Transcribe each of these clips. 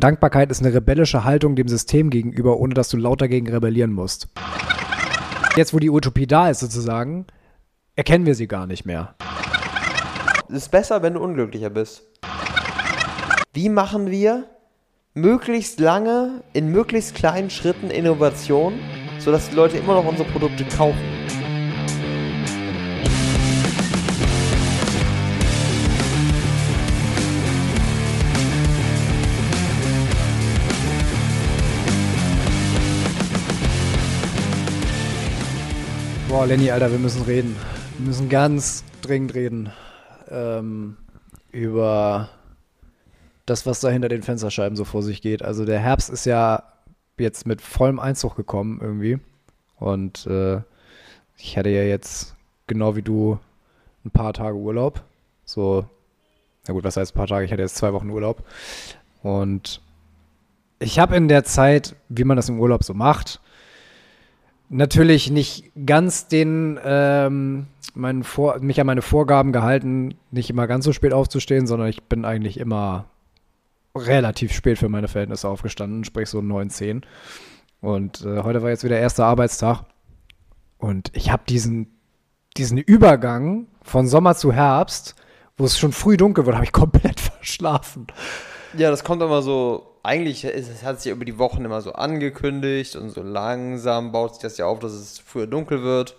Dankbarkeit ist eine rebellische Haltung dem System gegenüber, ohne dass du laut dagegen rebellieren musst. Jetzt, wo die Utopie da ist, sozusagen, erkennen wir sie gar nicht mehr. Es ist besser, wenn du unglücklicher bist. Wie machen wir möglichst lange in möglichst kleinen Schritten Innovation, sodass die Leute immer noch unsere Produkte kaufen? Boah, Lenny, Alter, wir müssen reden. Wir müssen ganz dringend reden. Ähm, über das, was da hinter den Fensterscheiben so vor sich geht. Also der Herbst ist ja jetzt mit vollem Einzug gekommen irgendwie. Und äh, ich hatte ja jetzt, genau wie du, ein paar Tage Urlaub. So, na gut, was heißt ein paar Tage? Ich hatte jetzt zwei Wochen Urlaub. Und ich habe in der Zeit, wie man das im Urlaub so macht, natürlich nicht ganz den ähm, meinen Vor mich an meine Vorgaben gehalten, nicht immer ganz so spät aufzustehen, sondern ich bin eigentlich immer relativ spät für meine Verhältnisse aufgestanden, sprich so 9, 10. Und äh, heute war jetzt wieder erster Arbeitstag und ich habe diesen diesen Übergang von Sommer zu Herbst, wo es schon früh dunkel wird, habe ich komplett verschlafen. Ja, das kommt immer so, eigentlich ist, es hat sich über die Wochen immer so angekündigt und so langsam baut sich das ja auf, dass es früher dunkel wird.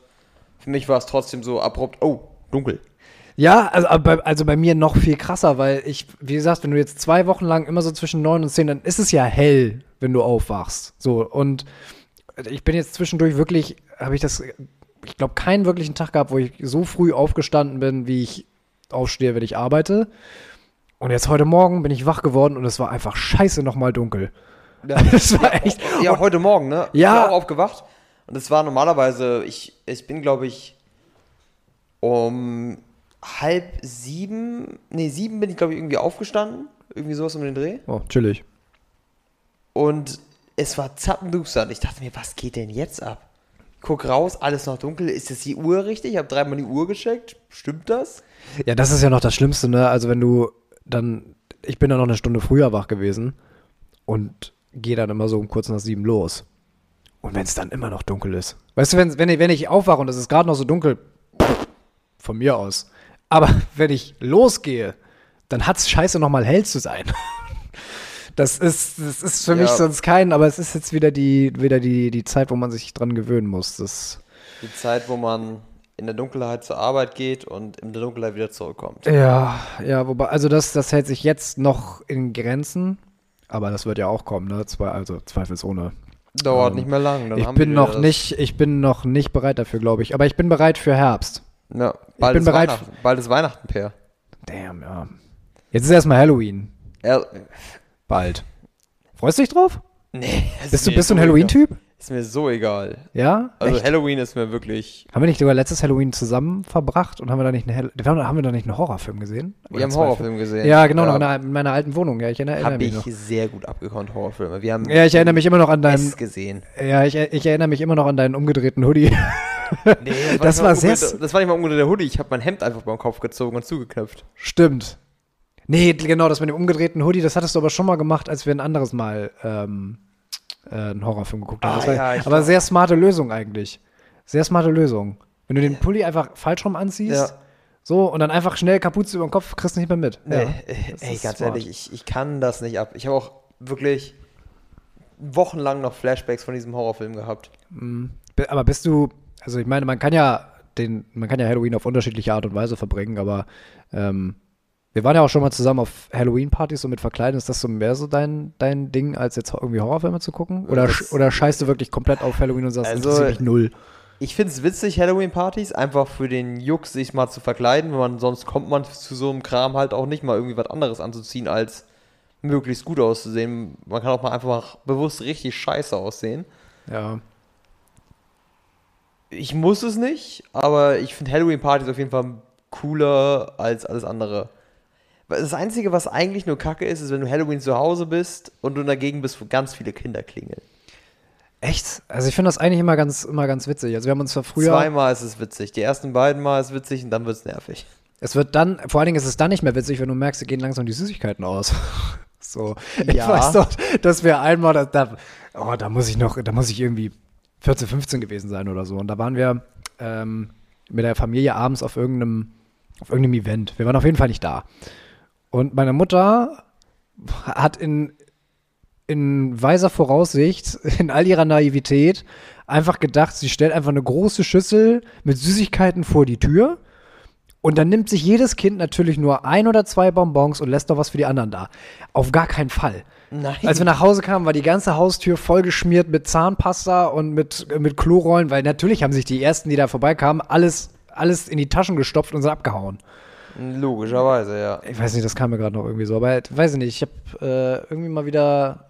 Für mich war es trotzdem so abrupt, oh, dunkel. Ja, also bei, also bei mir noch viel krasser, weil ich, wie gesagt, wenn du jetzt zwei Wochen lang immer so zwischen neun und zehn, dann ist es ja hell, wenn du aufwachst. So, und ich bin jetzt zwischendurch wirklich, habe ich das, ich glaube, keinen wirklichen Tag gehabt, wo ich so früh aufgestanden bin, wie ich aufstehe, wenn ich arbeite. Und jetzt heute Morgen bin ich wach geworden und es war einfach scheiße nochmal dunkel. Ja, das war echt. Ja, und, heute Morgen, ne? Ja. Ich bin auch aufgewacht. Und es war normalerweise, ich, ich bin, glaube ich, um halb sieben, nee, sieben bin ich, glaube ich, irgendwie aufgestanden. Irgendwie sowas um den Dreh. Oh, chillig. Und es war zappenduster. Und ich dachte mir, was geht denn jetzt ab? Guck raus, alles noch dunkel. Ist das die Uhr richtig? Ich habe dreimal die Uhr gecheckt. Stimmt das? Ja, das ist ja noch das Schlimmste, ne? Also wenn du dann, ich bin dann noch eine Stunde früher wach gewesen und gehe dann immer so um kurz nach sieben los. Und wenn es dann immer noch dunkel ist. Weißt du, wenn, wenn, ich, wenn ich aufwache und es ist gerade noch so dunkel, von mir aus. Aber wenn ich losgehe, dann hat es scheiße nochmal hell zu sein. Das ist, das ist für Ja. mich sonst kein, aber es ist jetzt wieder die, wieder die, die Zeit, wo man sich dran gewöhnen muss. Das, Die Zeit, wo man in der Dunkelheit zur Arbeit geht und in der Dunkelheit wieder zurückkommt. ja, ja, wobei, also das, das hält sich jetzt noch in Grenzen, aber das wird ja auch kommen, ne? Zwei, also zweifelsohne. Dauert Ähm, nicht mehr lang. Ich bin noch das- nicht, ich bin noch nicht bereit dafür, glaube ich. Aber ich bin bereit für Herbst. Ja, bald bin ist bereit Weihnachten. Bald ist Weihnachten, Per. Damn, ja. Jetzt ist erstmal Halloween. Ja, Bald. Freust du dich drauf? nee. ist Bist du, bist du ein Halloween-Typ? Ist mir so egal. Ja? Also Echt? Halloween ist mir wirklich. Haben wir nicht sogar letztes Halloween zusammen verbracht und haben wir da nicht einen, wir haben, wir da nicht einen Horrorfilm gesehen? Wir Oder haben zwei Horrorfilm gesehen. Ja, genau, noch in, meiner alten Wohnung. Ja, ich erinnere, Habe mich ich noch. sehr gut abgekonnt, Horrorfilme. Wir haben Ja, ich erinnere mich immer noch an deinen, es gesehen. ja, ich, ich erinnere mich immer noch an deinen umgedrehten Hoodie. Nee, Das nicht war sehr Das war nicht mal der Hoodie. Ich habe mein Hemd einfach beim Kopf gezogen und zugeknöpft. Stimmt. Nee, genau, das mit dem umgedrehten Hoodie, das hattest du aber schon mal gemacht, als wir ein anderes Mal ähm, äh, einen Horrorfilm geguckt haben. Ah, war, ja, aber glaub- sehr smarte Lösung eigentlich. Sehr smarte Lösung. Wenn du den Pulli einfach falsch rum anziehst, Ja. so, und dann einfach schnell Kapuze über den Kopf, kriegst du nicht mehr mit. Nee, Ja, äh, ey, ganz smart. ehrlich, ich, ich kann das nicht ab. Ich habe auch wirklich wochenlang noch Flashbacks von diesem Horrorfilm gehabt. Bi- Aber bist du, also ich meine, man kann ja den, man kann ja Halloween auf unterschiedliche Art und Weise verbringen, aber ähm, wir waren ja auch schon mal zusammen auf Halloween-Partys so mit Verkleiden. Ist das so mehr so dein, dein Ding, als jetzt irgendwie Horrorfilme zu gucken? Oder, Das- oder scheißt du wirklich komplett auf Halloween und sagst, Also- interessiert mich null? Ich finde es witzig, Halloween-Partys, einfach für den Juck, sich mal zu verkleiden, weil man, sonst kommt man zu so einem Kram halt auch nicht mal irgendwie was anderes anzuziehen, als möglichst gut auszusehen. Man kann auch mal einfach bewusst richtig scheiße aussehen. Ja. Ich muss es nicht, aber ich finde Halloween-Partys auf jeden Fall cooler als alles andere. Das Einzige, was eigentlich nur kacke ist, ist, wenn du Halloween zu Hause bist und du dagegen bist, wo ganz viele Kinder klingeln. Echt? Also ich finde das eigentlich immer ganz, immer ganz witzig. Also wir haben uns zwar früher. Zweimal ist es witzig. Die ersten beiden Mal ist es witzig und dann wird es nervig. Es wird dann, vor allen Dingen ist es dann nicht mehr witzig, wenn du merkst, sie gehen langsam die Süßigkeiten aus. So, ich Ja. weiß doch, dass wir einmal, da, da, oh, da muss ich noch, da muss ich irgendwie 14, 15 gewesen sein oder so. Und da waren wir ähm, mit der Familie abends auf irgendeinem, auf irgendeinem Event. Wir waren auf jeden Fall nicht da. Und meine Mutter hat in, in weiser Voraussicht, in all ihrer Naivität, einfach gedacht, sie stellt einfach eine große Schüssel mit Süßigkeiten vor die Tür. Und dann nimmt sich jedes Kind natürlich nur ein oder zwei Bonbons und lässt noch was für die anderen da. Auf gar keinen Fall. Nein. Als wir nach Hause kamen, war die ganze Haustür vollgeschmiert mit Zahnpasta und mit, mit Klorollen, weil natürlich haben sich die ersten, die da vorbeikamen, alles, alles in die Taschen gestopft und sind abgehauen. Logischerweise, ja. Ich weiß nicht, das kam mir gerade noch irgendwie so, aber weiß ich nicht, ich habe äh, irgendwie mal wieder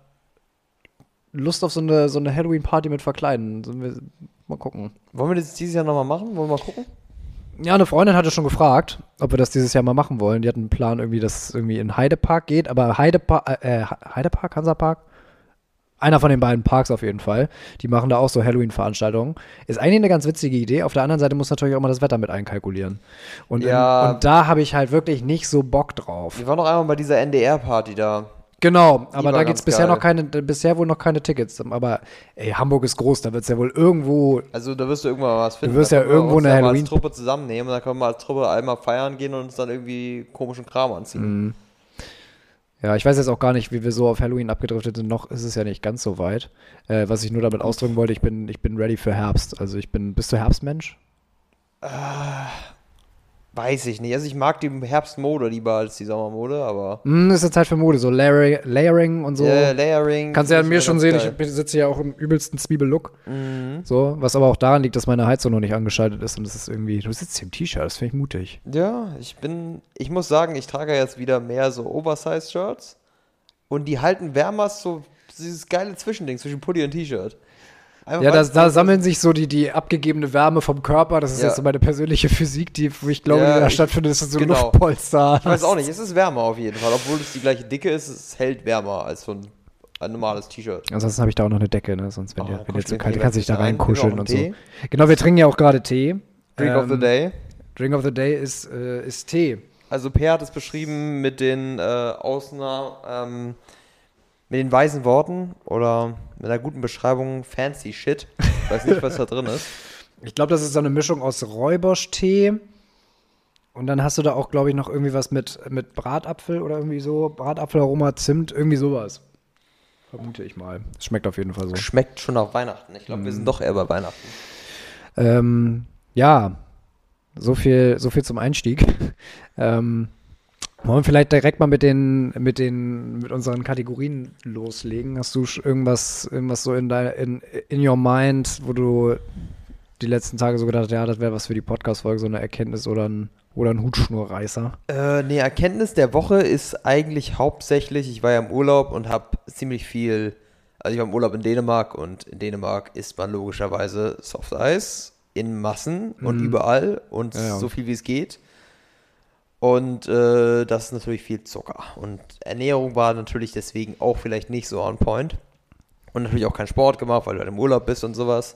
Lust auf so eine, so eine Halloween-Party mit Verkleiden. Wir mal gucken. Wollen wir das dieses Jahr nochmal machen? Wollen wir mal gucken? Ja, eine Freundin hatte schon gefragt, ob wir das dieses Jahr mal machen wollen. Die hatten einen Plan irgendwie, dass es irgendwie in Heidepark geht, aber Heidepark, äh, Heidepark, Hansapark? Einer von den beiden Parks auf jeden Fall. Die machen da auch so Halloween-Veranstaltungen. Ist eigentlich eine ganz witzige Idee. Auf der anderen Seite muss natürlich auch mal das Wetter mit einkalkulieren. Und, Ja. in, und da habe ich halt wirklich nicht so Bock drauf. Wir waren noch einmal bei dieser NDR-Party da. Genau, aber war da gibt es bisher geil. noch keine, bisher wohl noch keine Tickets. Aber ey, Hamburg ist groß, da wird es ja wohl irgendwo. Also da wirst du irgendwann mal was finden. wirst Da ja irgendwo eine mal Halloween- als Truppe zusammennehmen und dann können wir als Truppe einmal feiern gehen und uns dann irgendwie komischen Kram anziehen. Mhm. Ja, ich weiß jetzt auch gar nicht, wie wir so auf Halloween abgedriftet sind. Noch ist es ja nicht ganz so weit. Äh, was ich nur damit ausdrücken wollte, ich bin, ich bin ready für Herbst. Also ich bin, bist du Herbstmensch? Weiß ich nicht. Also ich mag die Herbstmode lieber als die Sommermode, aber Hm, ist jetzt Zeit für Mode, so Layering, Layering und so. Ja, Layering. Kannst du ja an mir schon sehen, geil. ich sitze ja auch im übelsten Zwiebellook. Mhm. So, was aber auch daran liegt, dass meine Heizung noch nicht angeschaltet ist und das ist irgendwie, du sitzt hier im T-Shirt, das finde ich mutig. Ja, ich bin, ich muss sagen, ich trage jetzt wieder mehr so Oversize-Shirts und die halten wärmer so dieses geile Zwischending zwischen Pulli und T-Shirt. Einfach Ja, da, da sammeln sich so die, die abgegebene Wärme vom Körper. Das ist Ja. jetzt so meine persönliche Physik, die, wo ich glaube, Ja, die da stattfindet, ist so genau. Luftpolster. Ich weiß auch nicht, es ist wärmer auf jeden Fall, obwohl es die gleiche Dicke ist, es hält wärmer als so ein, ein normales T-Shirt. Ansonsten habe ich da auch noch eine Decke, ne? Sonst, wenn, Oh, dir, wenn zu schmeckt kalt kannst du dich da reinkuscheln und wir so. Genau, wir trinken ja auch gerade Tee. Drink of the Ähm, Day. Drink of the Day ist, äh, ist Tee. Also Per hat es beschrieben mit den äh, Ausna ähm, mit den weisen Worten oder mit einer guten Beschreibung fancy shit. Ich weiß nicht, was da drin ist. Ich glaube, das ist so eine Mischung aus Räubersch-Tee. Und dann hast du da auch, glaube ich, noch irgendwie was mit, mit Bratapfel oder irgendwie so. Bratapfelaroma, Zimt, irgendwie sowas. Vermute ich mal. Es schmeckt auf jeden Fall so. Schmeckt schon nach Weihnachten. Ich glaube, wir Mhm. sind doch eher bei Weihnachten. Ähm, ja, so viel, so viel zum Einstieg. ähm, wollen wir vielleicht direkt mal mit den, mit den, mit unseren Kategorien loslegen? Hast du irgendwas, irgendwas so in dein, in, in your mind, wo du die letzten Tage so gedacht hast, ja, das wäre was für die Podcast-Folge, so eine Erkenntnis oder ein, oder ein Hutschnurreißer? Äh, nee, Erkenntnis der Woche ist eigentlich hauptsächlich, ich war ja im Urlaub und habe ziemlich viel, also ich war im Urlaub in Dänemark und in Dänemark isst man logischerweise Soft Eis in Massen und Mhm. überall und Ja, ja. so viel wie es geht. Und äh, das ist natürlich viel Zucker. Und Ernährung war natürlich deswegen auch vielleicht nicht so on point. Und natürlich auch kein Sport gemacht, weil du halt im Urlaub bist und sowas.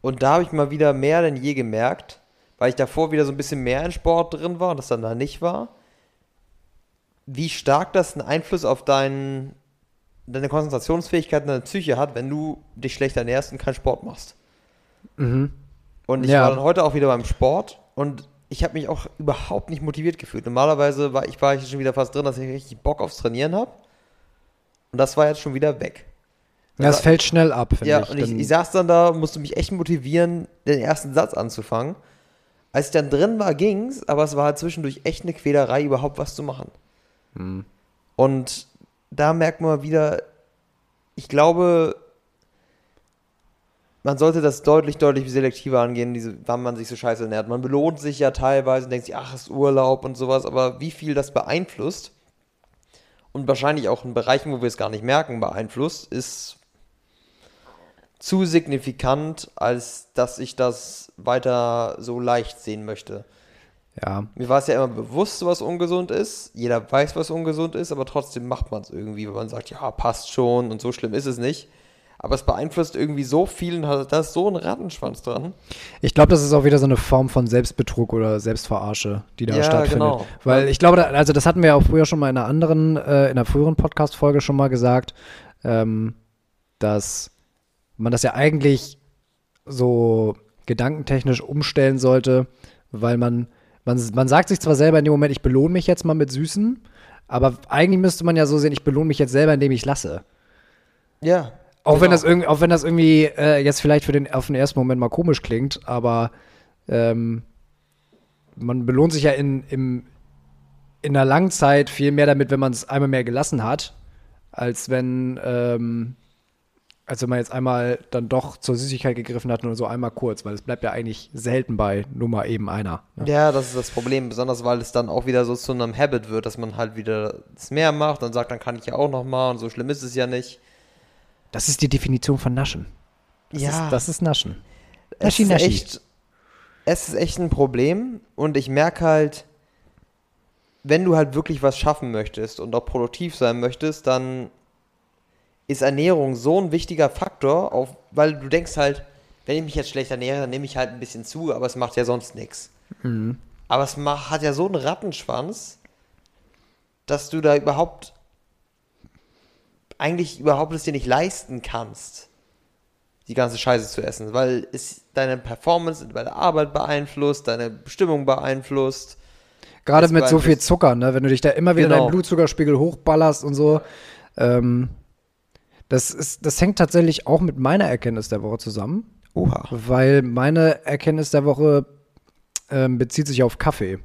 Und da habe ich mal wieder mehr denn je gemerkt, weil ich davor wieder so ein bisschen mehr in Sport drin war und das dann da nicht war, wie stark das einen Einfluss auf dein, deine Konzentrationsfähigkeit und deine Psyche hat, wenn du dich schlecht ernährst und keinen Sport machst. Mhm. Und ich Ja. war dann heute auch wieder beim Sport und ich habe mich auch überhaupt nicht motiviert gefühlt. Normalerweise war ich, war ich schon wieder fast drin, dass ich richtig Bock aufs Trainieren habe. Und das war jetzt schon wieder weg. Ja, es fällt schnell ab, finde Ja, ich. und ich, ich saß dann da, musste mich echt motivieren, den ersten Satz anzufangen. Als ich dann drin war, ging's, aber es war halt zwischendurch echt eine Quälerei, überhaupt was zu machen. Hm. Und da merkt man wieder, ich glaube, man sollte das deutlich, deutlich selektiver angehen, diese, wann man sich so scheiße ernährt. Man belohnt sich ja teilweise und denkt sich, ach, ist Urlaub und sowas, aber wie viel das beeinflusst und wahrscheinlich auch in Bereichen, wo wir es gar nicht merken, beeinflusst, ist zu signifikant, als dass ich das weiter so leicht sehen möchte. ja. Mir war es ja immer bewusst, was ungesund ist. Jeder weiß, was ungesund ist, aber trotzdem macht man es irgendwie, weil man sagt, ja, passt schon und so schlimm ist es nicht. Aber es beeinflusst irgendwie so viel und hat- da ist so ein Rattenschwanz dran. Ich glaube, das ist auch wieder so eine Form von Selbstbetrug oder Selbstverarsche, die da Ja, stattfindet. genau. Weil ich glaube, also das hatten wir ja auch früher schon mal in einer anderen, äh, in einer früheren Podcast-Folge schon mal gesagt, ähm, dass man das ja eigentlich so gedankentechnisch umstellen sollte, weil man, man, man sagt sich zwar selber in dem Moment, ich belohne mich jetzt mal mit Süßen, aber eigentlich müsste man ja so sehen, ich belohne mich jetzt selber, indem ich lasse. Ja. Auch wenn Genau. das irgendwie, auch wenn das irgendwie äh, jetzt vielleicht für den auf den ersten Moment mal komisch klingt, aber ähm, man belohnt sich ja in, im, in einer langen Zeit viel mehr damit, wenn man es einmal mehr gelassen hat, als wenn, ähm, als wenn man jetzt einmal dann doch zur Süßigkeit gegriffen hat, nur so einmal kurz, weil es bleibt ja eigentlich selten bei nur mal eben einer. ne? Ja, das ist das Problem, besonders weil es dann auch wieder so zu einem Habit wird, dass man halt wieder das mehr macht und sagt, dann kann ich ja auch noch mal und so schlimm ist es ja nicht. Das ist die Definition von Naschen. Das Ja. ist, das ist Naschen. es Naschi, ist naschi. echt, es ist echt ein Problem und ich merke halt, wenn du halt wirklich was schaffen möchtest und auch produktiv sein möchtest, dann ist Ernährung so ein wichtiger Faktor, auf, weil du denkst halt, wenn ich mich jetzt schlecht ernähre, dann nehme ich halt ein bisschen zu, aber es macht ja sonst nichts. Mhm. Aber es macht, hat ja so einen Rattenschwanz, dass du da überhaupt eigentlich überhaupt es dir nicht leisten kannst, die ganze Scheiße zu essen, weil es deine Performance bei der Arbeit beeinflusst, deine Stimmung beeinflusst. Gerade mit so viel Zucker, ne? Wenn du dich da immer wieder Genau. deinen Blutzuckerspiegel hochballerst und so. Ähm, das, ist, das hängt tatsächlich auch mit meiner Erkenntnis der Woche zusammen, Oha. weil meine Erkenntnis der Woche ähm, bezieht sich auf Kaffee.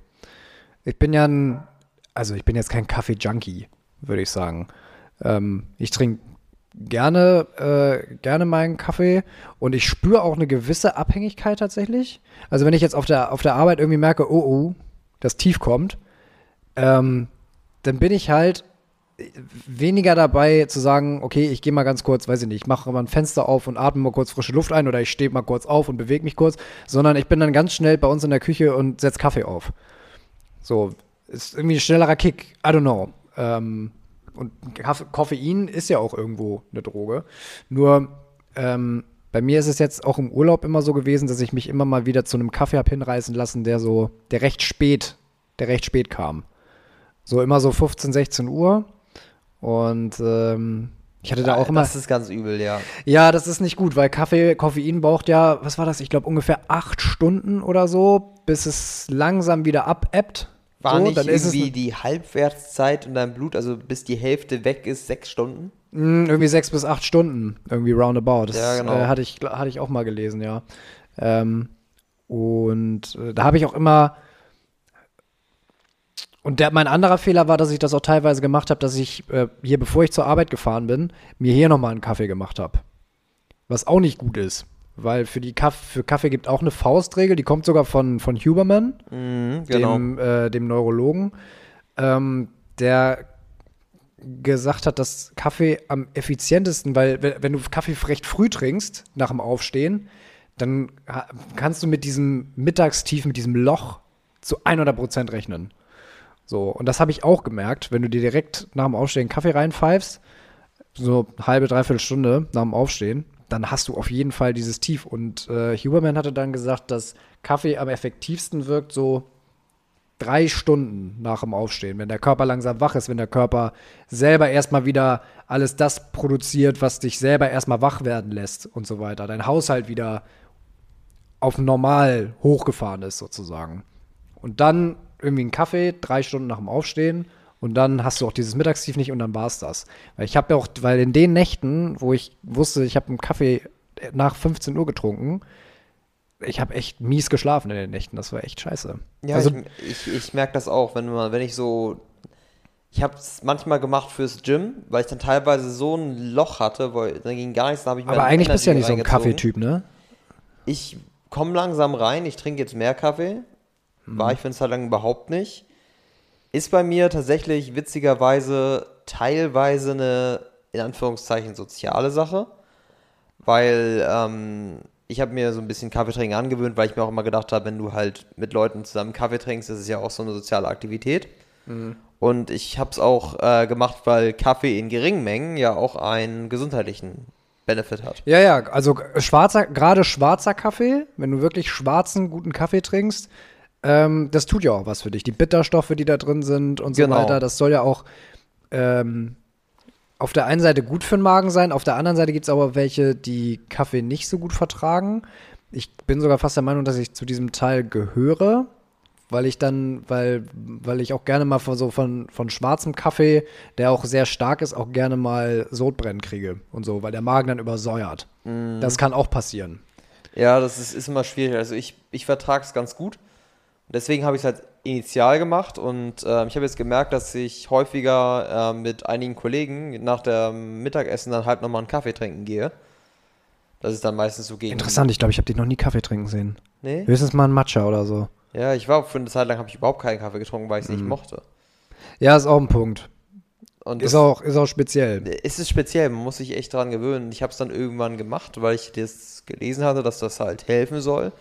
Ich bin ja ein, also ich bin jetzt kein Kaffee-Junkie, würde ich sagen. Ähm, ich trinke gerne, äh, gerne meinen Kaffee und ich spüre auch eine gewisse Abhängigkeit tatsächlich. Also wenn ich jetzt auf der, auf der Arbeit irgendwie merke, oh oh, das Tief kommt, ähm, dann bin ich halt weniger dabei zu sagen, okay, ich gehe mal ganz kurz, weiß ich nicht, ich mache mal ein Fenster auf und atme mal kurz frische Luft ein oder ich stehe mal kurz auf und bewege mich kurz, sondern ich bin dann ganz schnell bei uns in der Küche und setze Kaffee auf. So, ist irgendwie ein schnellerer Kick, I don't know. Ähm, und Koffein ist ja auch irgendwo eine Droge. Nur ähm, bei mir ist es jetzt auch im Urlaub immer so gewesen, dass ich mich immer mal wieder zu einem Kaffee habe hinreißen lassen, der so, der recht spät, der recht spät kam. So immer so 15, 16 Uhr. Und ähm, ich hatte da auch immer. Das ist ganz übel, ja. Ja, das ist nicht gut, weil Kaffee, Koffein braucht ja, was war das? Ich glaube ungefähr acht Stunden oder so, bis es langsam wieder abebbt. War so, nicht dann ist es irgendwie die Halbwertszeit in deinem Blut, also bis die Hälfte weg ist, sechs Stunden? Mm, irgendwie sechs bis acht Stunden, irgendwie roundabout. Das Ja, genau. äh, hatte, ich, hatte ich auch mal gelesen, ja. Ähm, und äh, da habe ich auch immer. Und der, mein anderer Fehler war, dass ich das auch teilweise gemacht habe, dass ich äh, hier, bevor ich zur Arbeit gefahren bin, mir hier nochmal einen Kaffee gemacht habe. Was auch nicht gut ist. Weil für, die Kaff für Kaffee gibt auch eine Faustregel, die kommt sogar von, von Huberman Mhm, genau. dem, äh, dem Neurologen, ähm, der gesagt hat, dass Kaffee am effizientesten, weil wenn, du Kaffee recht früh trinkst, nach dem Aufstehen, dann kannst du mit diesem Mittagstief, mit diesem Loch zu 100% rechnen. So, und das habe ich auch gemerkt, wenn du dir direkt nach dem Aufstehen Kaffee reinpfeifst, so eine halbe, dreiviertel Stunde nach dem Aufstehen, dann hast du auf jeden Fall dieses Tief. Und äh, Huberman hatte dann gesagt, dass Kaffee am effektivsten wirkt, so drei Stunden nach dem Aufstehen, wenn der Körper langsam wach ist, wenn der Körper selber erstmal wieder alles das produziert, was dich selber erstmal wach werden lässt und so weiter. Dein Haushalt wieder auf normal hochgefahren ist, sozusagen. Und dann irgendwie einen Kaffee, drei Stunden nach dem Aufstehen und dann hast du auch dieses Mittagstief nicht und dann war's das. Weil ich habe ja auch, weil in den Nächten, wo ich wusste, ich habe einen Kaffee nach 15 Uhr getrunken, ich habe echt mies geschlafen in den Nächten. Das war echt scheiße. Ja, also, ich, ich, ich merke das auch, wenn man, wenn ich so. Ich habe es manchmal gemacht fürs Gym, weil ich dann teilweise so ein Loch hatte, weil dann ging gar nichts, dann ich aber eigentlich bist du ja nicht so ein. Kaffeetyp, ne? Ich komme langsam rein, ich trinke jetzt mehr Kaffee. Mhm. War ich für eine Zeit lang überhaupt nicht. Ist bei mir tatsächlich witzigerweise teilweise eine, in Anführungszeichen, soziale Sache. Weil ähm, ich habe mir so ein bisschen Kaffeetrinken angewöhnt, weil ich mir auch immer gedacht habe, wenn du halt mit Leuten zusammen Kaffee trinkst, das ist ja auch so eine soziale Aktivität. Und ich habe es auch äh, gemacht, weil Kaffee in geringen Mengen ja auch einen gesundheitlichen Benefit hat. Ja, ja, also schwarzer, gerade schwarzer Kaffee, wenn du wirklich schwarzen, guten Kaffee trinkst, ähm, das tut ja auch was für dich. Die Bitterstoffe, die da drin sind und so Genau. weiter, das soll ja auch ähm, auf der einen Seite gut für den Magen sein, auf der anderen Seite gibt es aber welche, die Kaffee nicht so gut vertragen. Ich bin sogar fast der Meinung, dass ich zu diesem Teil gehöre, weil ich dann, weil, weil ich auch gerne mal von so von, von schwarzem Kaffee, der auch sehr stark ist, auch gerne mal Sodbrennen kriege und so, weil der Magen dann übersäuert. Das kann auch passieren. Ja, das ist, ist immer schwierig. Also ich, ich vertrage es ganz gut. Deswegen habe ich es halt initial gemacht und ähm, ich habe jetzt gemerkt, dass ich häufiger äh, mit einigen Kollegen nach dem Mittagessen dann halt nochmal einen Kaffee trinken gehe. Das ist dann meistens so gegen. Interessant, ich glaube, ich habe dich noch nie Kaffee trinken sehen. Nee? Höchstens mal ein Matcha oder so. Ja, ich war für eine Zeit lang habe ich überhaupt keinen Kaffee getrunken, weil ich es nicht mochte. Ja, ist auch ein Punkt. Und Ist auch, ist auch speziell. Es ist speziell, man muss sich echt dran gewöhnen. Ich habe es dann irgendwann gemacht, weil ich das gelesen hatte, dass das halt helfen soll.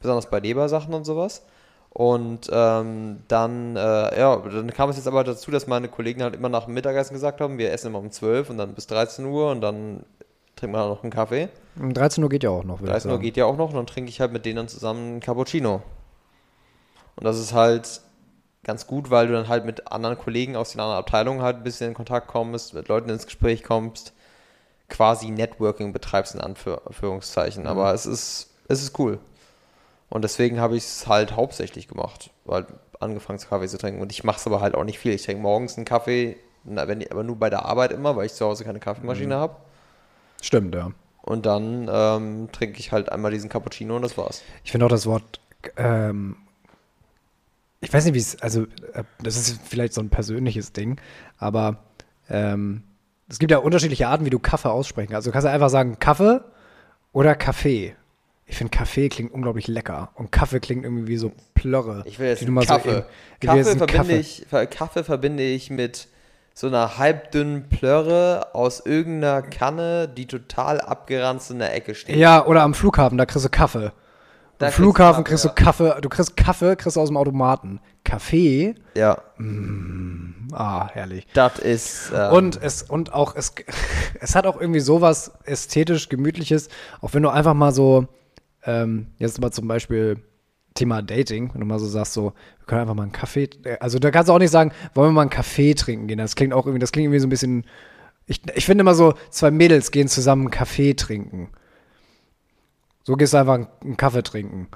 Besonders bei Lebersachen und sowas. Und ähm, dann, äh, ja, dann kam es jetzt aber dazu, dass meine Kollegen halt immer nach dem Mittagessen gesagt haben, wir essen immer um 12 und dann bis 13 Uhr und dann trinkt man halt noch einen Kaffee. Um 13 Uhr geht ja auch noch. würde ich 13 Uhr geht ja auch noch und dann trinke ich halt mit denen zusammen einen Cappuccino. Und das ist halt ganz gut, weil du dann halt mit anderen Kollegen aus den anderen Abteilungen halt ein bisschen in Kontakt kommst, mit Leuten ins Gespräch kommst, quasi Networking betreibst in Anführ Anführungszeichen. Aber es ist, es ist cool. Und deswegen habe ich es halt hauptsächlich gemacht, weil angefangen zu Kaffee zu trinken. Und ich mache es aber halt auch nicht viel. Ich trinke morgens einen Kaffee, aber nur bei der Arbeit immer, weil ich zu Hause keine Kaffeemaschine habe. Stimmt, ja. Und dann ähm, trinke ich halt einmal diesen Cappuccino und das war's. Ich finde auch das Wort, ähm, ich weiß nicht, wie es, also, äh, das ist vielleicht so ein persönliches Ding, aber ähm, es gibt ja unterschiedliche Arten, wie du Kaffee aussprechen kannst. Du kannst ja einfach sagen Kaffee oder Kaffee. Ich finde, Kaffee klingt unglaublich lecker und Kaffee klingt irgendwie wie so Plörre. Ich will jetzt einen du mal so Kaffee. eben- ich will jetzt Kaffee, einen verbinde Kaffee. Ich, Kaffee verbinde ich mit so einer halbdünnen Plörre aus irgendeiner Kanne, die total abgeranzt in der Ecke steht. Ja, oder am Flughafen, da kriegst du Kaffee. Da Am kriegst du Flughafen Kaffee, kriegst du ja. Kaffee, du kriegst Kaffee, kriegst du aus dem Automaten. Kaffee, Ja, ah, herrlich. das ist. ähm, Und es und auch es, es hat auch irgendwie sowas ästhetisch gemütliches, auch wenn du einfach mal so ähm, jetzt mal zum Beispiel Thema Dating, wenn du mal so sagst so, wir können einfach mal einen Kaffee, äh, also da kannst du auch nicht sagen, wollen wir mal einen Kaffee trinken gehen. Das klingt auch irgendwie, das klingt irgendwie so ein bisschen, ich, ich finde immer so, zwei Mädels gehen zusammen einen Kaffee trinken. So gehst du einfach einen, Kaffee trinken.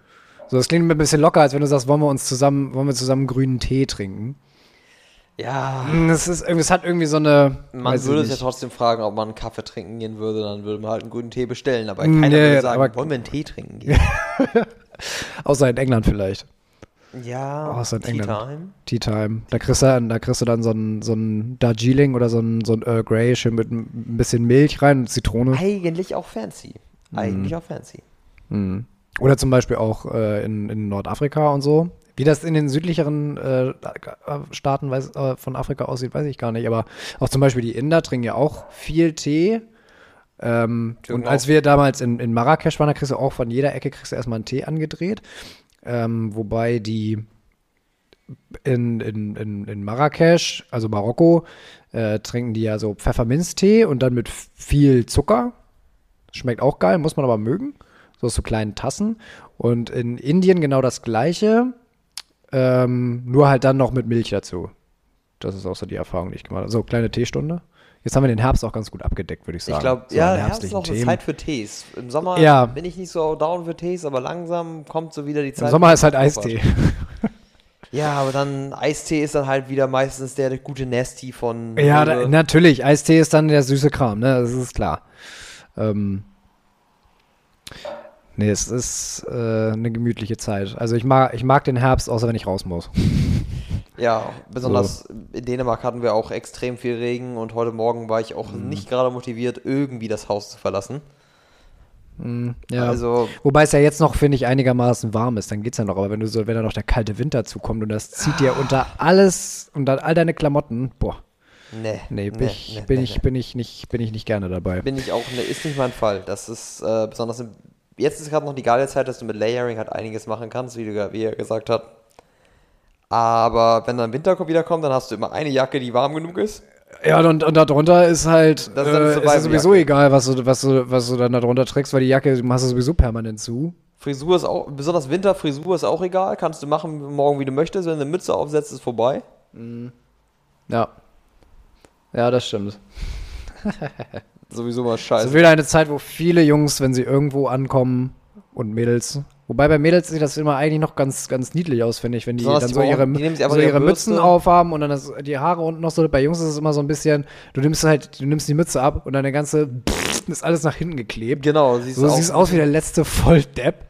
So, das klingt mir ein bisschen locker, als wenn du sagst, wollen wir uns zusammen, wollen wir zusammen grünen Tee trinken. Ja, Es ist irgendwie, es hat irgendwie so eine. man würde sich ja trotzdem fragen, ob man einen Kaffee trinken gehen würde, dann würde man halt einen grünen Tee bestellen. Aber Mm, keiner ja, würde sagen, aber- wollen wir einen Tee trinken gehen? Außer in England vielleicht. ja, ist in Tea England. Time. Tea Time. Da kriegst du dann, da kriegst du dann so ein, so ein Darjeeling oder so ein, so ein Earl Grey schön mit ein bisschen Milch rein und Zitrone. Eigentlich auch fancy. Eigentlich auch fancy. Mhm. Oder zum Beispiel auch äh, in, in Nordafrika und so. Wie das in den südlicheren äh, Staaten weiß, äh, von Afrika aussieht, weiß ich gar nicht. Aber auch zum Beispiel die Inder trinken ja auch viel Tee. Ähm, und als wir damals in, in Marrakesch waren, da kriegst du auch von jeder Ecke kriegst du erstmal einen Tee angedreht. Ähm, wobei die in, in, in, in Marrakesch, also Marokko, äh, trinken die ja so Pfefferminztee und dann mit viel Zucker. Schmeckt auch geil, muss man aber mögen. So aus so kleinen Tassen. Und in Indien genau das gleiche, ähm, nur halt dann noch mit Milch dazu. Das ist auch so die Erfahrung, die ich gemacht habe. So, kleine Teestunde. Jetzt haben wir den Herbst auch ganz gut abgedeckt, würde ich sagen. Ich glaube, so ja, Herbst ist auch eine Zeit für Tees. Im Sommer Ja. bin ich nicht so down für Tees, aber langsam kommt so wieder die Zeit. Im Sommer ist halt Eistee. Ja, aber dann Eistee ist dann halt wieder meistens der, gute Nasty von. Ja, da, natürlich. Eistee ist dann der süße Kram, ne? Das ist klar. Ähm, nee, es ist äh, eine gemütliche Zeit. Also ich mag, ich mag den Herbst, außer wenn ich raus muss. Ja, besonders in Dänemark hatten wir auch extrem viel Regen und heute Morgen war ich auch Mhm. nicht gerade motiviert, irgendwie das Haus zu verlassen. Ja. Also, Wobei es ja jetzt noch, finde ich, einigermaßen warm ist, dann geht's ja noch. Aber wenn du so, wenn da noch der kalte Winter zukommt und das zieht dir unter alles, unter all deine Klamotten, boah, nee. nee, bin, nee, ich, nee, bin, nee, ich, bin ich nicht, bin ich nicht gerne dabei. Bin ich auch, ne, ist nicht mein Fall. Das ist äh, besonders, im, jetzt ist gerade noch die geile Zeit, dass du mit Layering halt einiges machen kannst, wie, du, wie er gesagt hat. Aber wenn dann Winter ko- wieder kommt, dann hast du immer eine Jacke, die warm genug ist. Ja, und, und darunter ist halt, Das ist äh, ist sowieso egal, was du, was, du, was du dann darunter trägst, weil die Jacke machst du sowieso permanent zu. Frisur ist auch, besonders Winterfrisur ist auch egal. Kannst du machen morgen, wie du möchtest. Wenn du eine Mütze aufsetzt, ist vorbei. Ja. Ja, das stimmt. Sowieso mal Es scheiße. ist wieder eine Zeit, wo viele Jungs, wenn sie irgendwo ankommen und Mädels, wobei bei Mädels sieht das immer eigentlich noch ganz, ganz niedlich aus, finde ich, wenn die Besonders dann die so ihre, die so ihre Mützen aufhaben und dann das, die Haare unten noch so. Bei Jungs ist es immer so ein bisschen, du nimmst halt, du nimmst die Mütze ab und deine ganze ist alles nach hinten geklebt. Genau, siehst So auch, siehst aus wie der letzte Volldepp.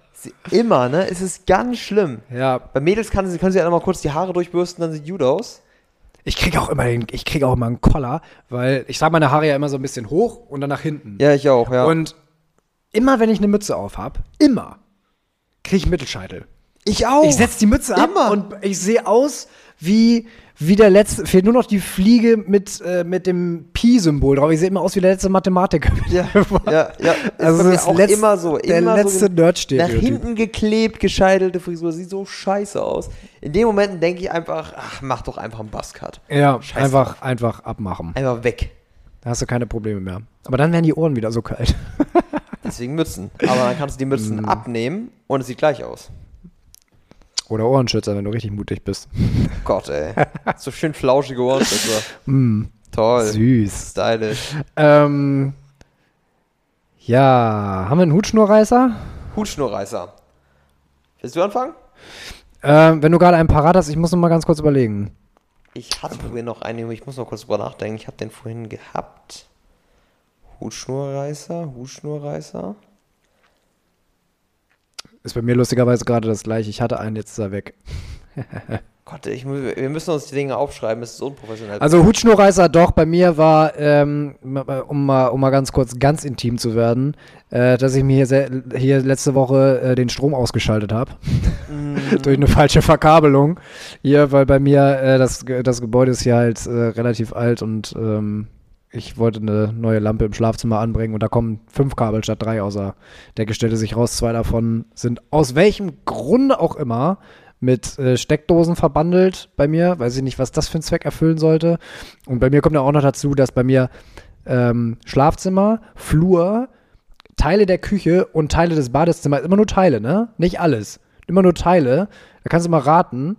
Immer, ne? Es ist ganz schlimm. Ja, Bei Mädels kann sie, können sie einfach mal kurz die Haare durchbürsten, dann sieht gut aus. Ich kriege auch immer den, ich kriege auch immer einen Koller, weil ich trage meine Haare ja immer so ein bisschen hoch und dann nach hinten. Ja, ich auch, ja. Und immer wenn ich eine Mütze auf habe, immer kriege ich Mittelscheitel. ich auch. Ich setze die Mütze ab Immer. und ich sehe aus wie, wie der letzte, fehlt nur noch die Fliege mit, äh, mit dem Pi-Symbol drauf. Ich sehe immer aus wie der letzte Mathematiker. Ja, ja, ja. Ist Also das auch letz- immer so. der immer letzte so ge- Nerd-Stereotyp. Nach hinten geklebt, gescheitelte Frisur. Sieht so scheiße aus. In dem Moment denke ich einfach, ach, mach doch einfach einen Buzzcut. Ja, Scheiß einfach, einfach abmachen. Einfach weg. Da hast du keine Probleme mehr. Aber dann werden die Ohren wieder so kalt. Deswegen Mützen. Aber dann kannst du die Mm. Mützen abnehmen und es sieht gleich aus. Oder Ohrenschützer, wenn du richtig mutig bist. Gott, ey. So schön flauschige Ohrenschützer. Mm, Toll. süß. Stylisch. Ähm, ja, haben wir einen Hutschnurreißer? Hutschnurreißer. Willst du anfangen? Ähm, wenn du gerade einen parat hast, ich muss noch mal ganz kurz überlegen. Ich hatte vorhin noch einen, ich muss noch kurz drüber nachdenken. Ich habe den vorhin gehabt. Hutschnurreißer, Hutschnurreißer. Ist bei mir lustigerweise gerade das gleiche. Ich hatte einen, jetzt ist er weg. Gott, ich, wir müssen uns die Dinge aufschreiben, es ist unprofessionell. Also Hutschnurreißer doch, bei mir war, ähm, um, mal, um mal ganz kurz ganz intim zu werden, äh, dass ich mir hier, hier letzte Woche äh, den Strom ausgeschaltet habe. Durch eine falsche Verkabelung. Hier, weil bei mir äh, das, das Gebäude ist hier halt äh, relativ alt und ähm, ich wollte eine neue Lampe im Schlafzimmer anbringen und da kommen fünf Kabel statt drei außer Decke stellte sich raus. Zwei davon sind aus welchem Grunde auch immer mit äh, Steckdosen verbandelt bei mir. Weiß ich nicht, was das für einen Zweck erfüllen sollte. Und bei mir kommt ja auch noch dazu, dass bei mir ähm, Schlafzimmer, Flur, Teile der Küche und Teile des Badezimmers, immer nur Teile, ne? Nicht alles. Immer nur Teile. Da kannst du mal raten,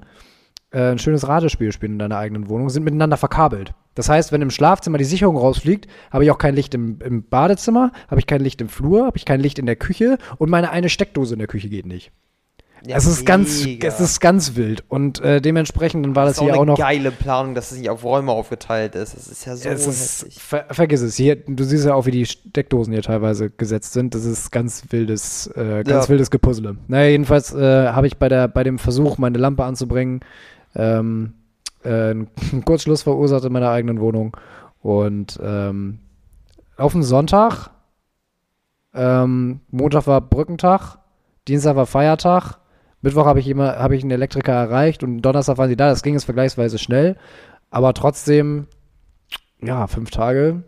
äh, ein schönes Ratespiel spielen in deiner eigenen Wohnung, sind miteinander verkabelt. Das heißt, wenn im Schlafzimmer die Sicherung rausfliegt, habe ich auch kein Licht im, im Badezimmer, habe ich kein Licht im Flur, habe ich kein Licht in der Küche und meine eine Steckdose in der Küche geht nicht. Ja, es ist ganz, es ist ganz wild und äh, dementsprechend dann war das, das ist auch hier eine auch noch. geile Planung, dass es nicht auf Räume aufgeteilt ist. Das ist ja so es ist, ver, vergiss es. Hier, du siehst ja auch, wie die Steckdosen hier teilweise gesetzt sind. Das ist ganz wildes, äh, ganz Ja. wildes Gepuzzle. Naja, jedenfalls äh, habe ich bei, der, bei dem Versuch, meine Lampe anzubringen, ähm, äh, einen Kurzschluss verursacht in meiner eigenen Wohnung. Und ähm, auf den Sonntag, ähm, Montag war Brückentag, Dienstag war Feiertag, Mittwoch habe ich immer, habe ich einen Elektriker erreicht und Donnerstag waren sie da. Das ging jetzt vergleichsweise schnell, aber trotzdem, ja, fünf Tage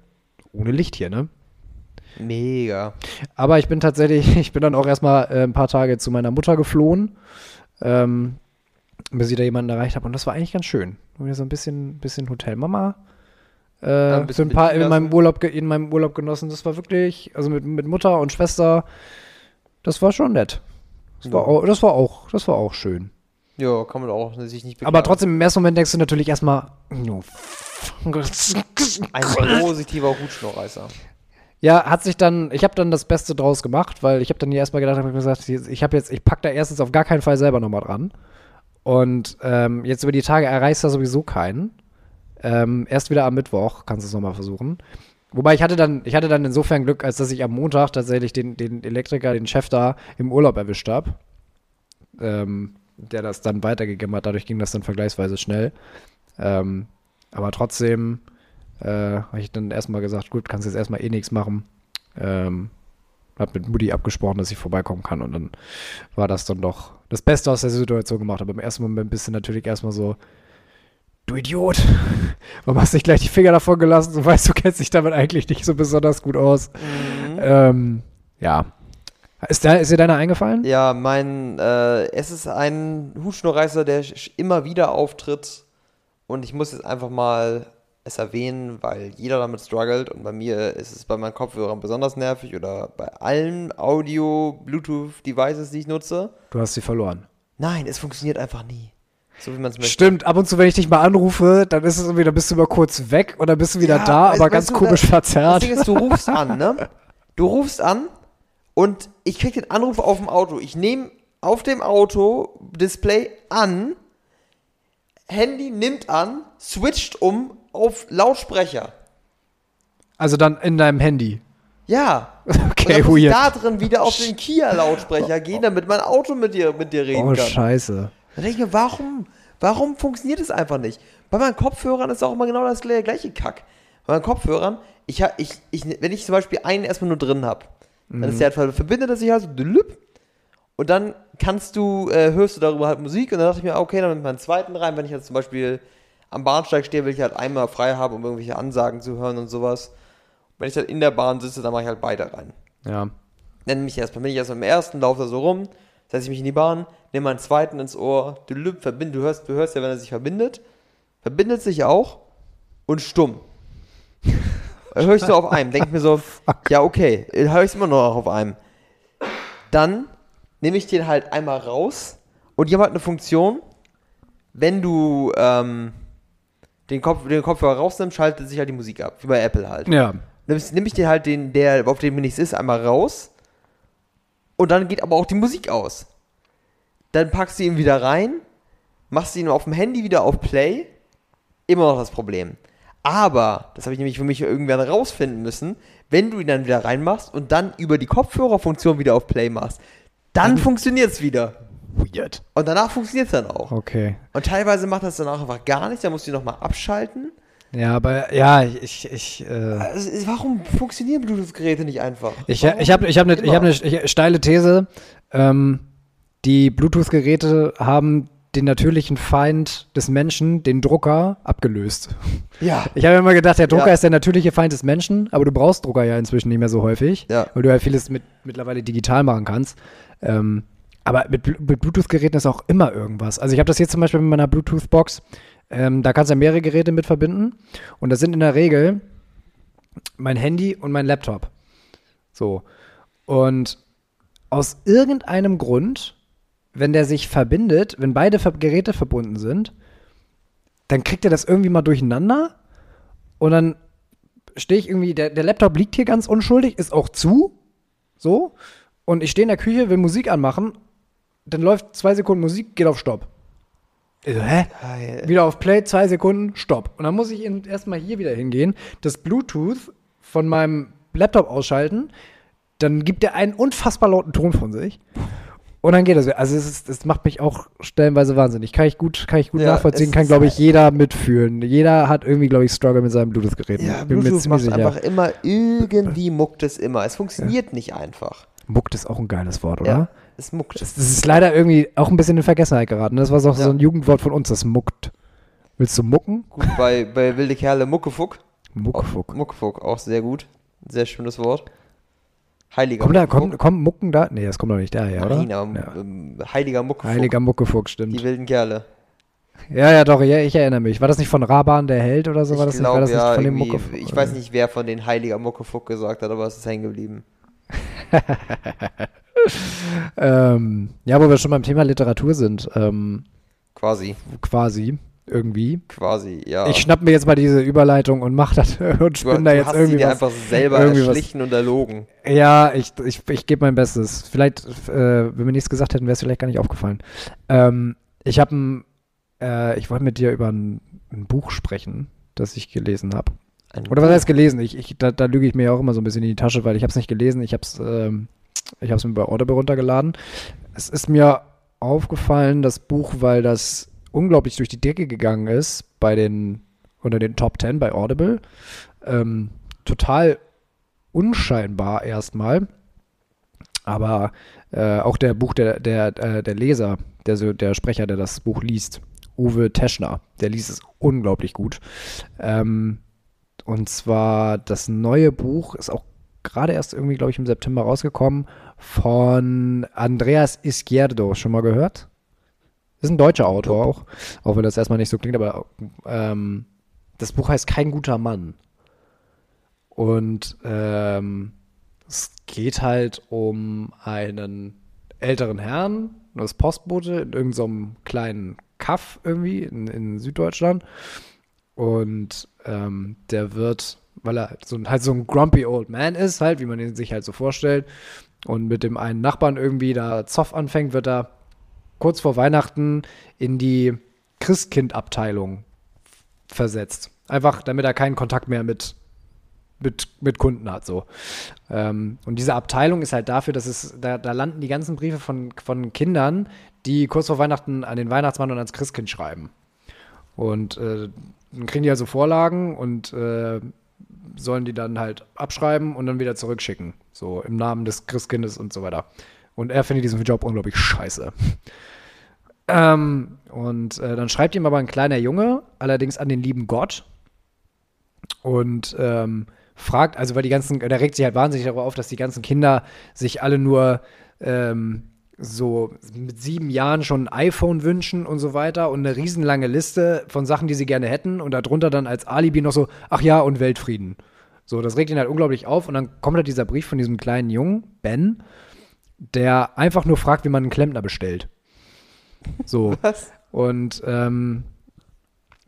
ohne Licht hier, ne? Mega. Aber ich bin tatsächlich, ich bin dann auch erstmal äh, ein paar Tage zu meiner Mutter geflohen, ähm, bis ich da jemanden erreicht habe. Und das war eigentlich ganz schön. Wieder so ein bisschen, bisschen Hotelmama. Äh, ein für bisschen ein paar in meinem. Urlaub, in meinem Urlaub genossen. Das war wirklich, also mit, mit Mutter und Schwester, das war schon nett. Das war, Ja. auch, das war auch, das war auch schön. Ja, kann man auch sich nicht beklagen. Aber trotzdem, im ersten Moment denkst du natürlich erstmal, no, Ein positiver Hutschnurreißer. Ja, hat sich dann, ich habe dann das Beste draus gemacht, weil ich habe dann hier erstmal gedacht, habe ich gesagt, ich habe jetzt, ich pack da erstens auf gar keinen Fall selber nochmal dran. Und ähm, jetzt über die Tage erreichst du sowieso keinen. Ähm, erst wieder am Mittwoch kannst du es nochmal versuchen. Wobei ich hatte dann, ich hatte dann insofern Glück, als dass ich am Montag tatsächlich den, den Elektriker, den Chef da im Urlaub erwischt habe. Ähm, der das dann weitergegeben hat. Dadurch ging das dann vergleichsweise schnell. Ähm, aber trotzdem äh, habe ich dann erstmal gesagt, gut, kannst jetzt erstmal eh nichts machen. Ähm, hab mit Mutti abgesprochen, dass ich vorbeikommen kann und dann war das dann doch das Beste aus der Situation gemacht. Aber im ersten Moment bist du natürlich erstmal so, du Idiot, warum hast du nicht gleich die Finger davon gelassen? Du weißt, du kennst dich damit eigentlich nicht so besonders gut aus. Ähm, ja. Ist, da, ist dir deiner eingefallen? Ja, mein, äh, es ist ein Hutschnurreißer, der immer wieder auftritt. Und ich muss jetzt einfach mal es erwähnen, weil jeder damit struggelt und bei mir ist es bei meinen Kopfhörern besonders nervig oder bei allen Audio-Bluetooth-Devices, die ich nutze. Du hast sie verloren. Nein, es funktioniert einfach nie. So wie man es möchte. Stimmt, ab und zu, wenn ich dich mal anrufe, dann ist es irgendwie, dann bist du mal kurz weg und dann bist du wieder Ja, da, weißt- aber ganz du, komisch das- verzerrt. Das Ding ist, du rufst an, ne? Du rufst an und ich krieg den Anruf auf dem Auto. Ich nehme auf dem Auto Display an, Handy nimmt an, switcht um auf Lautsprecher. Also dann in deinem Handy. Ja. Okay, und dann muss weird. da drin wieder auf den Kia-Lautsprecher gehen, damit mein Auto mit dir, mit dir reden Oh, kann. scheiße. Da denke ich mir, warum, warum funktioniert es einfach nicht? Bei meinen Kopfhörern ist auch immer genau das gle- gleiche Kack. Bei meinen Kopfhörern, ich, ich, ich, wenn ich zum Beispiel einen erstmal nur drin habe, dann ist der halt, verbindet er sich halt so und dann kannst du, äh, hörst du darüber halt Musik und dann dachte ich mir, okay, dann mit meinen zweiten rein, wenn ich jetzt zum Beispiel am Bahnsteig stehe, will ich halt einmal frei haben, um irgendwelche Ansagen zu hören und sowas. Wenn ich halt in der Bahn sitze, dann mache ich halt beide rein Ja. nenne mich erstmal, bin ich erstmal im ersten, laufe da so rum, setze ich mich in die Bahn, nehme meinen zweiten ins Ohr, du, lüb, verbind, du, hörst, du hörst ja, wenn er sich verbindet, verbindet sich auch und stumm. Dann höre ich so auf einem, denke mir so, ja okay, höre ich immer noch auf einem. Dann nehme ich den halt einmal raus und die haben halt eine Funktion, wenn du ähm, den, Kopf, den Kopfhörer rausnimmst, schaltet sich halt die Musik ab, wie bei Apple halt Ja. nimmst, nimm ich dir halt den, der auf dem nichts ist, einmal raus. Und dann geht aber auch die Musik aus. Dann packst du ihn wieder rein, machst ihn auf dem Handy wieder auf Play. Immer noch das Problem. Aber, das habe ich nämlich für mich irgendwann rausfinden müssen, wenn du ihn dann wieder reinmachst und dann über die Kopfhörerfunktion wieder auf Play machst, dann funktioniert es wieder. Weird. Und danach funktioniert es dann auch. Okay. Und teilweise macht das danach einfach gar nichts, dann musst du ihn nochmal abschalten. Ja, aber ja, ich, ich, äh, Also, warum funktionieren Bluetooth-Geräte nicht einfach? ich, Warum ich habe ich hab eine hab ne ich- steile These. Ähm, die Bluetooth-Geräte haben den natürlichen Feind des Menschen, den Drucker, abgelöst. Ja. Ich habe immer gedacht, der Drucker Ja. ist der natürliche Feind des Menschen, aber du brauchst Drucker ja inzwischen nicht mehr so häufig, Ja. weil du ja vieles mit, mittlerweile digital machen kannst. Ähm, aber mit, mit Bluetooth-Geräten ist auch immer irgendwas. Also ich habe das jetzt zum Beispiel mit meiner Bluetooth-Box. Ähm, da kannst du ja mehrere Geräte mit verbinden. Und das sind in der Regel mein Handy und mein Laptop. So. Und aus irgendeinem Grund, wenn der sich verbindet, wenn beide Geräte verbunden sind, dann kriegt er das irgendwie mal durcheinander und dann stehe ich irgendwie, der, der Laptop liegt hier ganz unschuldig, ist auch zu, so, und ich stehe in der Küche, will Musik anmachen, dann läuft zwei Sekunden Musik, geht auf Stopp. Ich so, hä? Geil. Wieder auf Play, zwei Sekunden, Stopp. Und dann muss ich erstmal hier wieder hingehen, das Bluetooth von meinem Laptop ausschalten, dann gibt er einen unfassbar lauten Ton von sich. Und dann geht das. wieder. Also es, ist, es macht mich auch stellenweise wahnsinnig. Kann ich gut, kann ich gut Ja, nachvollziehen, kann, glaube ich, halt- jeder mitfühlen. Jeder hat irgendwie, glaube ich, Struggle mit seinem Bluetooth-Gerät. Ja, Bin mir Bluetooth macht sicher. einfach immer, irgendwie muckt es immer. Es funktioniert nicht einfach. Muckt ist auch ein geiles Wort, oder? Ja, es muckt. Das, das ist leider irgendwie auch ein bisschen in Vergessenheit geraten. Das war so, Ja. so ein Jugendwort von uns, das muckt. Willst du mucken? Gut, bei, bei Wilde Kerle Muckefuck. Muckfuck. Muckefuck, auch sehr gut. Sehr schönes Wort. Heiliger Kommt da, Muckefuck. kommt, kommt Mucken da? Nee, das kommt doch nicht daher, oder? Nein, aber ja. ähm, Heiliger Muckefuck. Heiliger Muckefuck, Die stimmt. wilden Kerle. Ja, ja, doch, ja, ich erinnere mich. War das nicht von Raban der Held oder so? war ich das nicht, war das nicht ja, von dem Muckefuck? ich weiß nicht, wer von den Heiliger Muckefuck gesagt hat, aber es ist hängen geblieben. Ähm, ja, wo wir schon beim Thema Literatur sind, ähm, Quasi, quasi, irgendwie. quasi, ja. Ich schnapp mir jetzt mal diese Überleitung und mach das und spinne da jetzt hast irgendwie dir was. einfach selber irgendwie was- erschlichen und erlogen. Ja, ich, ich, ich gebe mein Bestes. Vielleicht, äh, wenn wir nichts gesagt hätten, wäre es vielleicht gar nicht aufgefallen. Ähm, ich habe ein, äh, ich wollte mit dir über ein, ein Buch sprechen, das ich gelesen habe. Oder was heißt gelesen? Ich, ich, da, da lüge ich mir ja auch immer so ein bisschen in die Tasche, weil ich habe es nicht gelesen. Ich habe es ähm, ich hab's mir bei Audible runtergeladen. Es ist mir aufgefallen, das Buch, weil das unglaublich durch die Decke gegangen ist bei den unter den Top 10 bei Audible. Ähm, total unscheinbar erstmal. Aber äh, auch der Buch, der, der, äh, der Leser, der, der Sprecher, der das Buch liest, Uwe Teschner, der liest es unglaublich gut. Ähm, und zwar das neue Buch ist auch gerade erst irgendwie, glaube ich, im September rausgekommen von Andreas Izquierdo. Schon mal gehört? Ist ein deutscher Autor auch, auch wenn das erstmal nicht so klingt, aber ähm, das Buch heißt Kein guter Mann. Und ähm, es geht halt um einen älteren Herrn, das Postbote in irgendeinem kleinen Kaff irgendwie in, in Süddeutschland. Und ähm, der wird, weil er so, halt so ein grumpy old man ist, halt, wie man ihn sich halt so vorstellt, und mit dem einen Nachbarn irgendwie da Zoff anfängt, wird er kurz vor Weihnachten in die Christkind-Abteilung versetzt. Einfach, damit er keinen Kontakt mehr mit, mit, mit Kunden hat. So. Ähm, und diese Abteilung ist halt dafür, dass es, da, da landen die ganzen Briefe von, von Kindern, die kurz vor Weihnachten an den Weihnachtsmann und ans Christkind schreiben. Und äh, dann kriegen die also Vorlagen und äh, sollen die dann halt abschreiben und dann wieder zurückschicken. So im Namen des Christkindes und so weiter. Und er findet diesen Job unglaublich scheiße. Ähm, und äh, dann schreibt ihm aber ein kleiner Junge, allerdings an den lieben Gott. Und ähm, fragt, also weil die ganzen, der regt sich halt wahnsinnig darüber auf, dass die ganzen Kinder sich alle nur ähm, so mit sieben Jahren schon ein iPhone wünschen und so weiter und eine riesenlange Liste von Sachen, die sie gerne hätten und darunter dann als Alibi noch so, ach ja, und Weltfrieden. So, das regt ihn halt unglaublich auf und dann kommt halt dieser Brief von diesem kleinen Jungen, Ben, der einfach nur fragt, wie man einen Klempner bestellt. So. Was? Und ähm,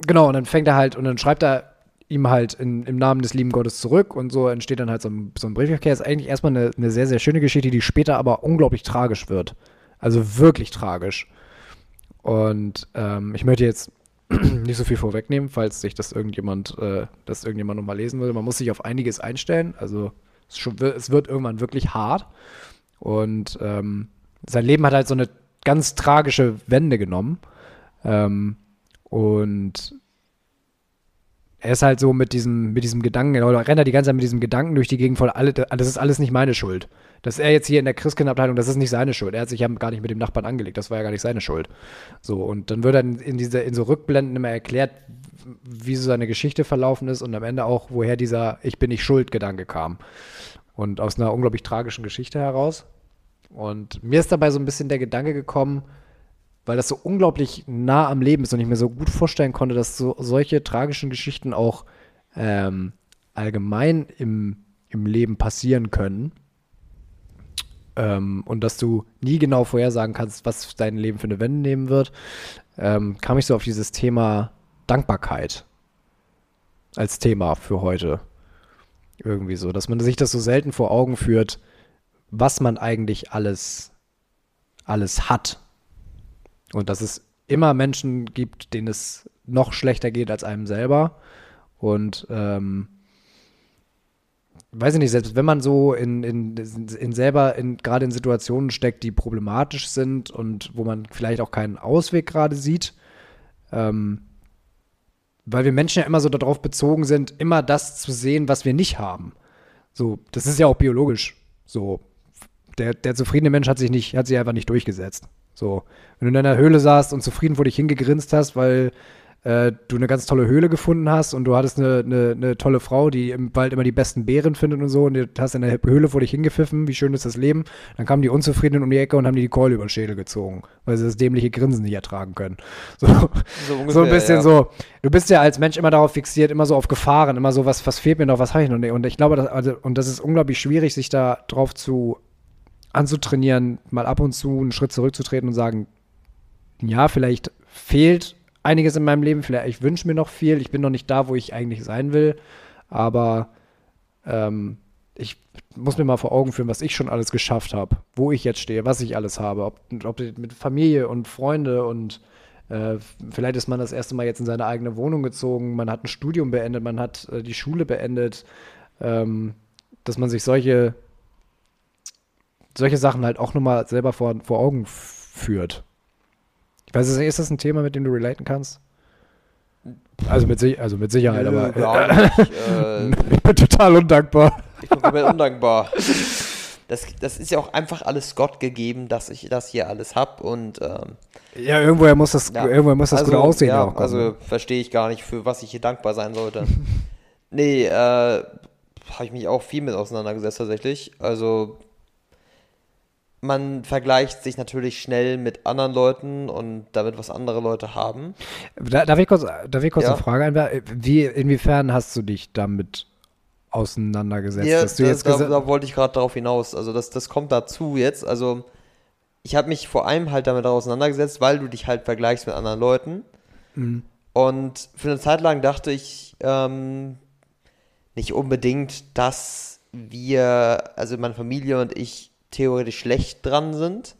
genau, und dann fängt er halt, und dann schreibt er ihm halt in, im Namen des lieben Gottes zurück und so entsteht dann halt so ein, so ein Briefverkehr. Ist eigentlich erstmal eine, eine sehr, sehr schöne Geschichte, die später aber unglaublich tragisch wird. Also wirklich tragisch. Und ähm, ich möchte jetzt nicht so viel vorwegnehmen, falls sich das irgendjemand, äh, das irgendjemand nochmal lesen will. Man muss sich auf einiges einstellen. Also es, schon, es wird irgendwann wirklich hart. Und ähm, sein Leben hat halt so eine ganz tragische Wende genommen. Ähm, und er ist halt so mit diesem, mit diesem Gedanken, oder rennt er die ganze Zeit mit diesem Gedanken durch die Gegend voll, alle, das ist alles nicht meine Schuld. Dass er jetzt hier in der Christkindabteilung, das ist nicht seine Schuld. Er hat sich ja gar nicht mit dem Nachbarn angelegt, das war ja gar nicht seine Schuld. So, und dann wird dann in, diese, in so Rückblenden immer erklärt, wie so seine Geschichte verlaufen ist und am Ende auch, woher dieser Ich bin nicht schuld Gedanke kam. Und aus einer unglaublich tragischen Geschichte heraus. Und mir ist dabei so ein bisschen der Gedanke gekommen, weil das so unglaublich nah am Leben ist und ich mir so gut vorstellen konnte, dass so solche tragischen Geschichten auch ähm, allgemein im, im Leben passieren können. Ähm, und dass du nie genau vorhersagen kannst, was dein Leben für eine Wende nehmen wird, ähm, kam ich so auf dieses Thema Dankbarkeit als Thema für heute. Irgendwie so, dass man sich das so selten vor Augen führt, was man eigentlich alles, alles hat und dass es immer Menschen gibt, denen es noch schlechter geht als einem selber. Und ähm, weiß ich nicht, selbst wenn man so in, in, in selber in, gerade in Situationen steckt, die problematisch sind und wo man vielleicht auch keinen Ausweg gerade sieht, ähm, weil wir Menschen ja immer so darauf bezogen sind, immer das zu sehen, was wir nicht haben. So, das ist ja auch biologisch. So, der, der zufriedene Mensch hat sich nicht, hat sich einfach nicht durchgesetzt. So, wenn du in deiner Höhle saßt und zufrieden vor dich hingegrinst hast, weil äh, du eine ganz tolle Höhle gefunden hast und du hattest eine, eine, eine, tolle Frau, die im Wald immer die besten Beeren findet und so und du hast in der Höhle vor dich hingepfiffen, wie schön ist das Leben, dann kamen die Unzufriedenen um die Ecke und haben dir die Keule über den Schädel gezogen, weil sie das dämliche Grinsen nicht ertragen können. So, so, ungefähr, so ein bisschen ja. so, du bist ja als Mensch immer darauf fixiert, immer so auf Gefahren, immer so, was, was fehlt mir noch, was habe ich noch nicht und ich glaube, dass, also, und das ist unglaublich schwierig, sich da drauf zu anzutrainieren, mal ab und zu einen Schritt zurückzutreten und sagen, ja, vielleicht fehlt einiges in meinem Leben, vielleicht ich wünsche mir noch viel, ich bin noch nicht da, wo ich eigentlich sein will, aber ähm, ich muss mir mal vor Augen führen, was ich schon alles geschafft habe, wo ich jetzt stehe, was ich alles habe, ob, ob mit Familie und Freunde und äh, vielleicht ist man das erste Mal jetzt in seine eigene Wohnung gezogen, man hat ein Studium beendet, man hat äh, die Schule beendet, ähm, dass man sich solche solche Sachen halt auch nochmal selber vor, vor Augen führt. Ich weiß nicht, ist das ein Thema, mit dem du relaten kannst? Also mit, also mit Sicherheit, Nö, aber. Nicht, äh, ich bin total undankbar. Ich bin komplett undankbar. Das, das ist ja auch einfach alles Gott gegeben, dass ich das hier alles habe und ähm, ja, irgendwoher muss das, ja. irgendwoher muss das also, gut aussehen. Ja, also verstehe ich gar nicht, für was ich hier dankbar sein sollte. nee, äh, habe ich mich auch viel mit auseinandergesetzt tatsächlich. Also man vergleicht sich natürlich schnell mit anderen Leuten und damit, was andere Leute haben. Da, darf ich kurz, darf ich kurz Ja. eine Frage einwerfen? Wie, inwiefern hast du dich damit auseinandergesetzt? Ja, dass du da, jetzt da, da wollte ich gerade darauf hinaus. Also das, das kommt dazu jetzt. Also ich habe mich vor allem halt damit auseinandergesetzt, weil du dich halt vergleichst mit anderen Leuten. Mhm. Und für eine Zeit lang dachte ich ähm, nicht unbedingt, dass wir, also meine Familie und ich, theoretisch schlecht dran sind.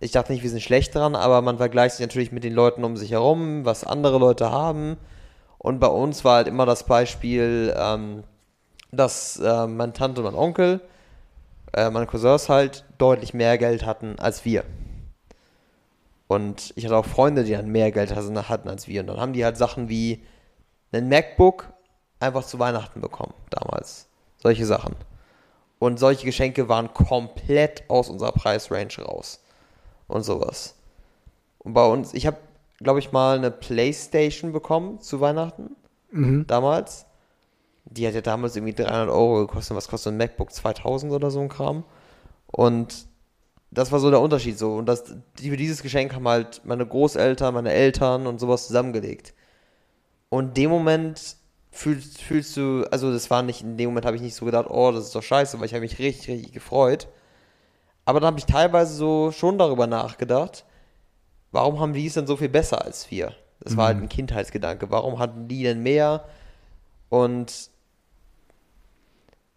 Ich dachte nicht, wir sind schlecht dran, aber man vergleicht sich natürlich mit den Leuten um sich herum, was andere Leute haben. Und bei uns war halt immer das Beispiel, ähm, dass äh, meine Tante und mein Onkel, äh, meine Cousins halt deutlich mehr Geld hatten als wir. Und ich hatte auch Freunde, die dann mehr Geld hatten als wir. Und dann haben die halt Sachen wie einen MacBook einfach zu Weihnachten bekommen, damals. Solche Sachen. Und solche Geschenke waren komplett aus unserer Preisrange raus. Und sowas. Und bei uns, ich habe, glaube ich, mal eine Playstation bekommen zu Weihnachten. Mhm. Damals. Die hat ja damals irgendwie 300 Euro gekostet. Was kostet ein MacBook? 2000 oder so ein Kram. Und das war so der Unterschied so. Und das, für dieses Geschenk haben halt meine Großeltern, meine Eltern und sowas zusammengelegt. Und in dem Moment fühlst, fühlst du, also das war nicht, in dem Moment habe ich nicht so gedacht, oh, das ist doch scheiße, weil ich habe mich richtig, richtig gefreut. Aber dann habe ich teilweise so schon darüber nachgedacht, warum haben die es denn so viel besser als wir? Das war halt ein Kindheitsgedanke. Warum hatten die denn mehr? Und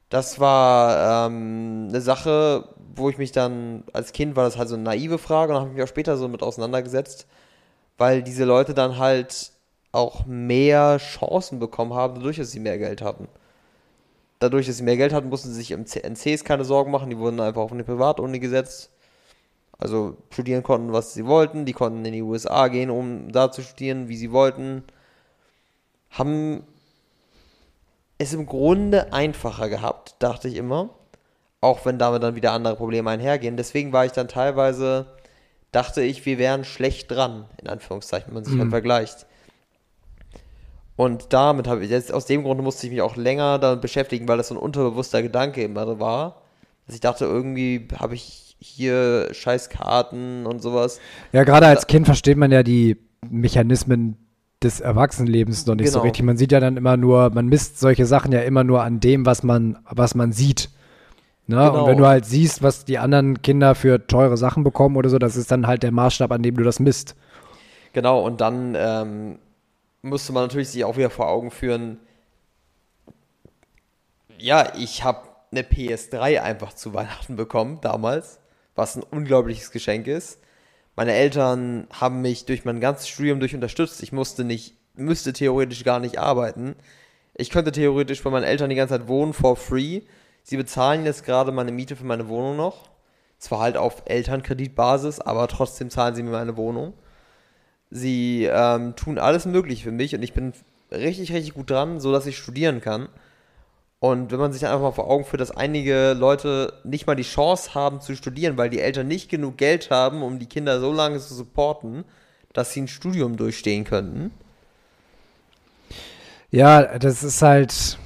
das war ähm, eine Sache, wo ich mich dann, als Kind war das halt so eine naive Frage und habe ich mich auch später so mit auseinandergesetzt, weil diese Leute dann halt auch mehr Chancen bekommen haben, dadurch, dass sie mehr Geld hatten. Dadurch, dass sie mehr Geld hatten, mussten sie sich im NCs keine Sorgen machen, die wurden einfach auf eine Privatuni gesetzt. Also studieren konnten, was sie wollten, die konnten in die USA gehen, um da zu studieren, wie sie wollten. Haben es im Grunde einfacher gehabt, dachte ich immer. Auch wenn damit dann wieder andere Probleme einhergehen. Deswegen war ich dann teilweise, dachte ich, wir wären schlecht dran, in Anführungszeichen, wenn man sich halt vergleicht. Und damit habe ich, jetzt aus dem Grunde musste ich mich auch länger damit beschäftigen, weil das so ein unterbewusster Gedanke immer war. Dass ich dachte, irgendwie habe ich hier scheiß Karten und sowas. Ja, gerade als Kind versteht man ja die Mechanismen des Erwachsenenlebens noch nicht so Genau. richtig. Man sieht ja dann immer nur, man misst solche Sachen ja immer nur an dem, was man, was man sieht. Ne? Genau. Und wenn du halt siehst, was die anderen Kinder für teure Sachen bekommen oder so, das ist dann halt der Maßstab, an dem du das misst. Genau, und dann ähm, musste man natürlich sich auch wieder vor Augen führen, ja, ich habe eine PS3 einfach zu Weihnachten bekommen, damals, was ein unglaubliches Geschenk ist. Meine Eltern haben mich durch mein ganzes Studium durch unterstützt. Ich musste nicht, müsste theoretisch gar nicht arbeiten. Ich könnte theoretisch bei meinen Eltern die ganze Zeit wohnen, for free. Sie bezahlen jetzt gerade meine Miete für meine Wohnung noch. Zwar halt auf Elternkreditbasis, aber trotzdem zahlen sie mir meine Wohnung. Sie ähm, tun alles Mögliche für mich und ich bin richtig, richtig gut dran, so dass ich studieren kann. Und wenn man sich dann einfach mal vor Augen führt, dass einige Leute nicht mal die Chance haben zu studieren, weil die Eltern nicht genug Geld haben, um die Kinder so lange zu supporten, dass sie ein Studium durchstehen könnten. Ja, das ist halt,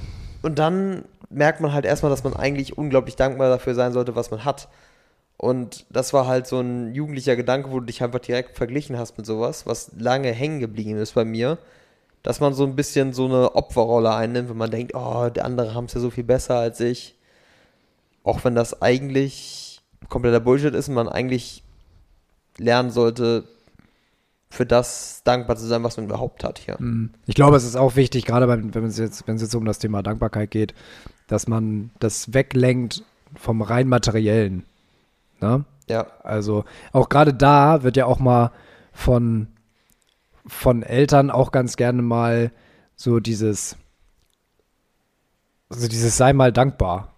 Und dann merkt man halt erstmal, dass man eigentlich unglaublich dankbar dafür sein sollte, was man hat. Und das war halt so ein jugendlicher Gedanke, wo du dich einfach direkt verglichen hast mit sowas, was lange hängen geblieben ist bei mir. Dass man so ein bisschen so eine Opferrolle einnimmt, wenn man denkt, oh, die anderen haben es ja so viel besser als ich. Auch wenn das eigentlich kompletter Bullshit ist und man eigentlich lernen sollte, für das dankbar zu sein, was man überhaupt hat hier. mh, ich glaube, es ist auch wichtig, gerade wenn es jetzt, wenn es jetzt um das Thema Dankbarkeit geht, dass man das weglenkt vom rein materiellen. Ne? Ja, Also auch gerade da wird ja auch mal von, von Eltern auch ganz gerne mal so dieses, also dieses sei mal dankbar.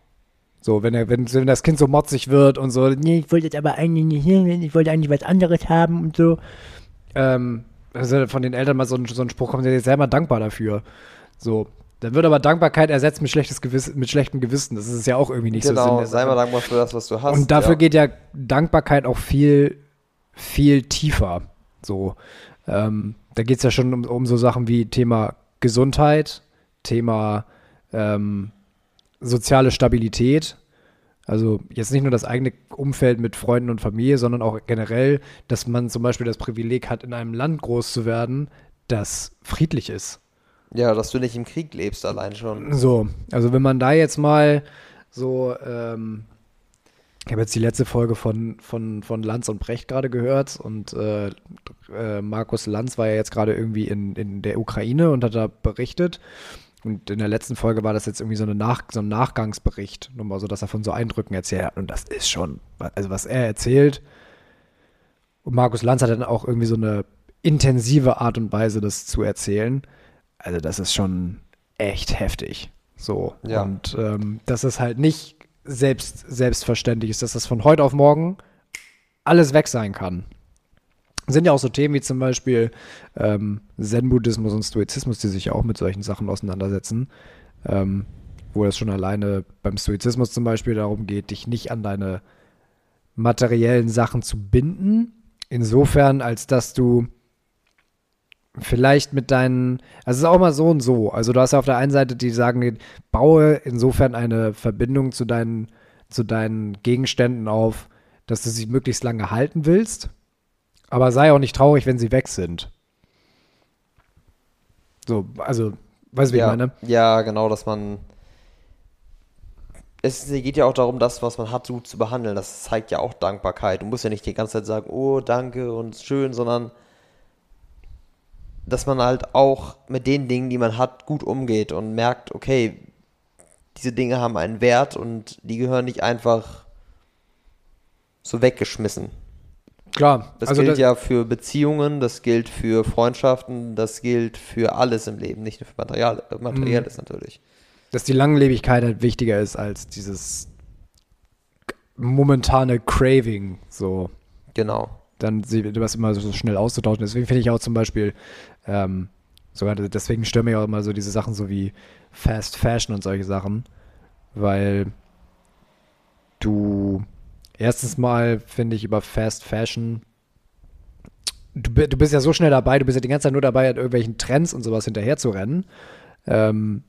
So, wenn, er, wenn, wenn das Kind so motzig wird und so, nee, ich wollte jetzt aber eigentlich nicht hin, ich wollte eigentlich was anderes haben und so. Ähm, also von den Eltern mal so ein, so ein Spruch kommt, der sei mal dankbar dafür. So. Dann wird aber Dankbarkeit ersetzt mit, schlechtes Gewiss, mit schlechtem Gewissen. Das ist ja auch irgendwie nicht so Sinn genau. Sei mal dankbar für das, was du hast. Und dafür ja. geht ja Dankbarkeit auch viel, viel tiefer. So, ähm, da geht es ja schon um, um so Sachen wie Thema Gesundheit, Thema ähm, soziale Stabilität, Also jetzt nicht nur das eigene Umfeld mit Freunden und Familie, sondern auch generell, dass man zum Beispiel das Privileg hat, in einem Land groß zu werden, das friedlich ist. Ja, dass du nicht im Krieg lebst, allein schon. So, also wenn man da jetzt mal so, ähm, ich habe jetzt die letzte Folge von, von, von Lanz und Brecht gerade gehört und äh, äh, Markus Lanz war ja jetzt gerade irgendwie in, in der Ukraine und hat da berichtet. Und in der letzten Folge war das jetzt irgendwie so, eine Nach so ein Nachgangsbericht, nur mal so, dass er von so Eindrücken erzählt hat. Und das ist schon, also was er erzählt. Und Markus Lanz hat dann auch irgendwie so eine intensive Art und Weise, das zu erzählen. Also das ist schon echt heftig. So. Ja. Und ähm, dass es halt nicht selbst, selbstverständlich ist, dass das von heute auf morgen alles weg sein kann. Sind ja auch so Themen wie zum Beispiel ähm, Zen-Buddhismus und Stoizismus, die sich ja auch mit solchen Sachen auseinandersetzen. Ähm, wo es schon alleine beim Stoizismus zum Beispiel darum geht, dich nicht an deine materiellen Sachen zu binden. Insofern, als dass du vielleicht mit deinen, also es ist auch mal so und so. Also du hast ja auf der einen Seite die sagen, baue insofern eine Verbindung zu deinen, zu deinen Gegenständen auf, dass du sie möglichst lange halten willst. Aber sei auch nicht traurig, wenn sie weg sind. So, also, weißt du, wie ja, ich meine? ja, genau, dass man. Es geht ja auch darum, das, was man hat, gut zu behandeln. Das zeigt ja auch Dankbarkeit. Du musst ja nicht die ganze Zeit sagen, oh, danke und schön, sondern dass man halt auch mit den Dingen, die man hat, gut umgeht und merkt, okay, diese Dinge haben einen Wert und die gehören nicht einfach so weggeschmissen. Klar. Das also gilt das, ja für Beziehungen, das gilt für Freundschaften, das gilt für alles im Leben, nicht nur für Material, Mhm. Materielles natürlich. dass die Langlebigkeit halt wichtiger ist als dieses momentane Craving. So. Genau. Dann was immer so schnell auszutauschen. Deswegen finde ich auch zum Beispiel, ähm, sogar deswegen stören mich auch immer so diese Sachen so wie Fast Fashion und solche Sachen, weil du erstens mal finde ich über Fast Fashion Du, du bist ja so schnell dabei, du bist ja die ganze Zeit nur dabei, an irgendwelchen Trends und sowas hinterher zu rennen. Ähm,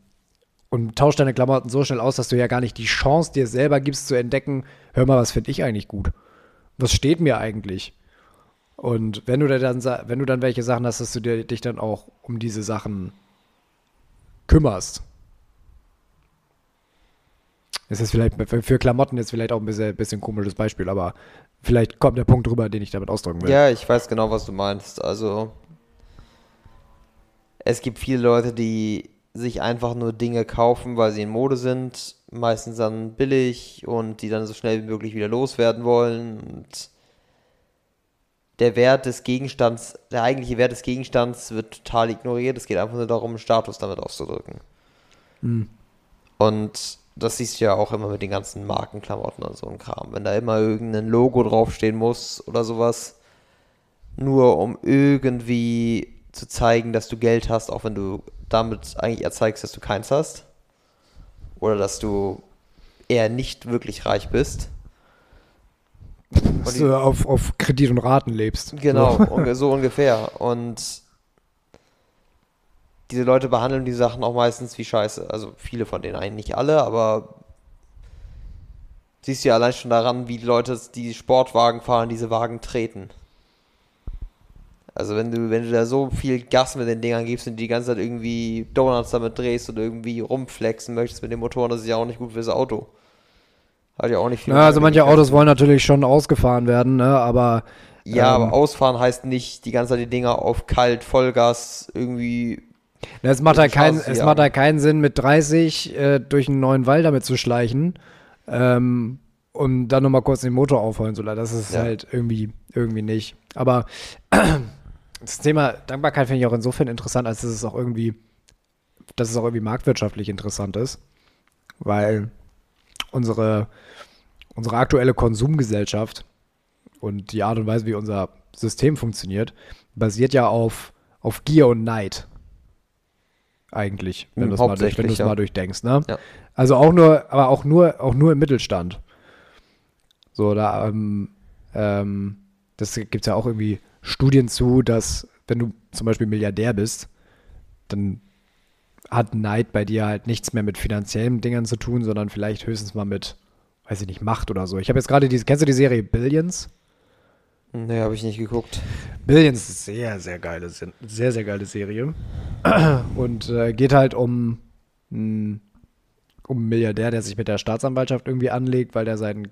und tauschst deine Klamotten so schnell aus, dass du ja gar nicht die Chance dir selber gibst zu entdecken, hör mal, was finde ich eigentlich gut? Was steht mir eigentlich? Und wenn du dann, wenn du dann welche Sachen hast, dass du dir, dich dann auch um diese Sachen kümmerst. Das ist vielleicht für- Klamotten jetzt vielleicht auch ein bisschen, bisschen komisches Beispiel, aber vielleicht kommt der Punkt rüber, den ich damit ausdrücken will. Ja, ich weiß genau, was du meinst. Also, es gibt viele Leute, die sich einfach nur Dinge kaufen, weil sie in Mode sind, meistens dann billig und die dann so schnell wie möglich wieder loswerden wollen. Und der Wert des Gegenstands, der eigentliche Wert des Gegenstands wird total ignoriert. Es geht einfach nur darum, einen Status damit auszudrücken. Hm. Und das siehst du ja auch immer mit den ganzen Markenklamotten und so ein Kram. Wenn da immer irgendein Logo draufstehen muss oder sowas, nur um irgendwie zu zeigen, dass du Geld hast, auch wenn du damit eigentlich erzeigst, dass du keins hast. Oder dass du eher nicht wirklich reich bist. Dass du auf, auf Kredit und Raten lebst. Genau, So. so ungefähr. Und diese Leute behandeln die Sachen auch meistens wie Scheiße. Also viele von denen eigentlich nicht alle, aber siehst du ja allein schon daran, wie die Leute, die Sportwagen fahren, diese Wagen treten. Also wenn du, wenn du da so viel Gas mit den Dingern gibst und die ganze Zeit irgendwie Donuts damit drehst oder irgendwie rumflexen möchtest mit dem Motor, das ist ja auch nicht gut fürs Auto. Hat ja auch nicht viel. Ja, also manche. Autos wollen natürlich schon ausgefahren werden, ne? aber Ja, Ähm, aber ausfahren heißt nicht die ganze Zeit die Dinger auf kalt, Vollgas irgendwie. Na, Es macht, halt kein, es macht halt keinen Sinn, mit 30 äh, durch einen neuen Wald damit zu schleichen ähm, und dann nochmal kurz den Motor aufholen zu lassen. Das ist Ja. halt irgendwie, irgendwie nicht. Aber das Thema Dankbarkeit finde ich auch insofern interessant, als dass es auch irgendwie, dass es auch irgendwie marktwirtschaftlich interessant ist, weil unsere, unsere aktuelle Konsumgesellschaft und die Art und Weise, wie unser System funktioniert, basiert ja auf, auf Gier und Neid. Eigentlich, wenn Hm, du es mal, durch, wenn ja. mal durchdenkst, ne? Ja. Also auch nur, aber auch nur, auch nur im Mittelstand. So, da, ähm, ähm, das gibt es ja auch irgendwie Studien zu, dass wenn du zum Beispiel Milliardär bist, dann hat Neid bei dir halt nichts mehr mit finanziellen Dingern zu tun, sondern vielleicht höchstens mal mit weiß ich nicht, macht oder so. Ich habe jetzt gerade diese, kennst du die Serie Billions? Nee, habe ich nicht geguckt. Billions ist sehr, sehr geile, sehr, sehr geile Serie. Und äh, geht halt um, um einen Milliardär, der sich mit der Staatsanwaltschaft irgendwie anlegt, weil der seinen,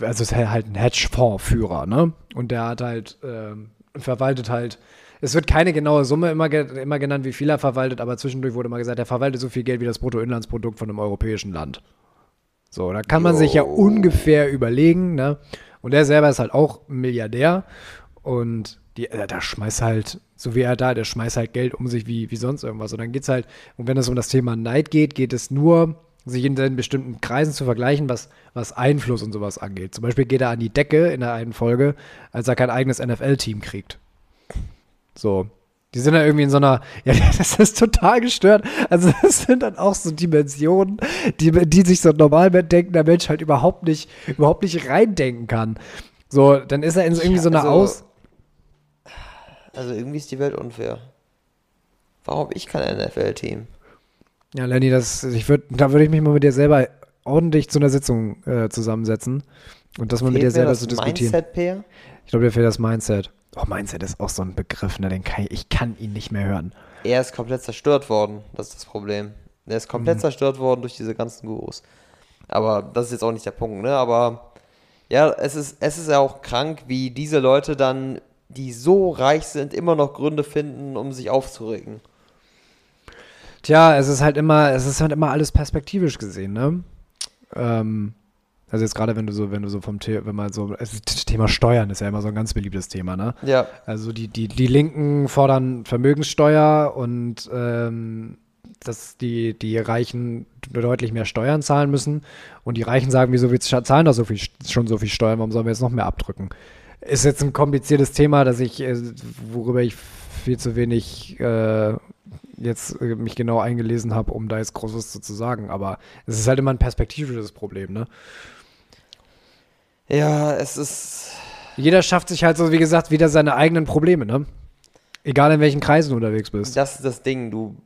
also ist halt ein Hedgefondsführer, ne? Und der hat halt, äh, verwaltet halt, es wird keine genaue Summe immer, immer genannt, wie viel er verwaltet, aber zwischendurch wurde mal gesagt, er verwaltet so viel Geld wie das Bruttoinlandsprodukt von einem europäischen Land. So, da kann man sich ja ungefähr überlegen, ne? Und er selber ist halt auch Milliardär und die, äh, da schmeißt halt, so wie er da, der schmeißt halt Geld um sich wie, wie sonst irgendwas. Und dann geht es halt, und wenn es um das Thema Neid geht, geht es nur, sich in den bestimmten Kreisen zu vergleichen, was, was Einfluss und sowas angeht. Zum Beispiel geht er an die Decke in der einen Folge, als er kein eigenes NFL-Team kriegt. So. Die sind dann irgendwie in so einer, ja, das ist total gestört. Also das sind dann auch so Dimensionen, die, die sich so ein Normalmensch denken, der Mensch halt überhaupt nicht, überhaupt nicht reindenken kann. So, dann ist er in so irgendwie so einer also, Aus. Also irgendwie ist die Welt unfair. Warum habe ich kein NFL-Team? Ja, Lenny, das, ich würd, da würde ich mich mal mit dir selber ordentlich zu einer Sitzung äh, zusammensetzen und das mal mit dir selber zu so diskutieren. Mindset, Peer? Ich glaube, dir fehlt das Mindset. Oh, Mindset ist auch so ein Begriff, ne? Den kann ich, ich kann ihn nicht mehr hören. Er ist komplett zerstört worden, das ist das Problem. Er ist komplett mhm. zerstört worden durch diese ganzen Gurus. Aber das ist jetzt auch nicht der Punkt, ne? Aber ja, es ist, es ist ja auch krank, wie diese Leute dann, die so reich sind, immer noch Gründe finden, um sich aufzuregen. Tja, es ist halt immer, es ist halt immer alles perspektivisch gesehen, ne? Ähm, also jetzt gerade wenn du so, wenn du so vom Thema, wenn man so, das Thema Steuern ist ja immer so ein ganz beliebtes Thema, ne? Ja. Also die, die, die Linken fordern Vermögenssteuer und ähm, dass die, die Reichen deutlich mehr Steuern zahlen müssen. Und die Reichen sagen, wieso wir zahlen doch so viel, schon so viel Steuern, warum sollen wir jetzt noch mehr abdrücken? Ist jetzt ein kompliziertes Thema, dass ich, äh, worüber ich viel zu wenig äh, jetzt äh, mich genau eingelesen habe, um da jetzt Großes zu sagen. Aber es ist halt immer ein perspektivisches Problem, ne? Ja, es ist. Jeder schafft sich halt so, wie gesagt, wieder seine eigenen Probleme, ne? Egal in welchen Kreisen du unterwegs bist. Das ist das Ding, du.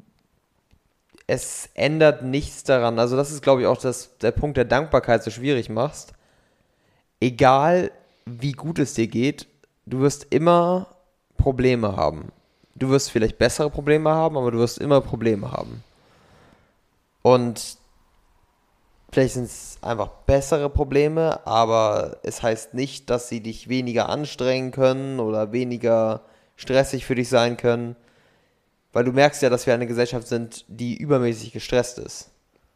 Es ändert nichts daran. Also, das ist, glaube ich, auch das, der Punkt der Dankbarkeit so schwierig machst. Egal, wie gut es dir geht, du wirst immer Probleme haben. Du wirst vielleicht bessere Probleme haben, aber du wirst immer Probleme haben. Und Vielleicht sind es einfach bessere Probleme, aber es heißt nicht, dass sie dich weniger anstrengen können oder weniger stressig für dich sein können. Weil du merkst ja, dass wir eine Gesellschaft sind, die übermäßig gestresst ist.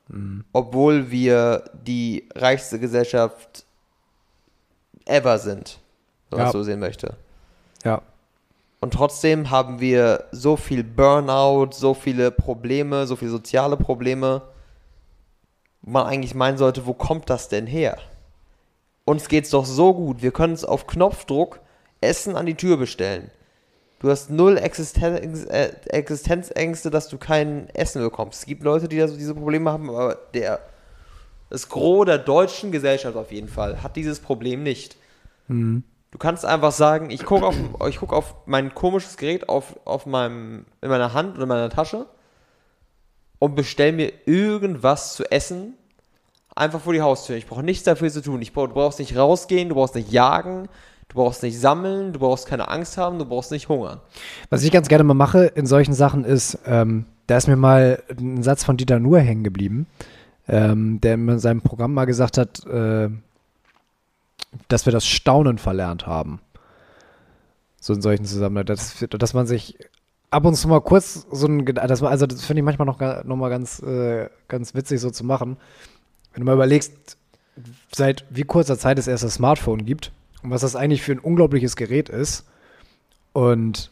Mhm. Obwohl wir die reichste Gesellschaft ever sind, wenn ja. man es so sehen möchte. Ja. Und trotzdem haben wir so viel Burnout, so viele Probleme, so viele soziale Probleme man eigentlich meinen sollte, wo kommt das denn her? Uns geht's doch so gut, wir können es auf Knopfdruck Essen an die Tür bestellen. Du hast null Existenz, äh, Existenzängste, dass du kein Essen bekommst. Es gibt Leute, die diese Probleme haben, aber der, das Gros der deutschen Gesellschaft auf jeden Fall hat dieses Problem nicht. Mhm. Du kannst einfach sagen, ich gucke auf, guck auf mein komisches Gerät auf, auf meinem, in meiner Hand oder in meiner Tasche und bestell mir irgendwas zu essen einfach vor die Haustür. Ich brauche nichts dafür zu tun. Ich brauch, du brauchst nicht rausgehen, du brauchst nicht jagen, du brauchst nicht sammeln, du brauchst keine Angst haben, du brauchst nicht hungern. Was ich ganz gerne mal mache in solchen Sachen ist, ähm, da ist mir mal ein Satz von Dieter Nuhr hängen geblieben, ähm, der in seinem Programm mal gesagt hat, äh, dass wir das Staunen verlernt haben. So in solchen Zusammenhängen, dass, dass man sich ab und zu mal kurz so ein, das, also das finde ich manchmal noch, noch mal ganz, äh, ganz witzig so zu machen. Wenn du mal überlegst, seit wie kurzer Zeit es erst das Smartphone gibt und was das eigentlich für ein unglaubliches Gerät ist und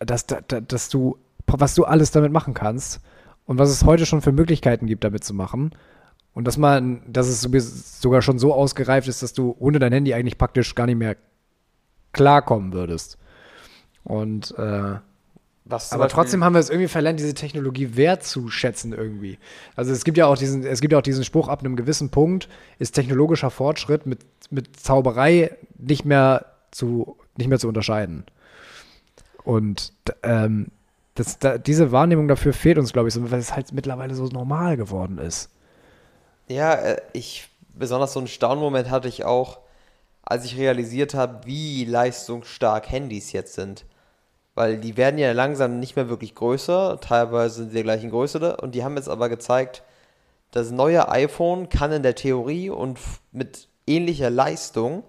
dass, dass, dass du, was du alles damit machen kannst und was es heute schon für Möglichkeiten gibt, damit zu machen. Und dass man, dass es sogar schon so ausgereift ist, dass du ohne dein Handy eigentlich praktisch gar nicht mehr klarkommen würdest. Und äh, aber trotzdem haben wir es irgendwie verlernt, diese Technologie wertzuschätzen irgendwie. Also es gibt ja auch diesen, es gibt ja auch diesen Spruch, ab einem gewissen Punkt ist technologischer Fortschritt mit, mit Zauberei nicht mehr zu, nicht mehr zu unterscheiden. Und ähm, das, da, diese Wahrnehmung dafür fehlt uns, glaube ich, so, weil es halt mittlerweile so normal geworden ist. Ja, äh, ich besonders so einen Staunmoment hatte ich auch, als ich realisiert habe, wie leistungsstark Handys jetzt sind. Weil die werden ja langsam nicht mehr wirklich größer, teilweise sind sie der gleichen Größe und die haben jetzt aber gezeigt, das neue iPhone kann in der Theorie und mit ähnlicher Leistung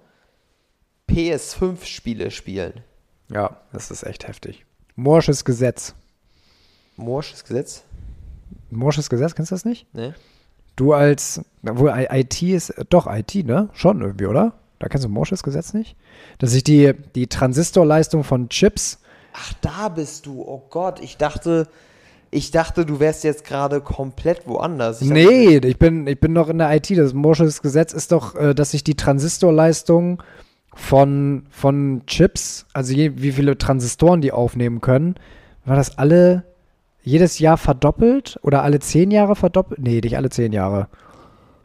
PS5-Spiele spielen. Ja, das ist echt heftig. Morsches Gesetz. Morsches Gesetz? Morsches Gesetz, kennst du das nicht? Nee. Du als, obwohl IT ist, doch IT, ne? Schon irgendwie, oder? Da kennst du Morsches Gesetz nicht? Dass sich die, die Transistorleistung von Chips. Ach, da bist du. Oh Gott, ich dachte, ich dachte, du wärst jetzt gerade komplett woanders. Ich nee, ich bin, ich bin noch in der IT. Das Morsches Gesetz ist doch, äh, dass sich die Transistorleistung von, von Chips, also je, wie viele Transistoren die aufnehmen können, war das alle jedes Jahr verdoppelt oder alle zehn Jahre verdoppelt? Nee, nicht alle zehn Jahre.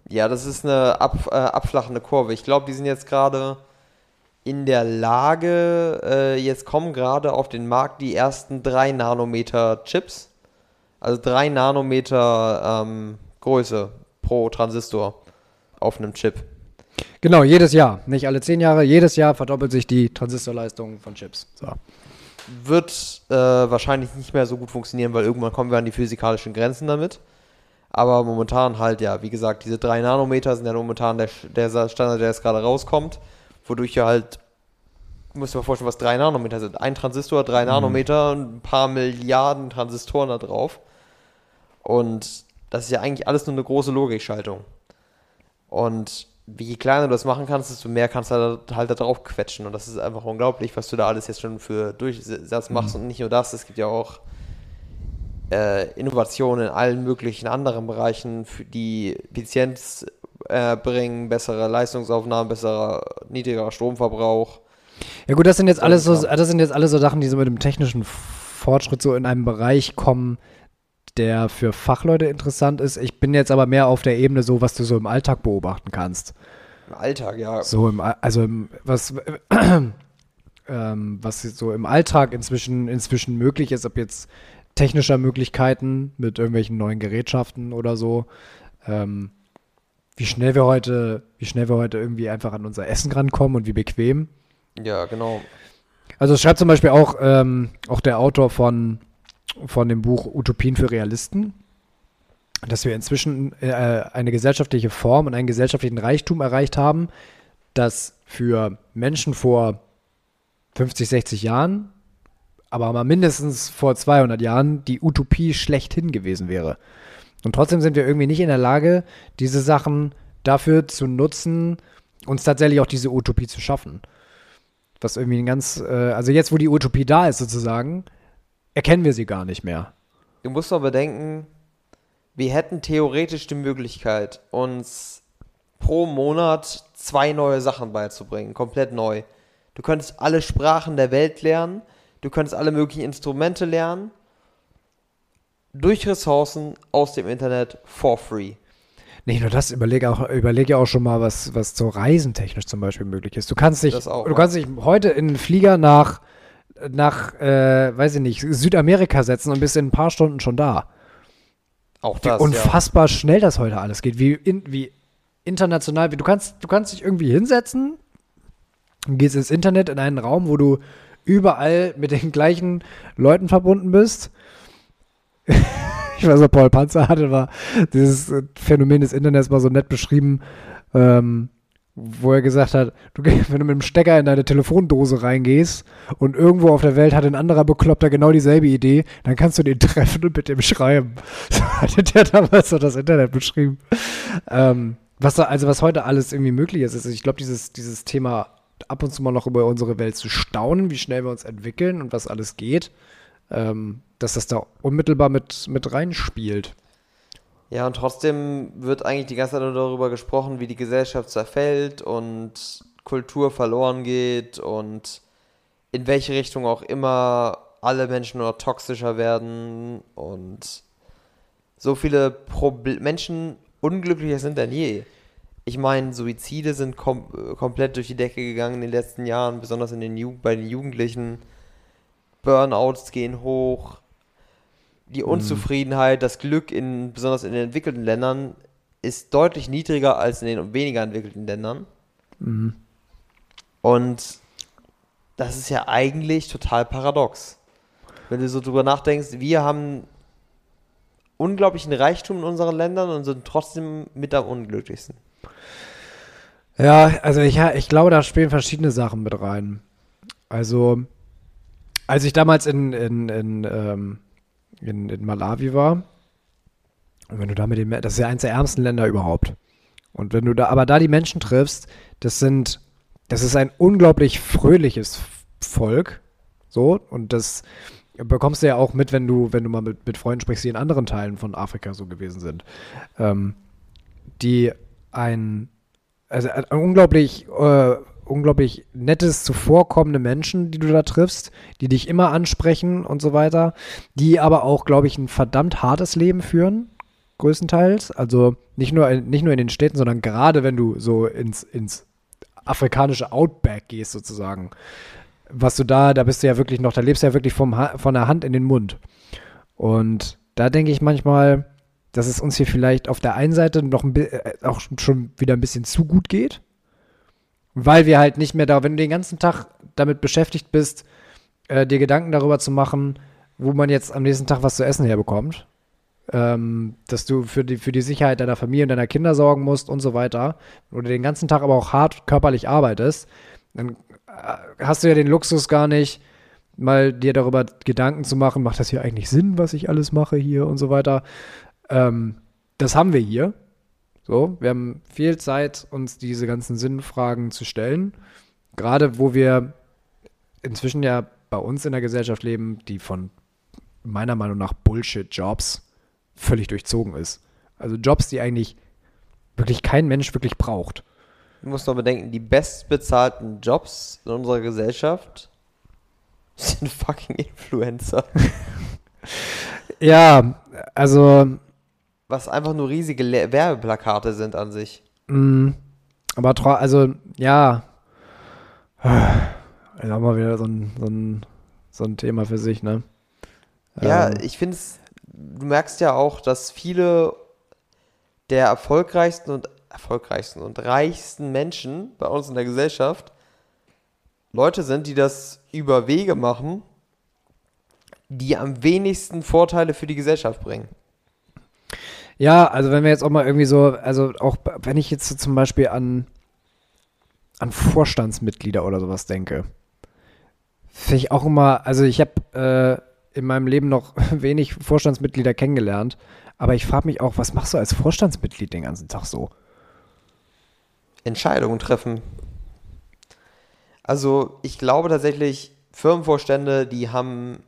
Ja, das ist eine ab, äh, abflachende Kurve. Ich glaube, die sind jetzt gerade in der Lage, äh, jetzt kommen gerade auf den Markt die ersten drei Nanometer Chips. Also drei Nanometer ähm, Größe pro Transistor auf einem Chip. Genau, jedes Jahr. Nicht alle zehn Jahre, jedes Jahr verdoppelt sich die Transistorleistung von Chips. So. Wird äh, wahrscheinlich nicht mehr so gut funktionieren, weil irgendwann kommen wir an die physikalischen Grenzen damit. Aber momentan halt, ja, wie gesagt, diese 3 Nanometer sind ja momentan der, der Standard, der jetzt gerade rauskommt, wodurch ja halt, müsst ihr mal vorstellen, was 3 Nanometer sind. Ein Transistor, 3 mhm. Nanometer, ein paar Milliarden Transistoren da drauf. Und das ist ja eigentlich alles nur eine große Logikschaltung. Und je kleiner du das machen kannst, desto mehr kannst du halt, halt da drauf quetschen. Und das ist einfach unglaublich, was du da alles jetzt schon für Durchsatz machst. Mhm. Und nicht nur das, es gibt ja auch äh, Innovationen in allen möglichen anderen Bereichen, für die Effizienz äh, bringen, bessere Leistungsaufnahmen, besserer, niedrigerer Stromverbrauch. Ja gut, das sind jetzt alles so, das sind jetzt alles so Sachen, die so mit dem technischen Fortschritt so in einem Bereich kommen, der für Fachleute interessant ist. Ich bin jetzt aber mehr auf der Ebene so, was du so im Alltag beobachten kannst. Im Alltag, ja. So im, also im, was, ähm, was so im Alltag inzwischen, inzwischen möglich ist, ob jetzt technischer Möglichkeiten mit irgendwelchen neuen Gerätschaften oder so. Ähm, wie schnell wir heute, wie schnell wir heute irgendwie einfach an unser Essen rankommen und wie bequem. Ja, genau. Also es schreibt zum Beispiel auch, ähm, auch der Autor von, von dem Buch Utopien für Realisten, dass wir inzwischen äh, eine gesellschaftliche Form und einen gesellschaftlichen Reichtum erreicht haben, das für Menschen vor 50, 60 Jahren aber mal mindestens vor 200 Jahren die Utopie schlechthin gewesen wäre. Und trotzdem sind wir irgendwie nicht in der Lage, diese Sachen dafür zu nutzen, uns tatsächlich auch diese Utopie zu schaffen. Was irgendwie ein ganz, äh, also jetzt, wo die Utopie da ist sozusagen, erkennen wir sie gar nicht mehr. Du musst doch bedenken, wir hätten theoretisch die Möglichkeit, uns pro Monat zwei neue Sachen beizubringen, komplett neu. Du könntest alle Sprachen der Welt lernen, Du könntest alle möglichen Instrumente lernen. Durch Ressourcen aus dem Internet for free. Nicht nur das, überlege auch, überlege auch schon mal, was, was so reisentechnisch zum Beispiel möglich ist. Du kannst dich, auch, du ja. kannst dich heute in einen Flieger nach, nach äh, weiß ich nicht, Südamerika setzen und bist in ein paar Stunden schon da. Auch das, wie unfassbar ja. schnell das heute alles geht, wie, in, wie international, wie, du kannst, du kannst dich irgendwie hinsetzen, gehst ins Internet in einen Raum, wo du überall mit den gleichen Leuten verbunden bist. ich weiß noch, Paul Panzer hatte war dieses Phänomen des Internets mal so nett beschrieben, ähm, wo er gesagt hat, du, wenn du mit dem Stecker in deine Telefondose reingehst und irgendwo auf der Welt hat ein anderer Bekloppter genau dieselbe Idee, dann kannst du den treffen und mit dem schreiben. So hatte der damals so das Internet beschrieben. Ähm, was also was heute alles irgendwie möglich ist, ist ich glaube, dieses, dieses Thema ab und zu mal noch über unsere Welt zu staunen, wie schnell wir uns entwickeln und was alles geht, ähm, dass das da unmittelbar mit, mit reinspielt. Ja, und trotzdem wird eigentlich die ganze Zeit nur darüber gesprochen, wie die Gesellschaft zerfällt und Kultur verloren geht und in welche Richtung auch immer alle Menschen nur toxischer werden und so viele Proble Menschen unglücklicher sind denn je ich meine, Suizide sind kom komplett durch die Decke gegangen in den letzten Jahren, besonders in den bei den Jugendlichen. Burnouts gehen hoch. Die mhm. Unzufriedenheit, das Glück in besonders in den entwickelten Ländern ist deutlich niedriger als in den weniger entwickelten Ländern. Und das ist ja eigentlich total paradox. Wenn du so drüber nachdenkst, wir haben unglaublichen Reichtum in unseren Ländern und sind trotzdem mit am unglücklichsten. Ja, also ich, ich glaube, da spielen verschiedene Sachen mit rein. Also, als ich damals in, in, in, ähm, in, in Malawi war, und wenn du da mit den, das ist ja eines der ärmsten Länder überhaupt. Und wenn du da, aber da die Menschen triffst, das sind, das ist ein unglaublich fröhliches Volk. So, und das bekommst du ja auch mit, wenn du, wenn du mal mit, mit Freunden sprichst, die in anderen Teilen von Afrika so gewesen sind. Ähm, die ein, also ein unglaublich, äh, unglaublich nettes, zuvorkommende Menschen, die du da triffst, die dich immer ansprechen und so weiter, die aber auch, glaube ich, ein verdammt hartes Leben führen, größtenteils. Also nicht nur, in, nicht nur in den Städten, sondern gerade wenn du so ins, ins afrikanische Outback gehst, sozusagen. Was du da, da bist du ja wirklich noch, da lebst du ja wirklich vom, von der Hand in den Mund. Und da denke ich manchmal, dass es uns hier vielleicht auf der einen Seite noch ein äh, auch schon wieder ein bisschen zu gut geht. Weil wir halt nicht mehr da, wenn du den ganzen Tag damit beschäftigt bist, äh, dir Gedanken darüber zu machen, wo man jetzt am nächsten Tag was zu essen herbekommt, ähm, dass du für die, für die Sicherheit deiner Familie und deiner Kinder sorgen musst und so weiter, oder den ganzen Tag aber auch hart körperlich arbeitest, dann äh, hast du ja den Luxus gar nicht, mal dir darüber Gedanken zu machen, macht das hier eigentlich Sinn, was ich alles mache hier und so weiter. Ähm, das haben wir hier. So, wir haben viel Zeit, uns diese ganzen Sinnfragen zu stellen. Gerade wo wir inzwischen ja bei uns in der Gesellschaft leben, die von meiner Meinung nach Bullshit-Jobs völlig durchzogen ist. Also Jobs, die eigentlich wirklich kein Mensch wirklich braucht. Du musst noch bedenken, die bestbezahlten Jobs in unserer Gesellschaft sind fucking Influencer. Ja, also Was einfach nur riesige Le Werbeplakate sind an sich. Mm, aber also, ja. Ist auch mal wieder so ein, so ein, so ein Thema für sich, ne? Ja, Ähm, ich finde es, du merkst ja auch, dass viele der erfolgreichsten und erfolgreichsten und reichsten Menschen bei uns in der Gesellschaft Leute sind, die das über Wege machen, die am wenigsten Vorteile für die Gesellschaft bringen. Ja, also wenn wir jetzt auch mal irgendwie so, also auch wenn ich jetzt so zum Beispiel an, an Vorstandsmitglieder oder sowas denke, finde ich auch immer, also ich habe äh, in meinem Leben noch wenig Vorstandsmitglieder kennengelernt, aber ich frage mich auch, was machst du als Vorstandsmitglied den ganzen Tag so? Entscheidungen treffen. Also ich glaube tatsächlich, Firmenvorstände, die haben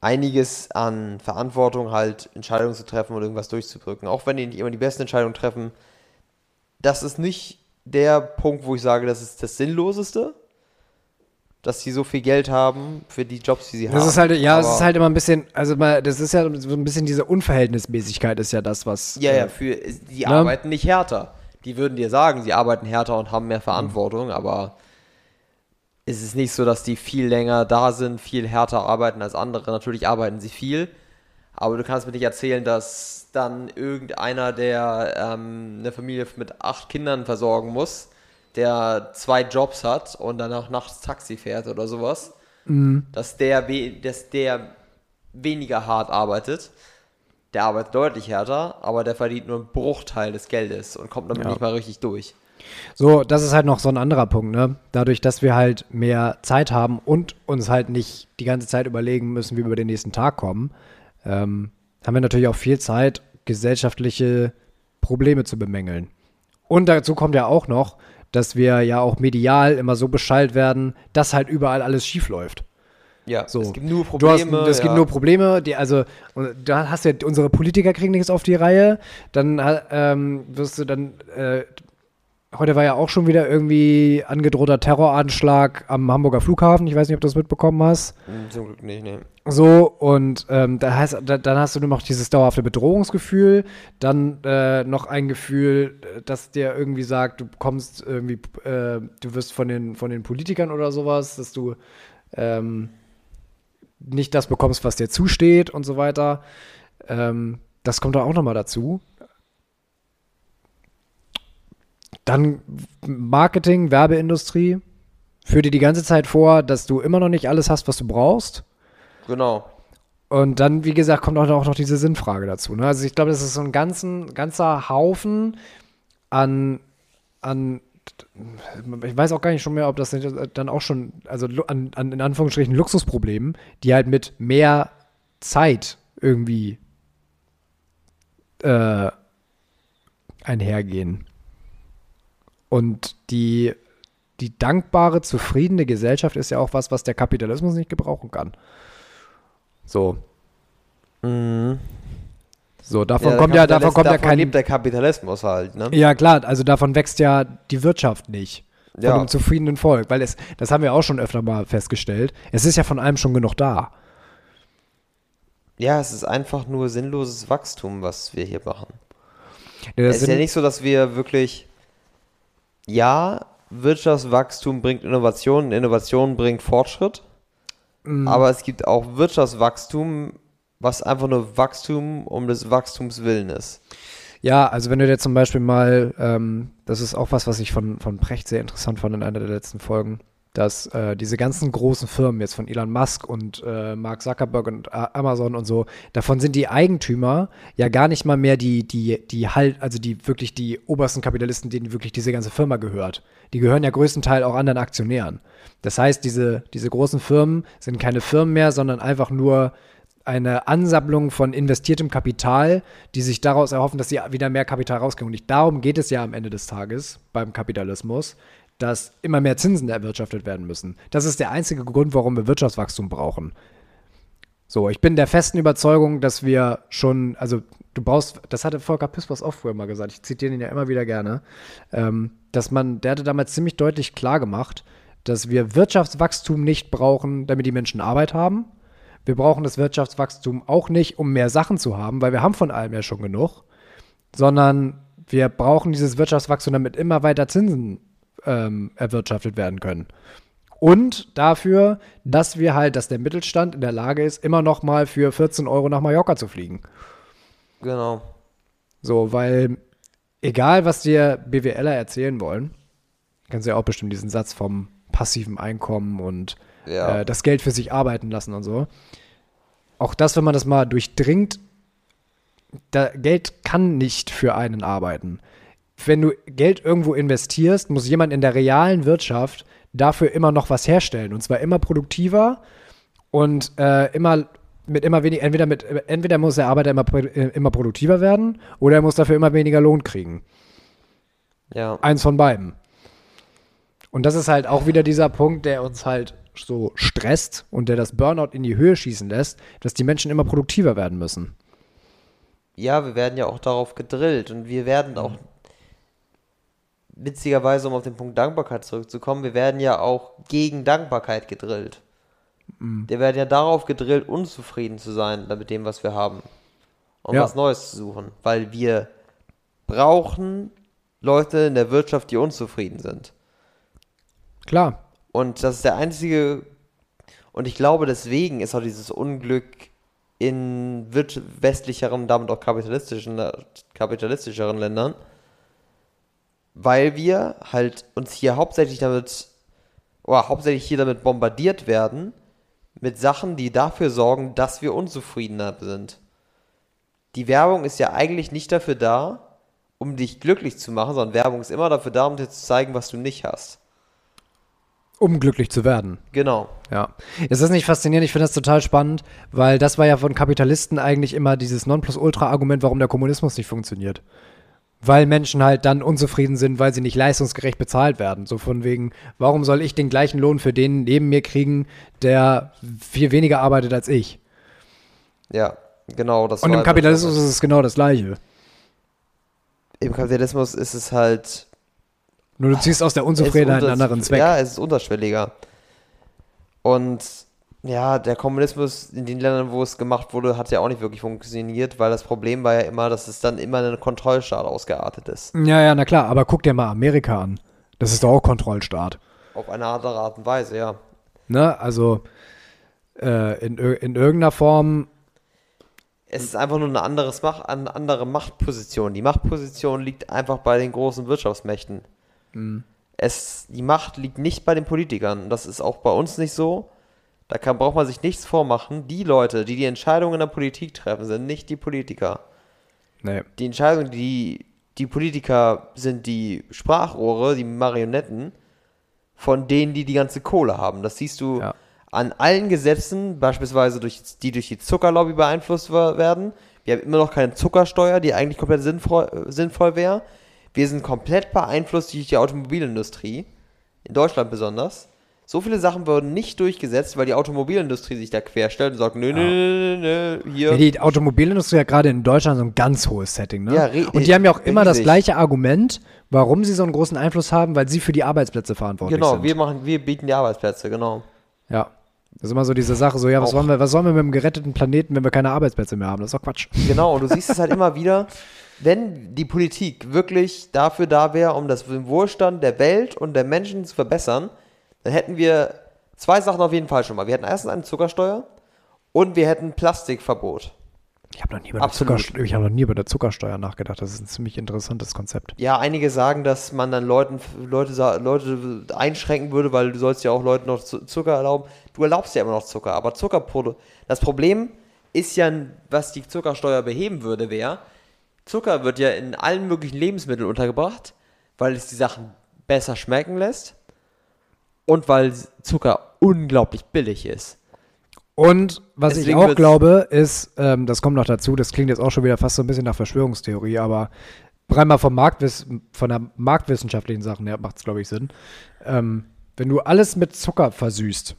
einiges an Verantwortung, halt Entscheidungen zu treffen und irgendwas durchzudrücken. Auch wenn die nicht immer die besten Entscheidungen treffen. Das ist nicht der Punkt, wo ich sage, das ist das Sinnloseste, dass sie so viel Geld haben für die Jobs, die sie haben. Das ist halt, ja, es ist halt immer ein bisschen, also mal, das ist ja so ein bisschen diese Unverhältnismäßigkeit ist ja das, was. Ja, ja, äh, für, die Ne? arbeiten nicht härter. Die würden dir sagen, sie arbeiten härter und haben mehr Verantwortung, aber es ist nicht so, dass die viel länger da sind, viel härter arbeiten als andere. Natürlich arbeiten sie viel, aber du kannst mir nicht erzählen, dass dann irgendeiner, der ähm, eine Familie mit acht Kindern versorgen muss, der zwei Jobs hat und dann auch nachts Taxi fährt oder sowas, dass, der we dass der weniger hart arbeitet. Der arbeitet deutlich härter, aber der verdient nur einen Bruchteil des Geldes und kommt damit Ja. nicht mal richtig durch. So, das ist halt noch so ein anderer Punkt, ne? Dadurch, dass wir halt mehr Zeit haben und uns halt nicht die ganze Zeit überlegen müssen, wie wir über den nächsten Tag kommen, ähm, haben wir natürlich auch viel Zeit, gesellschaftliche Probleme zu bemängeln. Und dazu kommt ja auch noch, dass wir ja auch medial immer so beschallt werden, dass halt überall alles schief läuft. Ja, So. es gibt nur Du hast, Probleme. es gibt ja. nur Probleme, die, also, da hast du ja, unsere Politiker kriegen nichts auf die Reihe, dann ähm, wirst du dann, äh, heute war ja auch schon wieder irgendwie angedrohter Terroranschlag am Hamburger Flughafen, ich weiß nicht, ob du das mitbekommen hast. Hm, Zum Glück nicht, ne. So, und ähm, da heißt, da, dann hast du nur noch dieses dauerhafte Bedrohungsgefühl, dann äh, noch ein Gefühl, äh, dass dir irgendwie sagt, du kommst irgendwie, äh, du wirst von den, von den Politikern oder sowas, dass du ähm, nicht das bekommst, was dir zusteht und so weiter. Ähm, das kommt da auch nochmal dazu. Dann Marketing, Werbeindustrie. Führt dir die ganze Zeit vor, dass du immer noch nicht alles hast, was du brauchst. Genau. Und dann, wie gesagt, kommt auch noch, auch noch diese Sinnfrage dazu. Ne? Also ich glaube, das ist so ein ganzen, ganzer Haufen an, an, ich weiß auch gar nicht schon mehr, ob das dann auch schon, also an, an in Anführungsstrichen Luxusproblemen, die halt mit mehr Zeit irgendwie äh, einhergehen. Und die, die dankbare, zufriedene Gesellschaft ist ja auch was, was der Kapitalismus nicht gebrauchen kann. So. Mhm. So, davon Ja, kommt ja, davon kommt ja davon kein. lebt der Kapitalismus halt, ne? Ja, klar, also davon wächst ja die Wirtschaft nicht. Von Ja. einem zufriedenen Volk, weil es, das haben wir auch schon öfter mal festgestellt, es ist ja von allem schon genug da. Ja, es ist einfach nur sinnloses Wachstum, was wir hier machen. Ja, es ist ja nicht so, dass wir wirklich, ja, Wirtschaftswachstum bringt Innovation, Innovation bringt Fortschritt, Mhm. aber es gibt auch Wirtschaftswachstum, was einfach nur Wachstum um des Wachstums willen ist. Ja, also wenn du dir zum Beispiel mal, ähm, das ist auch was, was ich von, von Precht sehr interessant fand in einer der letzten Folgen, dass äh, diese ganzen großen Firmen jetzt von Elon Musk und äh, Mark Zuckerberg und A- Amazon und so, davon sind die Eigentümer ja gar nicht mal mehr die, die, die halt, also die wirklich die obersten Kapitalisten, denen wirklich diese ganze Firma gehört. Die gehören ja größtenteils auch anderen Aktionären. Das heißt, diese, diese großen Firmen sind keine Firmen mehr, sondern einfach nur eine Ansammlung von investiertem Kapital, die sich daraus erhoffen, dass sie wieder mehr Kapital rauskriegen. Und darum geht es ja am Ende des Tages beim Kapitalismus, dass immer mehr Zinsen erwirtschaftet werden müssen. Das ist der einzige Grund, warum wir Wirtschaftswachstum brauchen. So, ich bin der festen Überzeugung, dass wir schon, also du brauchst, das hatte Volker Pispers auch früher mal gesagt, ich zitiere ihn ja immer wieder gerne, ähm, dass man, der hatte damals ziemlich deutlich klar gemacht, dass wir Wirtschaftswachstum nicht brauchen, damit die Menschen Arbeit haben. Wir brauchen das Wirtschaftswachstum auch nicht, um mehr Sachen zu haben, weil wir haben von allem ja schon genug, sondern wir brauchen dieses Wirtschaftswachstum, damit immer weiter Zinsen ähm, erwirtschaftet werden können. Und dafür, dass wir halt, dass der Mittelstand in der Lage ist, immer noch mal für 14 Euro nach Mallorca zu fliegen. Genau. So, weil egal, was dir BWLer erzählen wollen, kennst du ja auch bestimmt diesen Satz vom passiven Einkommen und Ja. äh, das Geld für sich arbeiten lassen und so. Auch das, wenn man das mal durchdringt, da, Geld kann nicht für einen arbeiten. Wenn du Geld irgendwo investierst, muss jemand in der realen Wirtschaft dafür immer noch was herstellen. Und zwar immer produktiver und äh, immer mit immer weniger, entweder mit, entweder muss der Arbeiter immer, äh, immer produktiver werden oder er muss dafür immer weniger Lohn kriegen. ja. Eins von beiden. Und das ist halt auch wieder dieser Punkt, der uns halt so stresst und der das Burnout in die Höhe schießen lässt, dass die Menschen immer produktiver werden müssen. Ja, wir werden ja auch darauf gedrillt und wir werden auch, witzigerweise, um auf den Punkt Dankbarkeit zurückzukommen, wir werden ja auch gegen Dankbarkeit gedrillt. Wir werden ja darauf gedrillt, unzufrieden zu sein mit dem, was wir haben. Und Ja. was Neues zu suchen. Weil wir brauchen Leute in der Wirtschaft, die unzufrieden sind. Klar. Und das ist der einzige, und ich glaube, deswegen ist auch dieses Unglück in westlicheren, damit auch kapitalistischen, kapitalistischeren Ländern, weil wir halt uns hier hauptsächlich damit, oder hauptsächlich hier damit bombardiert werden, mit Sachen, die dafür sorgen, dass wir unzufriedener sind. Die Werbung ist ja eigentlich nicht dafür da, um dich glücklich zu machen, sondern Werbung ist immer dafür da, um dir zu zeigen, was du nicht hast. Um glücklich zu werden. Genau. Ja. Ist das nicht faszinierend? Ich finde das total spannend, weil das war ja von Kapitalisten eigentlich immer dieses Nonplusultra-Argument, warum der Kommunismus nicht funktioniert. Weil Menschen halt dann unzufrieden sind, weil sie nicht leistungsgerecht bezahlt werden. So von wegen, warum soll ich den gleichen Lohn für den neben mir kriegen, der viel weniger arbeitet als ich? Ja, genau. Das Und im halt Kapitalismus ist es genau das Gleiche. Im Kapitalismus ist es halt. Nur du ziehst aus der Unzufriedenheit einen anderen Zweck. Ja, es ist unterschwelliger. Und ja, der Kommunismus in den Ländern, wo es gemacht wurde, hat ja auch nicht wirklich funktioniert, weil das Problem war ja immer, dass es dann immer ein Kontrollstaat ausgeartet ist. Ja, ja, na klar, aber guck dir mal Amerika an. Das ist doch auch Kontrollstaat. Auf eine andere Art und Weise, ja. Ne? Also äh, in, in irgendeiner Form Es ist einfach nur eine, anderes Macht, eine andere Machtposition. Die Machtposition liegt einfach bei den großen Wirtschaftsmächten. Es, die Macht liegt nicht bei den Politikern. Das ist auch bei uns nicht so. Da kann, braucht man sich nichts vormachen. Die Leute, die die Entscheidungen in der Politik treffen, sind nicht die Politiker. Nee. Die Entscheidungen, die die Politiker sind die Sprachrohre, die Marionetten von denen, die die ganze Kohle haben. Das siehst du Ja. an allen Gesetzen, beispielsweise durch, die durch die Zuckerlobby beeinflusst wer- werden. Wir haben immer noch keine Zuckersteuer, die eigentlich komplett sinnvoll, äh, sinnvoll wäre. Wir sind komplett beeinflusst durch die Automobilindustrie, in Deutschland besonders. So viele Sachen wurden nicht durchgesetzt, weil die Automobilindustrie sich da querstellt und sagt, nö, nö, nö, nö, nö, hier. Ja, die Automobilindustrie hat gerade in Deutschland so ein ganz hohes Setting, ne? Ja, Und die haben ja auch immer das gleiche Argument, warum sie so einen großen Einfluss haben, weil sie für die Arbeitsplätze verantwortlich genau, sind. wir machen, wir bieten die Arbeitsplätze, genau. ja. Das ist immer so diese Sache, so, ja, was Auch. wollen, wir, was sollen wir mit einem geretteten Planeten, wenn wir keine Arbeitsplätze mehr haben? Das ist doch Quatsch. Genau, und du siehst es halt immer wieder, wenn die Politik wirklich dafür da wäre, um das den Wohlstand der Welt und der Menschen zu verbessern, dann hätten wir zwei Sachen auf jeden Fall schon mal. Wir hätten erstens eine Zuckersteuer und wir hätten Plastikverbot. Ich habe noch, nie über ich hab noch nie über der Zuckersteuer nachgedacht. Das ist ein ziemlich interessantes Konzept. Ja, einige sagen, dass man dann Leuten, Leute, Leute einschränken würde, weil du sollst ja auch Leuten noch Zu- Zucker erlauben. Du erlaubst ja immer noch Zucker, aber Zuckerprodu Das Problem ist ja, was die Zuckersteuer beheben würde, wäre, Zucker wird ja in allen möglichen Lebensmitteln untergebracht, weil es die Sachen besser schmecken lässt und weil Zucker unglaublich billig ist. Und was ich Deswegen auch wird's- glaube, ist, ähm, das kommt noch dazu, das klingt jetzt auch schon wieder fast so ein bisschen nach Verschwörungstheorie, aber rein mal vom Marktwiss von der marktwissenschaftlichen Sachen her macht es, glaube ich, Sinn. Ähm, wenn du alles mit Zucker versüßt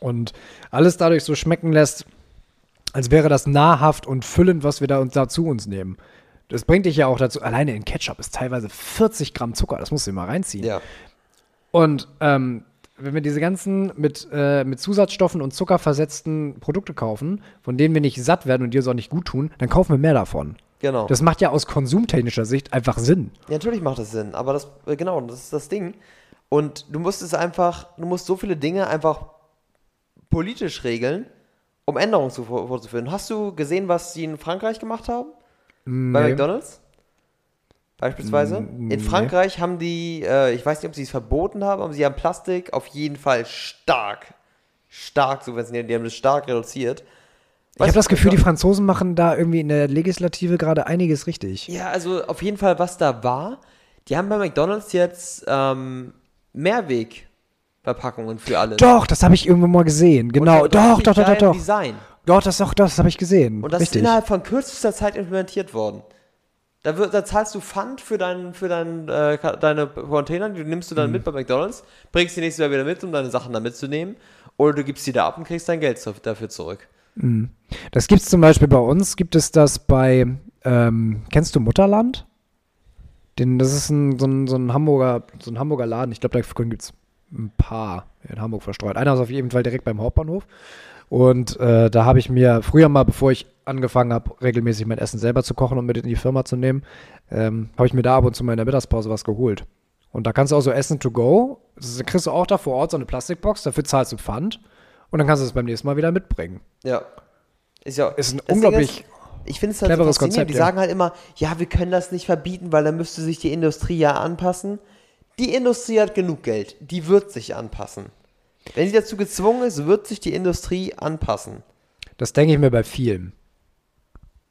und alles dadurch so schmecken lässt, als wäre das nahrhaft und füllend, was wir da uns dazu uns nehmen. Das bringt dich ja auch dazu, alleine in Ketchup ist teilweise 40 Gramm Zucker, das musst du dir mal reinziehen. Ja. Und ähm, wenn wir diese ganzen mit, äh, mit Zusatzstoffen und Zucker versetzten Produkte kaufen, von denen wir nicht satt werden und die uns auch nicht gut tun, dann kaufen wir mehr davon. Genau. Das macht ja aus konsumtechnischer Sicht einfach Sinn. Ja, natürlich macht das Sinn, aber das, äh, genau, das ist das Ding. Und du musst es einfach, du musst so viele Dinge einfach politisch regeln, um Änderungen zu, vor- vorzuführen. Hast du gesehen, was sie in Frankreich gemacht haben? Bei Nee. McDonalds? Beispielsweise? In nee. Frankreich haben die, äh, ich weiß nicht, ob sie es verboten haben, aber sie haben Plastik auf jeden Fall stark, stark subventioniert. Die haben das stark reduziert. Ich habe Weißt das Gefühl, die Franzosen machen da irgendwie in der Legislative gerade einiges richtig. Ja, also auf jeden Fall, was da war, die haben bei McDonalds jetzt ähm, Mehrwegverpackungen für alles. Doch, das habe ich irgendwo mal gesehen. Genau. Doch, doch, doch, doch, doch. Design. Doch, das, doch, das habe ich gesehen. Und das richtig. ist innerhalb von kürzester Zeit implementiert worden. Da, wird, da zahlst du Pfand für, dein, für dein, äh, deine Container, die nimmst du dann Mhm. mit bei McDonalds, bringst die nächstes Jahr wieder mit, um deine Sachen da mitzunehmen. Oder du gibst die da ab und kriegst dein Geld dafür zurück. Das gibt es zum Beispiel bei uns, gibt es das bei, ähm, kennst du Mutterland? Den, das ist ein, so, ein, so, ein Hamburger, so ein Hamburger Laden. Ich glaube, davon gibt es ein paar in Hamburg verstreut. Einer ist auf jeden Fall direkt beim Hauptbahnhof. Und äh, da habe ich mir früher mal, bevor ich angefangen habe, regelmäßig mein Essen selber zu kochen und mit in die Firma zu nehmen, ähm, habe ich mir da ab und zu mal in der Mittagspause was geholt. Und da kannst du auch so Essen to go. Das kriegst du auch da vor Ort so eine Plastikbox, dafür zahlst du Pfand. Und dann kannst du es beim nächsten Mal wieder mitbringen. Ja. Ist ja Ist ein unglaublich ich finde es halt so. Konzept, Die ja. sagen halt immer, ja, wir können das nicht verbieten, weil dann müsste sich die Industrie ja anpassen. Die Industrie hat genug Geld. Die wird sich anpassen. Wenn sie dazu gezwungen ist, wird sich die Industrie anpassen. Das denke ich mir bei vielen.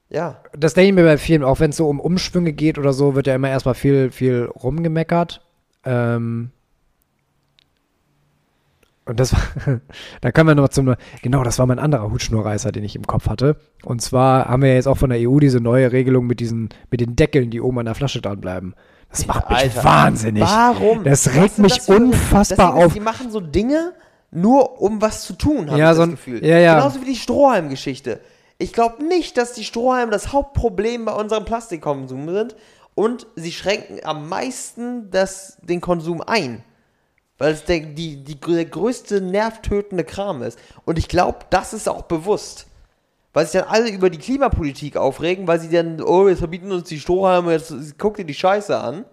Ja. Das denke ich mir bei vielen, auch wenn es so um Umschwünge geht oder so, wird ja immer erstmal viel, viel rumgemeckert. Ähm und das war, da kommen wir noch zum, genau, das war mein anderer Hutschnurreißer, den ich im Kopf hatte. Und zwar haben wir ja jetzt auch von der EU diese neue Regelung mit diesen, mit den Deckeln, die oben an der Flasche dranbleiben. Das macht mich Alter, wahnsinnig. Warum? Das regt mich das unfassbar auf. Die machen so Dinge nur, um was zu tun, habe Ja, ich so das Gefühl. ja, ja. Genauso wie die Strohhalm-Geschichte. Ich glaube nicht, dass die Strohhalme das Hauptproblem bei unserem Plastikkonsum sind und sie schränken am meisten das, den Konsum ein. Weil es der, die, die, der größte nervtötende Kram ist. Und ich glaube, das ist auch bewusst. Weil sich dann alle über die Klimapolitik aufregen, weil sie dann, oh, jetzt verbieten uns die Strohhalme, jetzt guck dir die Scheiße an.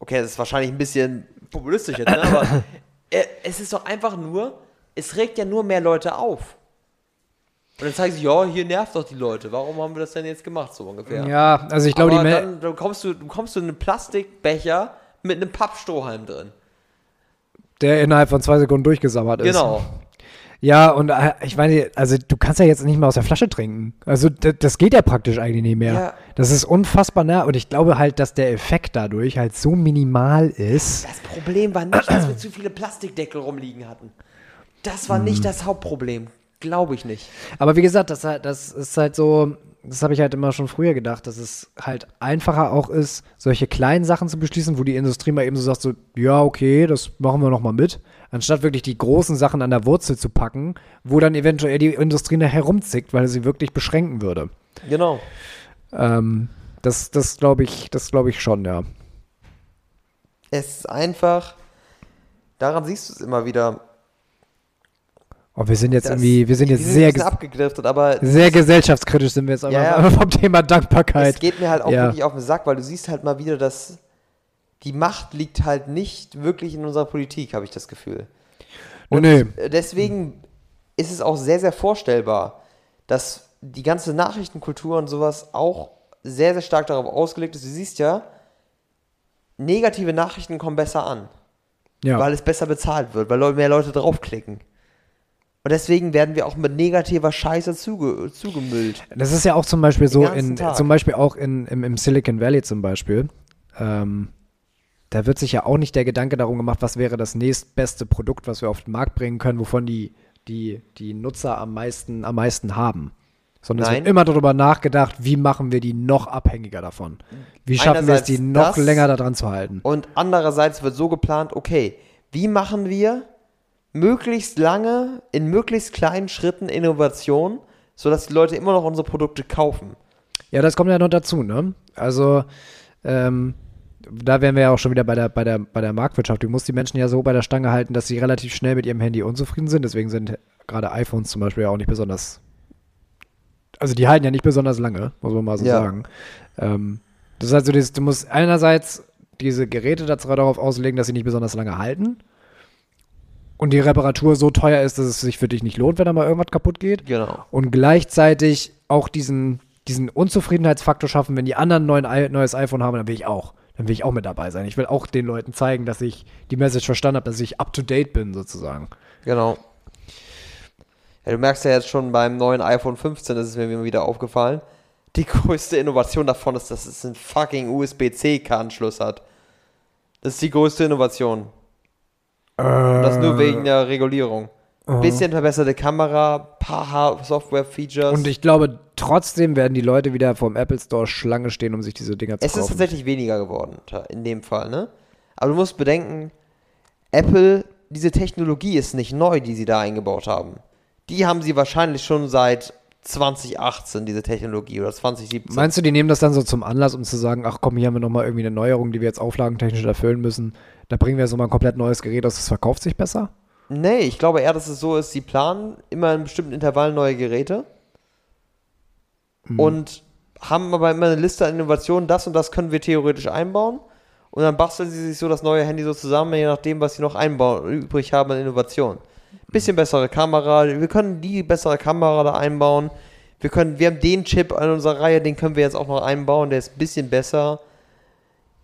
Okay, das ist wahrscheinlich ein bisschen populistisch jetzt, ne? aber es ist doch einfach nur, es regt ja nur mehr Leute auf. Und dann zeigen sie, ja, hier nervt doch die Leute. Warum haben wir das denn jetzt gemacht, so ungefähr? Ja, also ich glaube, die Mel dann, dann kommst du, du kommst du in einen Plastikbecher mit einem Pappstrohhalm drin. der innerhalb von zwei Sekunden durchgesammert ist. Genau. Ja, und äh, ich meine, also du kannst ja jetzt nicht mehr aus der Flasche trinken. Also d- das geht ja praktisch eigentlich nicht mehr. Ja. Das ist unfassbar nah und ich glaube halt, dass der Effekt dadurch halt so minimal ist. Das Problem war nicht, dass wir zu viele Plastikdeckel rumliegen hatten. Das war Hm. nicht das Hauptproblem. Glaube ich nicht. Aber wie gesagt, das, das ist halt so, das habe ich halt immer schon früher gedacht, dass es halt einfacher auch ist, solche kleinen Sachen zu beschließen, wo die Industrie mal eben so sagt, so, ja, okay, das machen wir nochmal mit, anstatt wirklich die großen Sachen an der Wurzel zu packen, wo dann eventuell die Industrie nachher herumzickt, weil sie wirklich beschränken würde. Genau. Ähm, das das glaube ich, das glaube ich schon, ja. Es ist einfach, daran siehst du es immer wieder. Und Oh, wir sind jetzt Das- irgendwie, wir sind jetzt wir sehr, abgedriftet, aber sehr gesellschaftskritisch sind wir jetzt aber Ja, ja. vom Thema Dankbarkeit. es geht mir halt auch Ja. wirklich auf den Sack, weil du siehst halt mal wieder, dass die Macht liegt halt nicht wirklich in unserer Politik, habe ich das Gefühl. Nee, nee. Äh, Deswegen ist es auch sehr, sehr vorstellbar, dass die ganze Nachrichtenkultur und sowas auch sehr, sehr stark darauf ausgelegt ist. Du siehst ja, negative Nachrichten kommen besser an, Ja. weil es besser bezahlt wird, weil mehr Leute draufklicken. Und deswegen werden wir auch mit negativer Scheiße zuge zugemüllt. Das ist ja auch zum Beispiel so in, Tag. zum Beispiel auch in, im, im Silicon Valley zum Beispiel. Ähm, da wird sich ja auch nicht der Gedanke darum gemacht, was wäre das nächstbeste Produkt, was wir auf den Markt bringen können, wovon die, die, die Nutzer am meisten, am meisten haben. Sondern es Nein. wird immer darüber nachgedacht, wie machen wir die noch abhängiger davon? Wie schaffen wir es, die Einerseits noch länger daran zu halten? Und andererseits wird so geplant, okay, wie machen wir möglichst lange in möglichst kleinen Schritten Innovation, sodass die Leute immer noch unsere Produkte kaufen. Ja, das kommt ja noch dazu, ne? Also, ähm, da wären wir ja auch schon wieder bei der, bei, der, bei der Marktwirtschaft. Du musst die Menschen ja so bei der Stange halten, dass sie relativ schnell mit ihrem Handy unzufrieden sind. Deswegen sind gerade iPhones zum Beispiel ja auch nicht besonders. Also, die halten ja nicht besonders lange, muss man mal so Ja. sagen. Ähm, das heißt, du, du musst einerseits diese Geräte dazu darauf auslegen, dass sie nicht besonders lange halten. Und die Reparatur so teuer ist, dass es sich für dich nicht lohnt, wenn da mal irgendwas kaputt geht Genau. und gleichzeitig auch diesen, diesen Unzufriedenheitsfaktor schaffen, wenn die anderen ein neues iPhone haben, dann will ich auch. Dann will ich auch mit dabei sein. Ich will auch den Leuten zeigen, dass ich die Message verstanden habe, dass ich up to date bin, sozusagen. Genau. Ja, du merkst ja jetzt schon beim neuen iPhone 15, das ist mir immer wieder aufgefallen. Die größte Innovation davon ist, dass es einen fucking USB-C-Anschluss hat. Das ist die größte Innovation. Und das nur wegen der Regulierung. Bisschen verbesserte Kamera, paar Software-Features. Und ich glaube, trotzdem werden die Leute wieder vom Apple Store Schlange stehen, um sich diese Dinger zu Es kaufen. ist tatsächlich weniger geworden, in dem Fall, ne? Aber du musst bedenken, Apple, diese Technologie ist nicht neu, die sie da eingebaut haben. Die haben sie wahrscheinlich schon seit 2018, diese Technologie, oder 2017. Meinst du, die nehmen das dann so zum Anlass, um zu sagen, ach komm, hier haben wir nochmal irgendwie eine Neuerung, die wir jetzt auflagentechnisch erfüllen müssen. Da bringen wir jetzt nochmal ein komplett neues Gerät aus, das verkauft sich besser? nee, ich glaube eher, dass es so ist, sie planen immer in bestimmten Intervallen neue Geräte und haben aber immer eine Liste an Innovationen, das und das können wir theoretisch einbauen. Und dann basteln sie sich so das neue Handy so zusammen, je nachdem, was sie noch einbauen, übrig haben an Innovation. Bisschen bessere Kamera, wir können die bessere Kamera da einbauen. Wir können, wir haben den Chip an unserer Reihe, den können wir jetzt auch noch einbauen, der ist ein bisschen besser.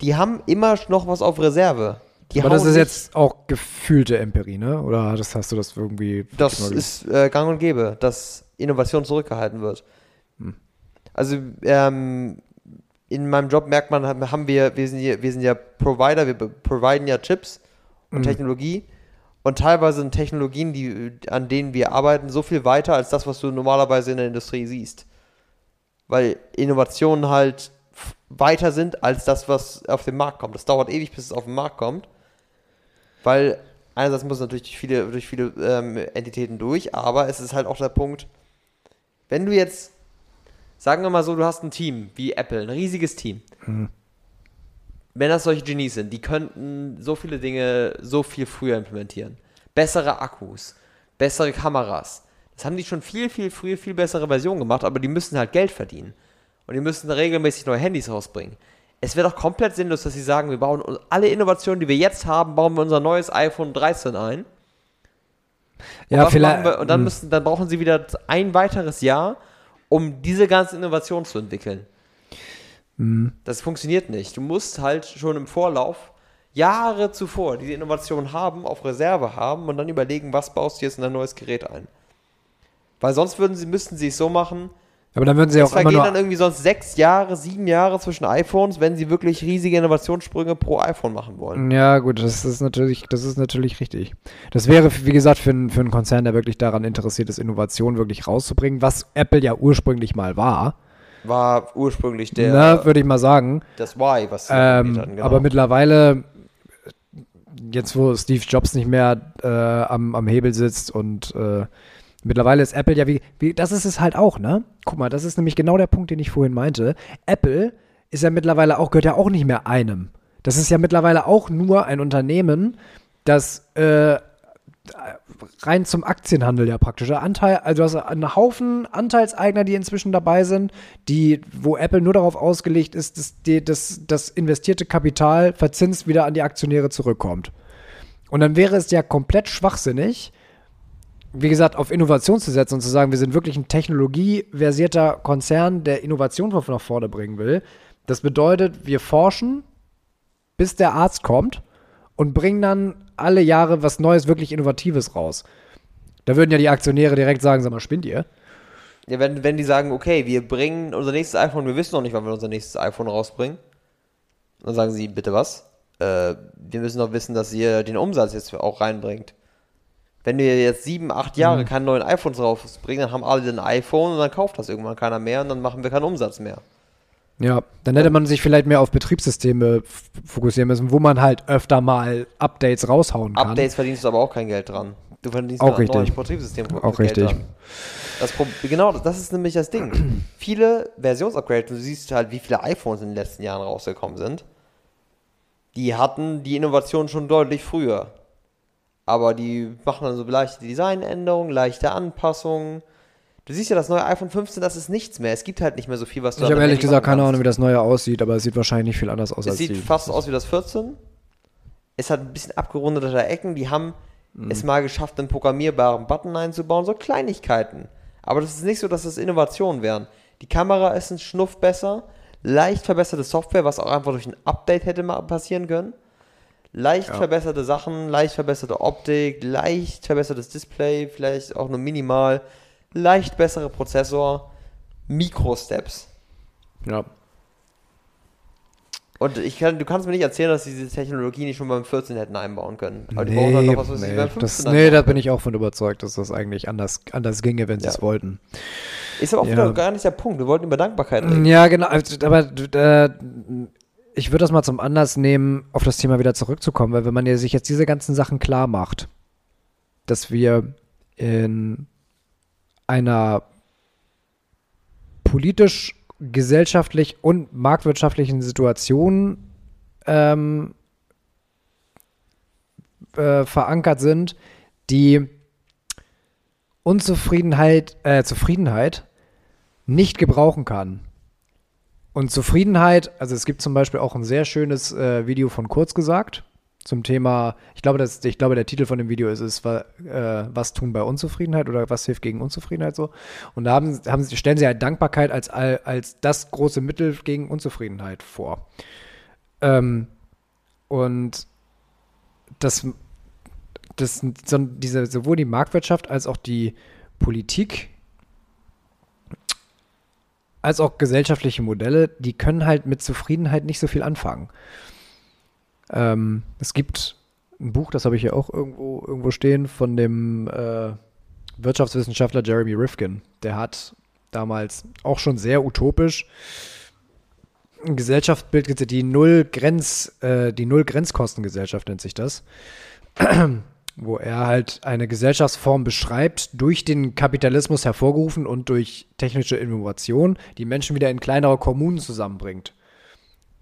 Die haben immer noch was auf Reserve. Die Aber das ist jetzt auch gefühlte Empirie, ne? Oder das, hast du das irgendwie... Das mal ge- ist äh, gang und gäbe, dass Innovation zurückgehalten wird. Also ähm, in meinem Job merkt man, haben wir, wir sind, hier, wir sind ja Provider, wir providen ja Chips und Technologie. Und teilweise sind Technologien, die, an denen wir arbeiten, so viel weiter als das, was du normalerweise in der Industrie siehst. Weil Innovationen halt weiter sind als das, was auf den Markt kommt. Das dauert ewig, bis es auf den Markt kommt. Weil einerseits muss es natürlich durch viele, durch viele ähm, Entitäten durch, aber es ist halt auch der Punkt, wenn du jetzt, sagen wir mal so, du hast ein Team wie Apple, ein riesiges Team. Wenn das solche Genies sind, die könnten so viele Dinge so viel früher implementieren. Bessere Akkus, bessere Kameras. Das haben die schon viel, viel früher, viel bessere Versionen gemacht, aber die müssen halt Geld verdienen. Und die müssen regelmäßig neue Handys rausbringen. Es wäre doch komplett sinnlos, dass sie sagen, wir bauen alle Innovationen, die wir jetzt haben, bauen wir unser neues iPhone 13 ein. Und Ja, vielleicht. wir- Und dann, hm. müssen, dann brauchen sie wieder ein weiteres Jahr, um diese ganze Innovation zu entwickeln. hm. Das funktioniert nicht. Du musst halt schon im Vorlauf Jahre zuvor diese Innovation haben, auf Reserve haben und dann überlegen, was baust du jetzt in ein neues Gerät ein. Weil sonst würden sie, müssten sie es so machen, Aber dann würden sie es auch immer vergehen dann nur. irgendwie sonst sechs Jahre, sieben Jahre zwischen iPhones, wenn sie wirklich riesige Innovationssprünge pro iPhone machen wollen. Ja, gut, das ist natürlich, das ist natürlich richtig. Das wäre, wie gesagt, für, einen- für einen Konzern, der wirklich daran interessiert ist, Innovation wirklich rauszubringen, was Apple ja ursprünglich mal war, War ursprünglich der, ne, würde ich mal sagen. das Y, was sie Ähm, hatten, genau. Aber mittlerweile, jetzt wo Steve Jobs nicht mehr äh, am, am Hebel sitzt und äh, mittlerweile ist Apple ja wie, wie, das ist es halt auch, ne? Guck mal, das ist nämlich genau der Punkt, den ich vorhin meinte. Apple ist ja mittlerweile auch, gehört ja auch nicht mehr einem. Das ist ja mittlerweile auch nur ein Unternehmen, das äh, rein zum Aktienhandel ja praktisch. Anteil, also du hast einen Haufen Anteilseigner, die inzwischen dabei sind, die, wo Apple nur darauf ausgelegt ist, dass die, dass das investierte Kapital verzinst wieder an die Aktionäre zurückkommt. Und dann wäre es ja komplett schwachsinnig, wie gesagt, auf Innovation zu setzen und zu sagen, wir sind wirklich ein technologieversierter Konzern, der Innovation nach vorne bringen will. Das bedeutet, wir forschen, bis der Arzt kommt und bringen dann alle Jahre was Neues, wirklich Innovatives raus. Da würden ja die Aktionäre direkt sagen, sag mal, spinnt ihr? Ja, wenn, wenn die sagen, okay, wir bringen unser nächstes iPhone, wir wissen noch nicht, wann wir unser nächstes iPhone rausbringen. Dann sagen sie, bitte was? Äh, wir müssen doch wissen, dass ihr den Umsatz jetzt auch reinbringt. Wenn wir jetzt sieben, acht Jahre Mhm. keine neuen iPhones rausbringen, dann haben alle ein iPhone und dann kauft das irgendwann keiner mehr und dann machen wir keinen Umsatz mehr. Ja, dann hätte man sich vielleicht mehr auf Betriebssysteme fokussieren müssen, wo man halt öfter mal Updates raushauen kann. Updates verdienst du aber auch kein Geld dran. Du verdienst Auch richtig. neuen Betriebssystemen Auch Geld richtig. dran. Das genau, das ist nämlich das Ding. Viele Versionsupgrades, du siehst halt, wie viele iPhones in den letzten Jahren rausgekommen sind, die hatten die Innovation schon deutlich früher. Aber die machen dann so leichte Designänderungen, leichte Anpassungen. Du siehst ja, das neue iPhone 15, das ist nichts mehr. Es gibt halt nicht mehr so viel, was du Ich habe ehrlich gesagt keine. Ahnung, wie das neue aussieht, aber es sieht wahrscheinlich nicht viel anders aus Es als sieht die. fast aus wie das 14. Es hat ein bisschen abgerundete Ecken. Die haben Mhm. es mal geschafft, einen programmierbaren Button einzubauen. So Kleinigkeiten. Aber das ist nicht so, dass das Innovationen wären. Die Kamera ist ein Schnuff besser. Leicht verbesserte Software, was auch einfach durch ein Update hätte mal passieren können. Leicht Ja. verbesserte Sachen, leicht verbesserte Optik, leicht verbessertes Display, vielleicht auch nur minimal. Leicht bessere Prozessor. Mikrosteps. Ja. Und ich kann, du kannst mir nicht erzählen, dass sie diese Technologie nicht schon beim 14 hätten einbauen können. Aber die Nee, brauchen halt noch was, was sie nee, beim 15 das, nee, da bin ich auch von überzeugt, dass das eigentlich anders, anders ginge, wenn sie es Ja. wollten. Ist aber auch Ja. wieder gar nicht der Punkt. Wir wollten über Dankbarkeit reden. Ja, genau. also, Aber äh, ich würde das mal zum Anlass nehmen, auf das Thema wieder zurückzukommen, weil wenn man ja sich jetzt diese ganzen Sachen klar macht, dass wir in einer politisch, gesellschaftlich und marktwirtschaftlichen Situation ähm, äh, verankert sind, die Unzufriedenheit, äh, Zufriedenheit nicht gebrauchen kann. Und Zufriedenheit, also es gibt zum Beispiel auch ein sehr schönes äh, Video von Kurz gesagt zum Thema, ich glaube, das, ich glaube, der Titel von dem Video ist, ist äh, was tun bei Unzufriedenheit oder was hilft gegen Unzufriedenheit so. Und da haben, haben, stellen sie halt Dankbarkeit als, als das große Mittel gegen Unzufriedenheit vor. Ähm, und das, das so, diese, sowohl die Marktwirtschaft als auch die Politik als auch gesellschaftliche Modelle, die können halt mit Zufriedenheit nicht so viel anfangen. Ähm, es gibt ein Buch, das habe ich hier auch irgendwo, irgendwo stehen, von dem äh, Wirtschaftswissenschaftler Jeremy Rifkin. Der hat damals auch schon sehr utopisch ein Gesellschaftsbild die Null Grenz, äh, die Null Grenzkostengesellschaft nennt sich das wo er halt eine Gesellschaftsform beschreibt, durch den Kapitalismus hervorgerufen und durch technische Innovation, die Menschen wieder in kleinere Kommunen zusammenbringt.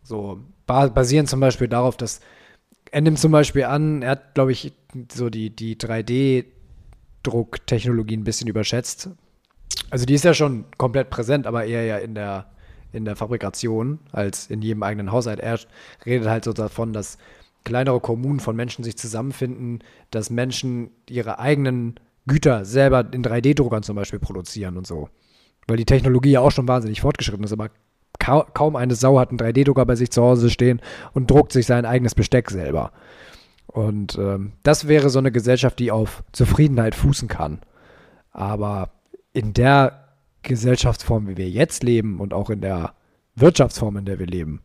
So ba basierend zum Beispiel darauf, dass er nimmt zum Beispiel an, er hat, glaube ich, so die, die 3D-Drucktechnologie ein bisschen überschätzt. Also die ist ja schon komplett präsent, aber eher ja in der, in der Fabrikation als in jedem eigenen Haushalt. Er redet halt so davon, dass kleinere Kommunen von Menschen sich zusammenfinden, dass Menschen ihre eigenen Güter selber in 3D-Druckern zum Beispiel produzieren und so. Weil die Technologie ja auch schon wahnsinnig fortgeschritten ist, aber kau kaum eine Sau hat einen 3D-Drucker bei sich zu Hause stehen und druckt sich sein eigenes Besteck selber. Und ähm, das wäre so eine Gesellschaft, die auf Zufriedenheit fußen kann. Aber in der Gesellschaftsform, wie wir jetzt leben und auch in der Wirtschaftsform, in der wir leben,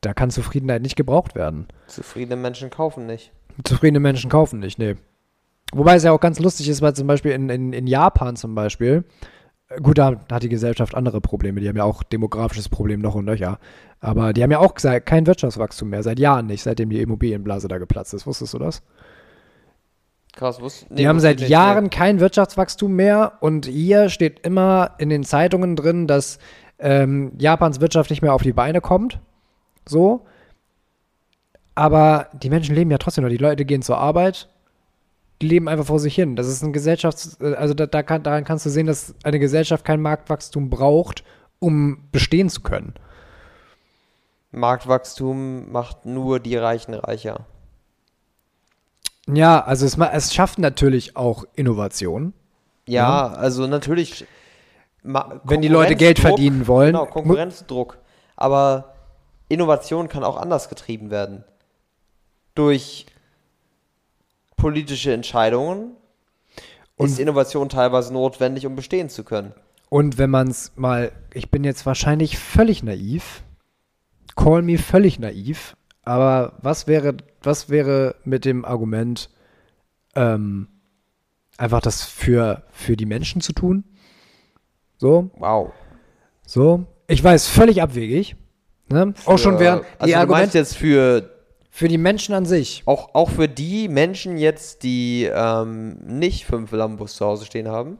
da kann Zufriedenheit nicht gebraucht werden. Zufriedene Menschen kaufen nicht. Zufriedene Menschen kaufen nicht, nee. Wobei es ja auch ganz lustig ist, weil zum Beispiel in, in, in Japan zum Beispiel, äh, gut, da hat die Gesellschaft andere Probleme, die haben ja auch demografisches Problem noch und nöcher. Aber die haben ja auch kein Wirtschaftswachstum mehr, seit Jahren nicht, seitdem die Immobilienblase da geplatzt ist. Wusstest du das? Krass, wusste Die haben seit Jahren kein Wirtschaftswachstum mehr und hier steht immer in den Zeitungen drin, dass ähm, Japans Wirtschaft nicht mehr auf die Beine kommt. So. Aber die Menschen leben ja trotzdem noch. Die Leute gehen zur Arbeit, die leben einfach vor sich hin. Das ist ein Gesellschafts-, also da, da kann, daran kannst du sehen, dass eine Gesellschaft kein Marktwachstum braucht, um bestehen zu können. Marktwachstum macht nur die Reichen reicher. Ja, also es, es schafft natürlich auch Innovation. Ja, also natürlich. Wenn die Leute Geld verdienen wollen. Genau, Konkurrenzdruck. Aber Innovation kann auch anders getrieben werden. Durch politische Entscheidungen Und- ist Innovation teilweise notwendig, um bestehen zu können. Und wenn man es mal, ich bin jetzt wahrscheinlich völlig naiv, call me völlig naiv, aber was wäre, was wäre mit dem Argument, ähm, einfach das für, für die Menschen zu tun? So, Wow. so. Ich weiß, völlig abwegig. Ne? Auch schon Für- während die also du meinst Argumente jetzt für für die Menschen an sich. auch, auch für die Menschen jetzt, die ähm, nicht fünf Lambos zu Hause stehen haben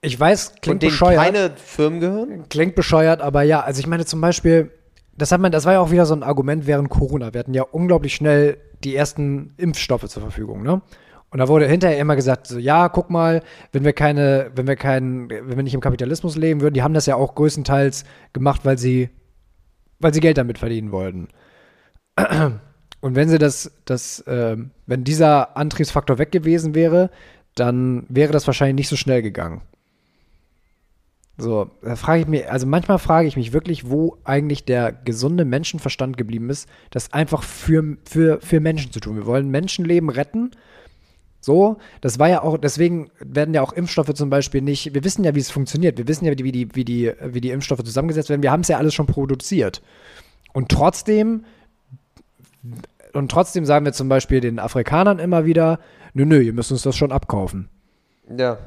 Ich weiß, und klingt denen bescheuert. keine Firmen gehören? Klingt bescheuert, aber ja, also ich meine zum Beispiel, das hat man, das war ja auch wieder so ein Argument während Corona. Wir hatten ja unglaublich schnell die ersten Impfstoffe zur Verfügung, ne? Und da wurde hinterher immer gesagt, so, ja, guck mal, wenn wir keine, wenn wir keinen, wenn wir nicht im Kapitalismus leben würden, die haben das ja auch größtenteils gemacht, weil sie, weil sie Geld damit verdienen wollten. Und wenn sie das, das, ähm, wenn dieser Antriebsfaktor weg gewesen wäre, dann wäre das wahrscheinlich nicht so schnell gegangen. So, da frage ich mich, also manchmal frage ich mich wirklich, wo eigentlich der gesunde Menschenverstand geblieben ist, das einfach für, für, für Menschen zu tun. Wir wollen Menschenleben retten. So, das war ja auch, deswegen werden ja auch Impfstoffe zum Beispiel nicht, wir wissen ja, wie es funktioniert, wir wissen ja, wie die, wie die, wie die Impfstoffe zusammengesetzt werden, wir haben es ja alles schon produziert. Und trotzdem, und trotzdem sagen wir zum Beispiel den Afrikanern immer wieder, nö, nö, ihr müsst uns das schon abkaufen. Ja.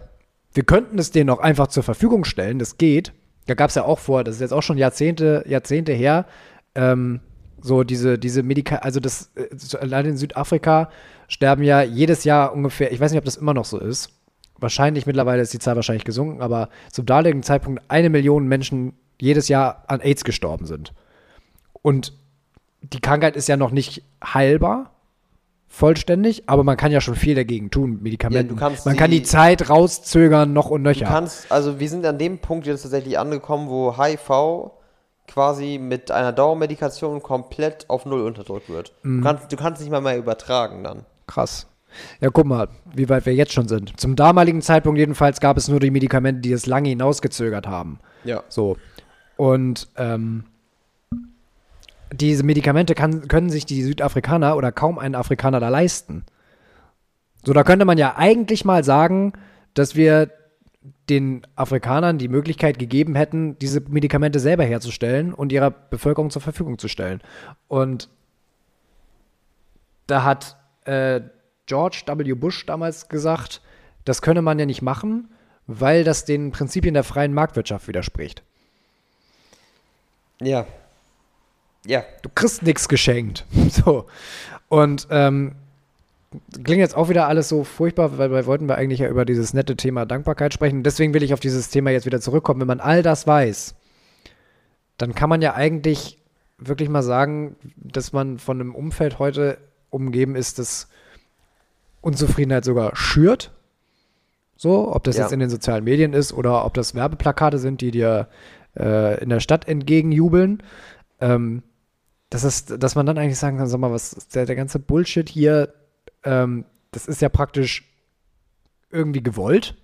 Wir könnten es denen auch einfach zur Verfügung stellen, das geht. Da gab es ja auch vor, das ist jetzt auch schon Jahrzehnte, Jahrzehnte her, ähm, so diese, diese Medika, also das, äh, allein in Südafrika sterben ja jedes Jahr ungefähr, ich weiß nicht, ob das immer noch so ist. Wahrscheinlich, mittlerweile ist die Zahl wahrscheinlich gesunken, aber zum damaligen Zeitpunkt eine Million Menschen jedes Jahr an AIDS gestorben sind. Und die Krankheit ist ja noch nicht heilbar, vollständig, aber man kann ja schon viel dagegen tun, Medikamenten. Ja, du man kann die Zeit rauszögern, noch und Du nöcher. kannst, also wir sind an dem Punkt jetzt tatsächlich angekommen, wo HIV quasi mit einer Dauermedikation komplett auf Null unterdrückt wird. Mhm. Du, kannst, du kannst nicht mal mehr übertragen dann. Krass. Ja, guck mal, wie weit wir jetzt schon sind. Zum damaligen Zeitpunkt jedenfalls gab es nur die Medikamente, die es lange hinausgezögert haben. Ja. So. Und ähm, diese Medikamente kann, können sich die Südafrikaner oder kaum ein Afrikaner da leisten. So, da könnte man ja eigentlich mal sagen, dass wir den Afrikanern die Möglichkeit gegeben hätten, diese Medikamente selber herzustellen und ihrer Bevölkerung zur Verfügung zu stellen. Und da hat äh, George W. Bush damals gesagt, das könne man ja nicht machen, weil das den Prinzipien der freien Marktwirtschaft widerspricht. Ja. Ja. Du kriegst nichts geschenkt. So. Und ähm, klingt jetzt auch wieder alles so furchtbar, weil wir wollten wir eigentlich ja über dieses nette Thema Dankbarkeit sprechen. Deswegen will ich auf dieses Thema jetzt wieder zurückkommen. Wenn man all das weiß, dann kann man ja eigentlich wirklich mal sagen, dass man von einem Umfeld heute umgeben ist, das Unzufriedenheit sogar schürt. So, ob das Ja. jetzt in den sozialen Medien ist oder ob das Werbeplakate sind, die dir äh, in der Stadt entgegenjubeln. Ähm, das ist, dass man dann eigentlich sagen kann, sag mal, was der, der ganze Bullshit hier, ähm, das ist ja praktisch irgendwie gewollt.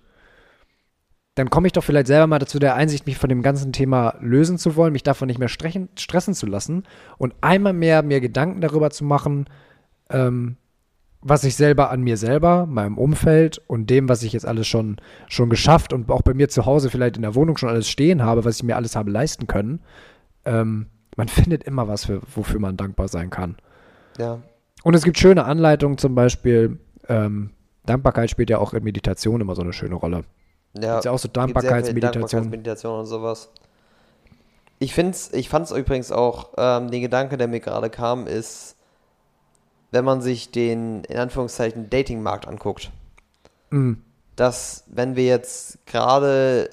Dann komme ich doch vielleicht selber mal dazu der Einsicht, mich von dem ganzen Thema lösen zu wollen, mich davon nicht mehr strechen, stressen zu lassen und einmal mehr mir Gedanken darüber zu machen, ähm, was ich selber an mir selber, meinem Umfeld und dem, was ich jetzt alles schon, schon geschafft und auch bei mir zu Hause vielleicht in der Wohnung schon alles stehen habe, was ich mir alles habe leisten können, ähm, man findet immer was, für, wofür man dankbar sein kann. Ja. Und es gibt schöne Anleitungen, zum Beispiel, ähm, Dankbarkeit spielt ja auch in Meditation immer so eine schöne Rolle. Ja, Ist ja auch so Dankbarkeitsmeditation. Dankbarkeitsmeditation und sowas. Ich, find's, ich fand es übrigens auch, ähm, den Gedanke, der mir gerade kam, ist, wenn man sich den, in Anführungszeichen, Datingmarkt anguckt, Mhm. dass wenn wir jetzt gerade,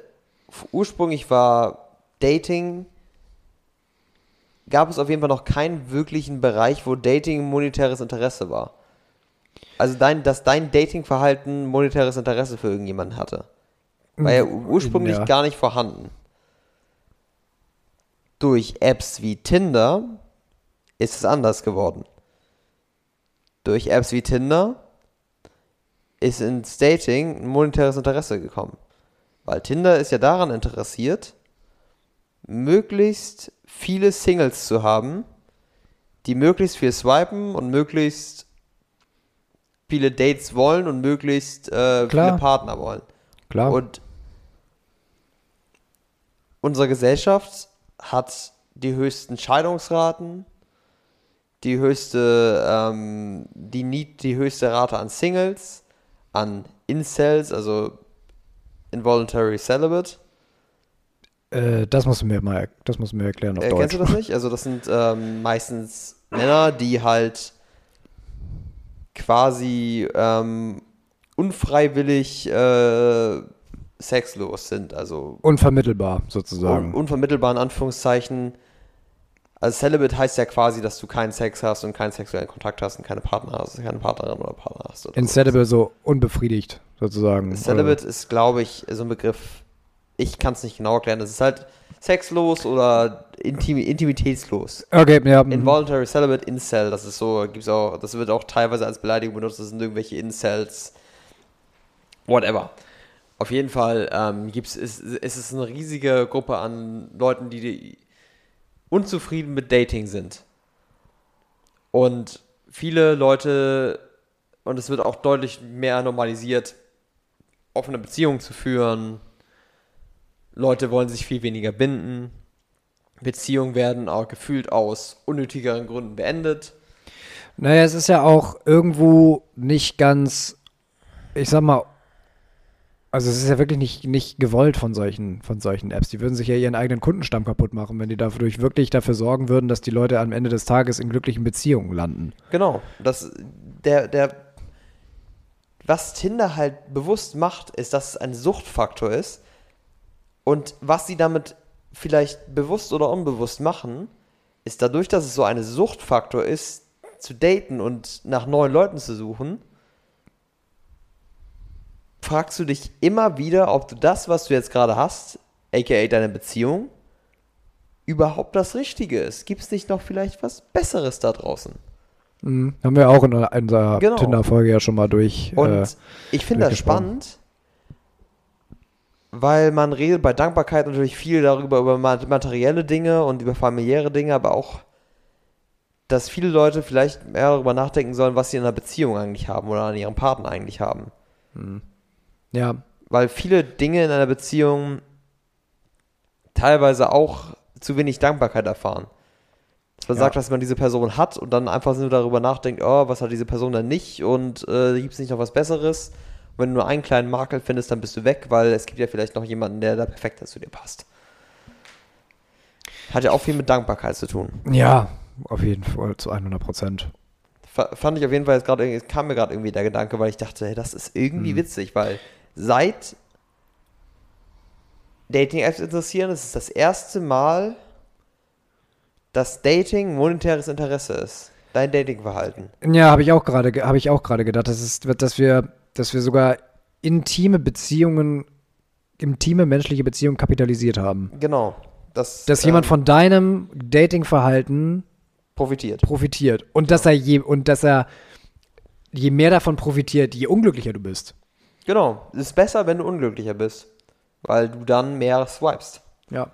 ursprünglich war Dating, gab es auf jeden Fall noch keinen wirklichen Bereich, wo Dating monetäres Interesse war. Also dein, dass dein Datingverhalten monetäres Interesse für irgendjemanden hatte. War ja ursprünglich Ja. gar nicht vorhanden. Durch Apps wie Tinder ist es anders geworden. Durch Apps wie Tinder ist ins Dating ein monetäres Interesse gekommen. Weil Tinder ist ja daran interessiert, möglichst viele Singles zu haben, die möglichst viel swipen und möglichst viele Dates wollen und möglichst äh, viele Partner wollen. Klar. Und unsere Gesellschaft hat die höchsten Scheidungsraten, die höchste, ähm, die, die höchste Rate an Singles, an Incels, also Involuntary Celibate. Äh, das musst du mir mal, das musst du mir erklären auf Äh, Deutsch. kennst du das nicht? Also das sind ähm, meistens Männer, die halt quasi ähm, unfreiwillig äh, sexlos sind, also Unvermittelbar, sozusagen. un unvermittelbar in Anführungszeichen. Also Celibate heißt ja quasi, dass du keinen Sex hast und keinen sexuellen Kontakt hast und keine Partner hast, keine Partnerin oder Partner hast. Oder Incedible so unbefriedigt, sozusagen. Celibate ist, glaube ich, so ein Begriff, ich kann es nicht genau erklären. Das ist halt sexlos oder intim intimitätslos. Okay, ja. Involuntary Celibate, Incel, das ist so, gibt's auch, das wird auch teilweise als Beleidigung benutzt, das sind irgendwelche Incels, whatever. Auf jeden Fall ähm, gibt's, ist, ist es eine riesige Gruppe an Leuten, die unzufrieden mit Dating sind. Und viele Leute, und es wird auch deutlich mehr normalisiert, offene Beziehungen zu führen. Leute wollen sich viel weniger binden. Beziehungen werden auch gefühlt aus unnötigeren Gründen beendet. Naja, es ist ja auch irgendwo nicht ganz, ich sag mal, also es ist ja wirklich nicht, nicht gewollt von solchen, von solchen Apps. Die würden sich ja ihren eigenen Kundenstamm kaputt machen, wenn die dadurch wirklich dafür sorgen würden, dass die Leute am Ende des Tages in glücklichen Beziehungen landen. Genau. Das, der, der, was Tinder halt bewusst macht, ist, dass es ein Suchtfaktor ist. Und was sie damit vielleicht bewusst oder unbewusst machen, ist dadurch, dass es so ein Suchtfaktor ist, zu daten und nach neuen Leuten zu suchen, fragst du dich immer wieder, ob du das, was du jetzt gerade hast, aka deine Beziehung, überhaupt das Richtige ist. Gibt es nicht noch vielleicht was Besseres da draußen? Mhm. Haben wir auch in unserer Genau. Tinder-Folge ja schon mal durch. Und äh, ich finde das spannend, weil man redet bei Dankbarkeit natürlich viel darüber, über ma- materielle Dinge und über familiäre Dinge, aber auch, dass viele Leute vielleicht mehr darüber nachdenken sollen, was sie in einer Beziehung eigentlich haben oder an ihrem Partner eigentlich haben. ja, Weil viele Dinge in einer Beziehung teilweise auch zu wenig Dankbarkeit erfahren. Dass man Ja. sagt, dass man diese Person hat und dann einfach nur darüber nachdenkt, oh, was hat diese Person denn nicht und äh, gibt es nicht noch was Besseres? Wenn du nur einen kleinen Makel findest, dann bist du weg, weil es gibt ja vielleicht noch jemanden, der da perfekter zu dir passt. Hat ja auch viel mit Dankbarkeit zu tun. ja, auf jeden Fall zu 100 Prozent. Fa- Fand ich auf jeden Fall jetzt gerade, es kam mir gerade irgendwie der Gedanke, weil ich dachte, hey, das ist irgendwie Mhm. witzig, weil seit Dating-Apps interessieren, ist es das erste Mal, dass Dating monetäres Interesse ist. Dein Datingverhalten. Ja, habe ich auch gerade, ge- habe ich auch gerade gedacht, dass es, dass wir, dass wir sogar intime Beziehungen, intime menschliche Beziehungen kapitalisiert haben. Genau. Das, Dass jemand ähm, von deinem Datingverhalten profitiert. profitiert. Und dass er je, und dass er je mehr davon profitiert, je unglücklicher du bist. Genau. Es ist besser, wenn du unglücklicher bist. Weil du dann mehr swipest. Ja.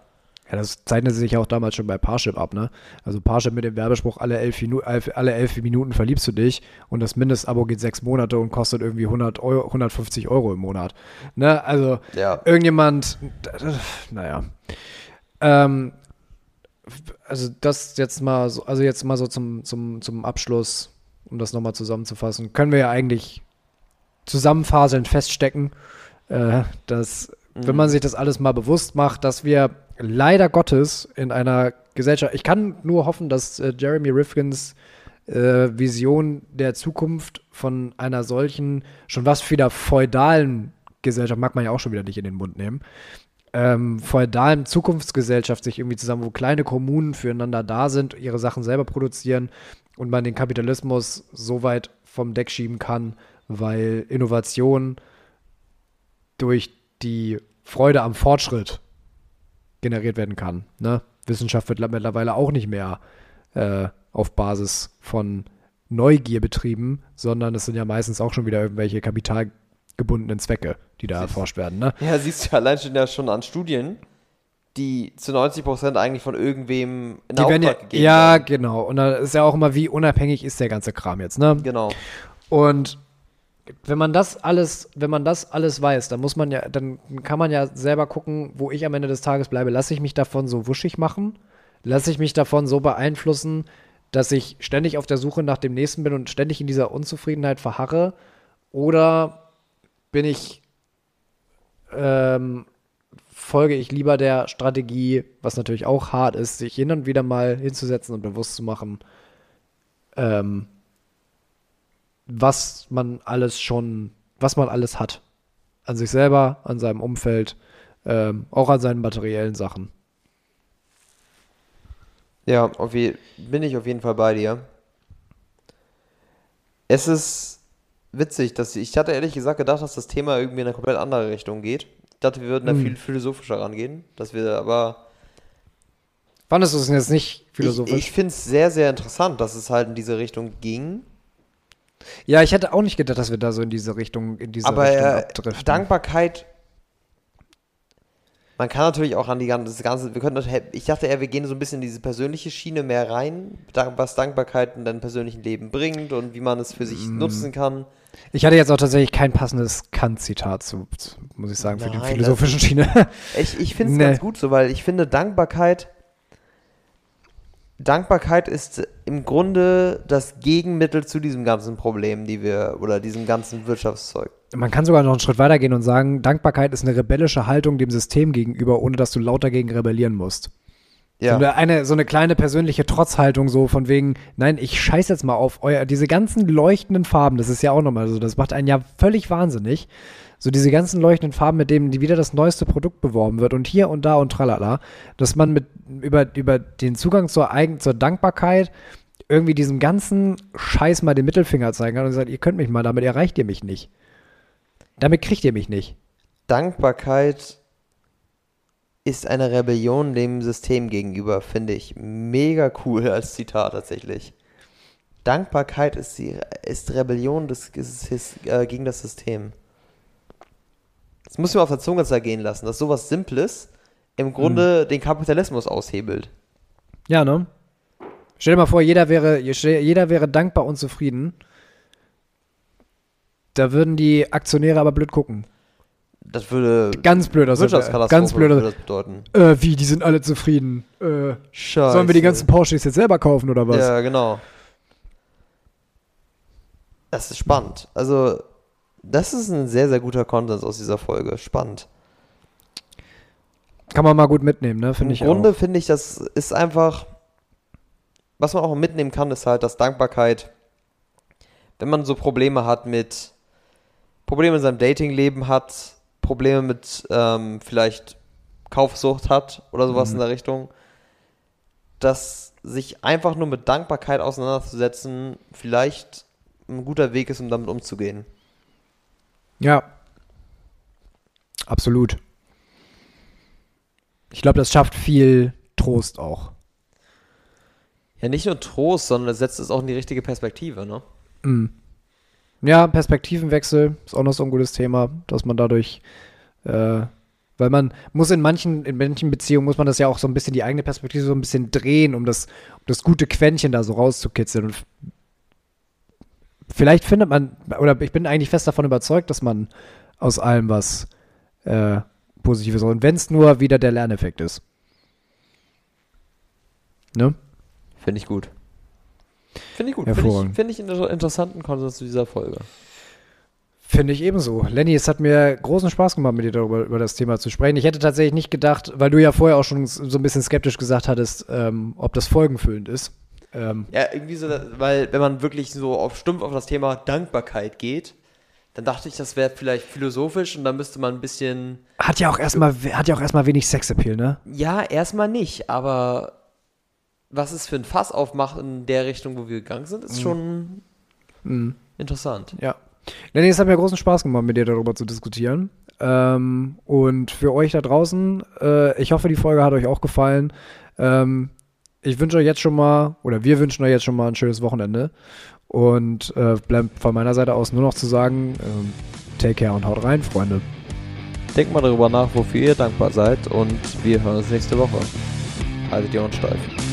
Ja, das zeichnete sich auch damals schon bei Parship ab, ne? Also Parship mit dem Werbespruch, alle elf, Minu alle elf Minuten verliebst du dich und das Mindestabo geht sechs Monate und kostet irgendwie 100 Euro, 150 Euro im Monat. Ne? Also Ja. irgendjemand, naja. Ähm, also das jetzt mal so, also jetzt mal so zum, zum, zum Abschluss, um das nochmal zusammenzufassen, können wir ja eigentlich zusammenfaselnd feststecken, äh, dass, wenn man sich das alles mal bewusst macht, dass wir leider Gottes in einer Gesellschaft, ich kann nur hoffen, dass äh, Jeremy Rifkins äh, Vision der Zukunft von einer solchen, schon was wieder feudalen Gesellschaft, mag man ja auch schon wieder nicht in den Mund nehmen, ähm, feudalen Zukunftsgesellschaft sich irgendwie zusammen, wo kleine Kommunen füreinander da sind, ihre Sachen selber produzieren und man den Kapitalismus so weit vom Deck schieben kann, weil Innovation durch die Freude am Fortschritt generiert werden kann. Ne? Wissenschaft wird mittlerweile auch nicht mehr äh, auf Basis von Neugier betrieben, sondern es sind ja meistens auch schon wieder irgendwelche kapitalgebundenen Zwecke, die da erforscht werden. Ne? Ja, siehst du allein schon ja schon an Studien, die zu 90% eigentlich von irgendwem in Die werden ja, Auftrag gegeben ja, werden. genau. Und da ist ja auch immer, wie unabhängig ist der ganze Kram jetzt, ne? Genau. Und wenn man das alles, wenn man das alles weiß, dann muss man ja, dann kann man ja selber gucken, wo ich am Ende des Tages bleibe. Lasse ich mich davon so wuschig machen? Lasse ich mich davon so beeinflussen, dass ich ständig auf der Suche nach dem Nächsten bin und ständig in dieser Unzufriedenheit verharre? Oder bin ich, ähm, folge ich lieber der Strategie, was natürlich auch hart ist, sich hin und wieder mal hinzusetzen und bewusst zu machen, ähm, was man alles schon, was man alles hat. An sich selber, an seinem Umfeld, ähm, auch an seinen materiellen Sachen. Ja, bin ich auf jeden Fall bei dir. Es ist witzig, dass ich hatte ehrlich gesagt gedacht, dass das Thema irgendwie in eine komplett andere Richtung geht. Ich dachte, wir würden da Hm. viel philosophischer rangehen, dass wir aber Fandest du es jetzt nicht philosophisch? ich, ich finde es sehr sehr interessant, dass es halt in diese Richtung ging. Ja, ich hätte auch nicht gedacht, dass wir da so in diese Richtung, in diese Aber Richtung äh, abdriften. Dankbarkeit. Man kann natürlich auch an die ganze, das ganze, wir könnten, das- ich dachte eher, wir gehen so ein bisschen in diese persönliche Schiene mehr rein, was Dankbarkeit in deinem persönlichen Leben bringt und wie man es für sich Mm. nutzen kann. Ich hatte jetzt auch tatsächlich kein passendes Kant-Zitat zu, muss ich sagen, für die Nein, philosophischen Schiene. Ich, ich finde es Nee. ganz gut so, weil ich finde Dankbarkeit, Dankbarkeit ist im Grunde das Gegenmittel zu diesem ganzen Problem, die wir, oder diesem ganzen Wirtschaftszeug. Man kann sogar noch einen Schritt weiter gehen und sagen, Dankbarkeit ist eine rebellische Haltung dem System gegenüber, ohne dass du laut dagegen rebellieren musst. Ja. So, eine, eine, so eine kleine persönliche Trotzhaltung, so von wegen, nein, ich scheiß jetzt mal auf euer, diese ganzen leuchtenden Farben, das ist ja auch nochmal so, das macht einen ja völlig wahnsinnig. So diese ganzen leuchtenden Farben, mit denen wieder das neueste Produkt beworben wird und hier und da und tralala, dass man mit, über, über den Zugang zur Eigen, zur Dankbarkeit irgendwie diesem ganzen Scheiß mal den Mittelfinger zeigen kann und sagt, ihr könnt mich mal, damit erreicht ihr mich nicht. Damit kriegt ihr mich nicht. Dankbarkeit ist eine Rebellion dem System gegenüber, finde ich mega cool als Zitat tatsächlich. Dankbarkeit ist, die, ist Rebellion des, ist, ist, äh, gegen das System. Das muss man auf der Zunge zergehen lassen, dass sowas Simples im Grunde den Kapitalismus aushebelt. Ja, ne? Stell dir mal vor, jeder wäre, jeder wäre dankbar und zufrieden. Da würden die Aktionäre aber blöd gucken. Das würde Ganz blöd aus Wirtschaftskatastrophe Ganz blöd würde das bedeuten. Äh, wie, die sind alle zufrieden. Äh, Scheiße. sollen wir die ganzen Porsches jetzt selber kaufen oder was? Ja, genau. Das ist spannend. Also, das ist ein sehr, sehr guter Konsens aus dieser Folge. Spannend. Kann man mal gut mitnehmen, ne? Finde Im ich Grunde auch. finde ich, das ist einfach, was man auch mitnehmen kann, ist halt, dass Dankbarkeit, wenn man so Probleme hat mit, Probleme in seinem Datingleben hat, Probleme mit ähm, vielleicht Kaufsucht hat oder sowas Mhm. in der Richtung, dass sich einfach nur mit Dankbarkeit auseinanderzusetzen vielleicht ein guter Weg ist, um damit umzugehen. Ja. Absolut. Ich glaube, das schafft viel Trost auch. Ja, nicht nur Trost, sondern es setzt es auch in die richtige Perspektive, ne? Mhm. Ja, Perspektivenwechsel ist auch noch so ein gutes Thema, dass man dadurch, äh, weil man muss in manchen, in manchen Beziehungen muss man das ja auch so ein bisschen die eigene Perspektive so ein bisschen drehen, um das, um das gute Quäntchen da so rauszukitzeln. Und vielleicht findet man, oder ich bin eigentlich fest davon überzeugt, dass man aus allem was äh, Positives und wenn es nur wieder der Lerneffekt ist. Ne? Finde ich gut. Finde ich gut. Finde ich, find ich einen interessanten Konsens zu dieser Folge. Finde ich ebenso. Lenny, es hat mir großen Spaß gemacht, mit dir darüber über das Thema zu sprechen. Ich hätte tatsächlich nicht gedacht, weil du ja vorher auch schon so ein bisschen skeptisch gesagt hattest, ähm, ob das folgenfüllend ist. Ähm, ja, irgendwie so, weil wenn man wirklich so auf stumpf auf das Thema Dankbarkeit geht, dann dachte ich, das wäre vielleicht philosophisch und dann müsste man ein bisschen. Hat ja auch erstmal, hat ja auch erstmal wenig Sexappeal, ne? Ja, erstmal nicht, aber was es für ein Fass aufmacht in der Richtung, wo wir gegangen sind, ist mhm. schon mhm. interessant. Ja. Lenny, es hat mir großen Spaß gemacht, mit dir darüber zu diskutieren. Ähm, und für euch da draußen, äh, ich hoffe, die Folge hat euch auch gefallen. Ähm, ich wünsche euch jetzt schon mal, oder wir wünschen euch jetzt schon mal ein schönes Wochenende. Und äh, bleibt von meiner Seite aus nur noch zu sagen, ähm, take care und haut rein, Freunde. Denkt mal darüber nach, wofür ihr dankbar seid und wir hören uns nächste Woche. Haltet die Ohren steif.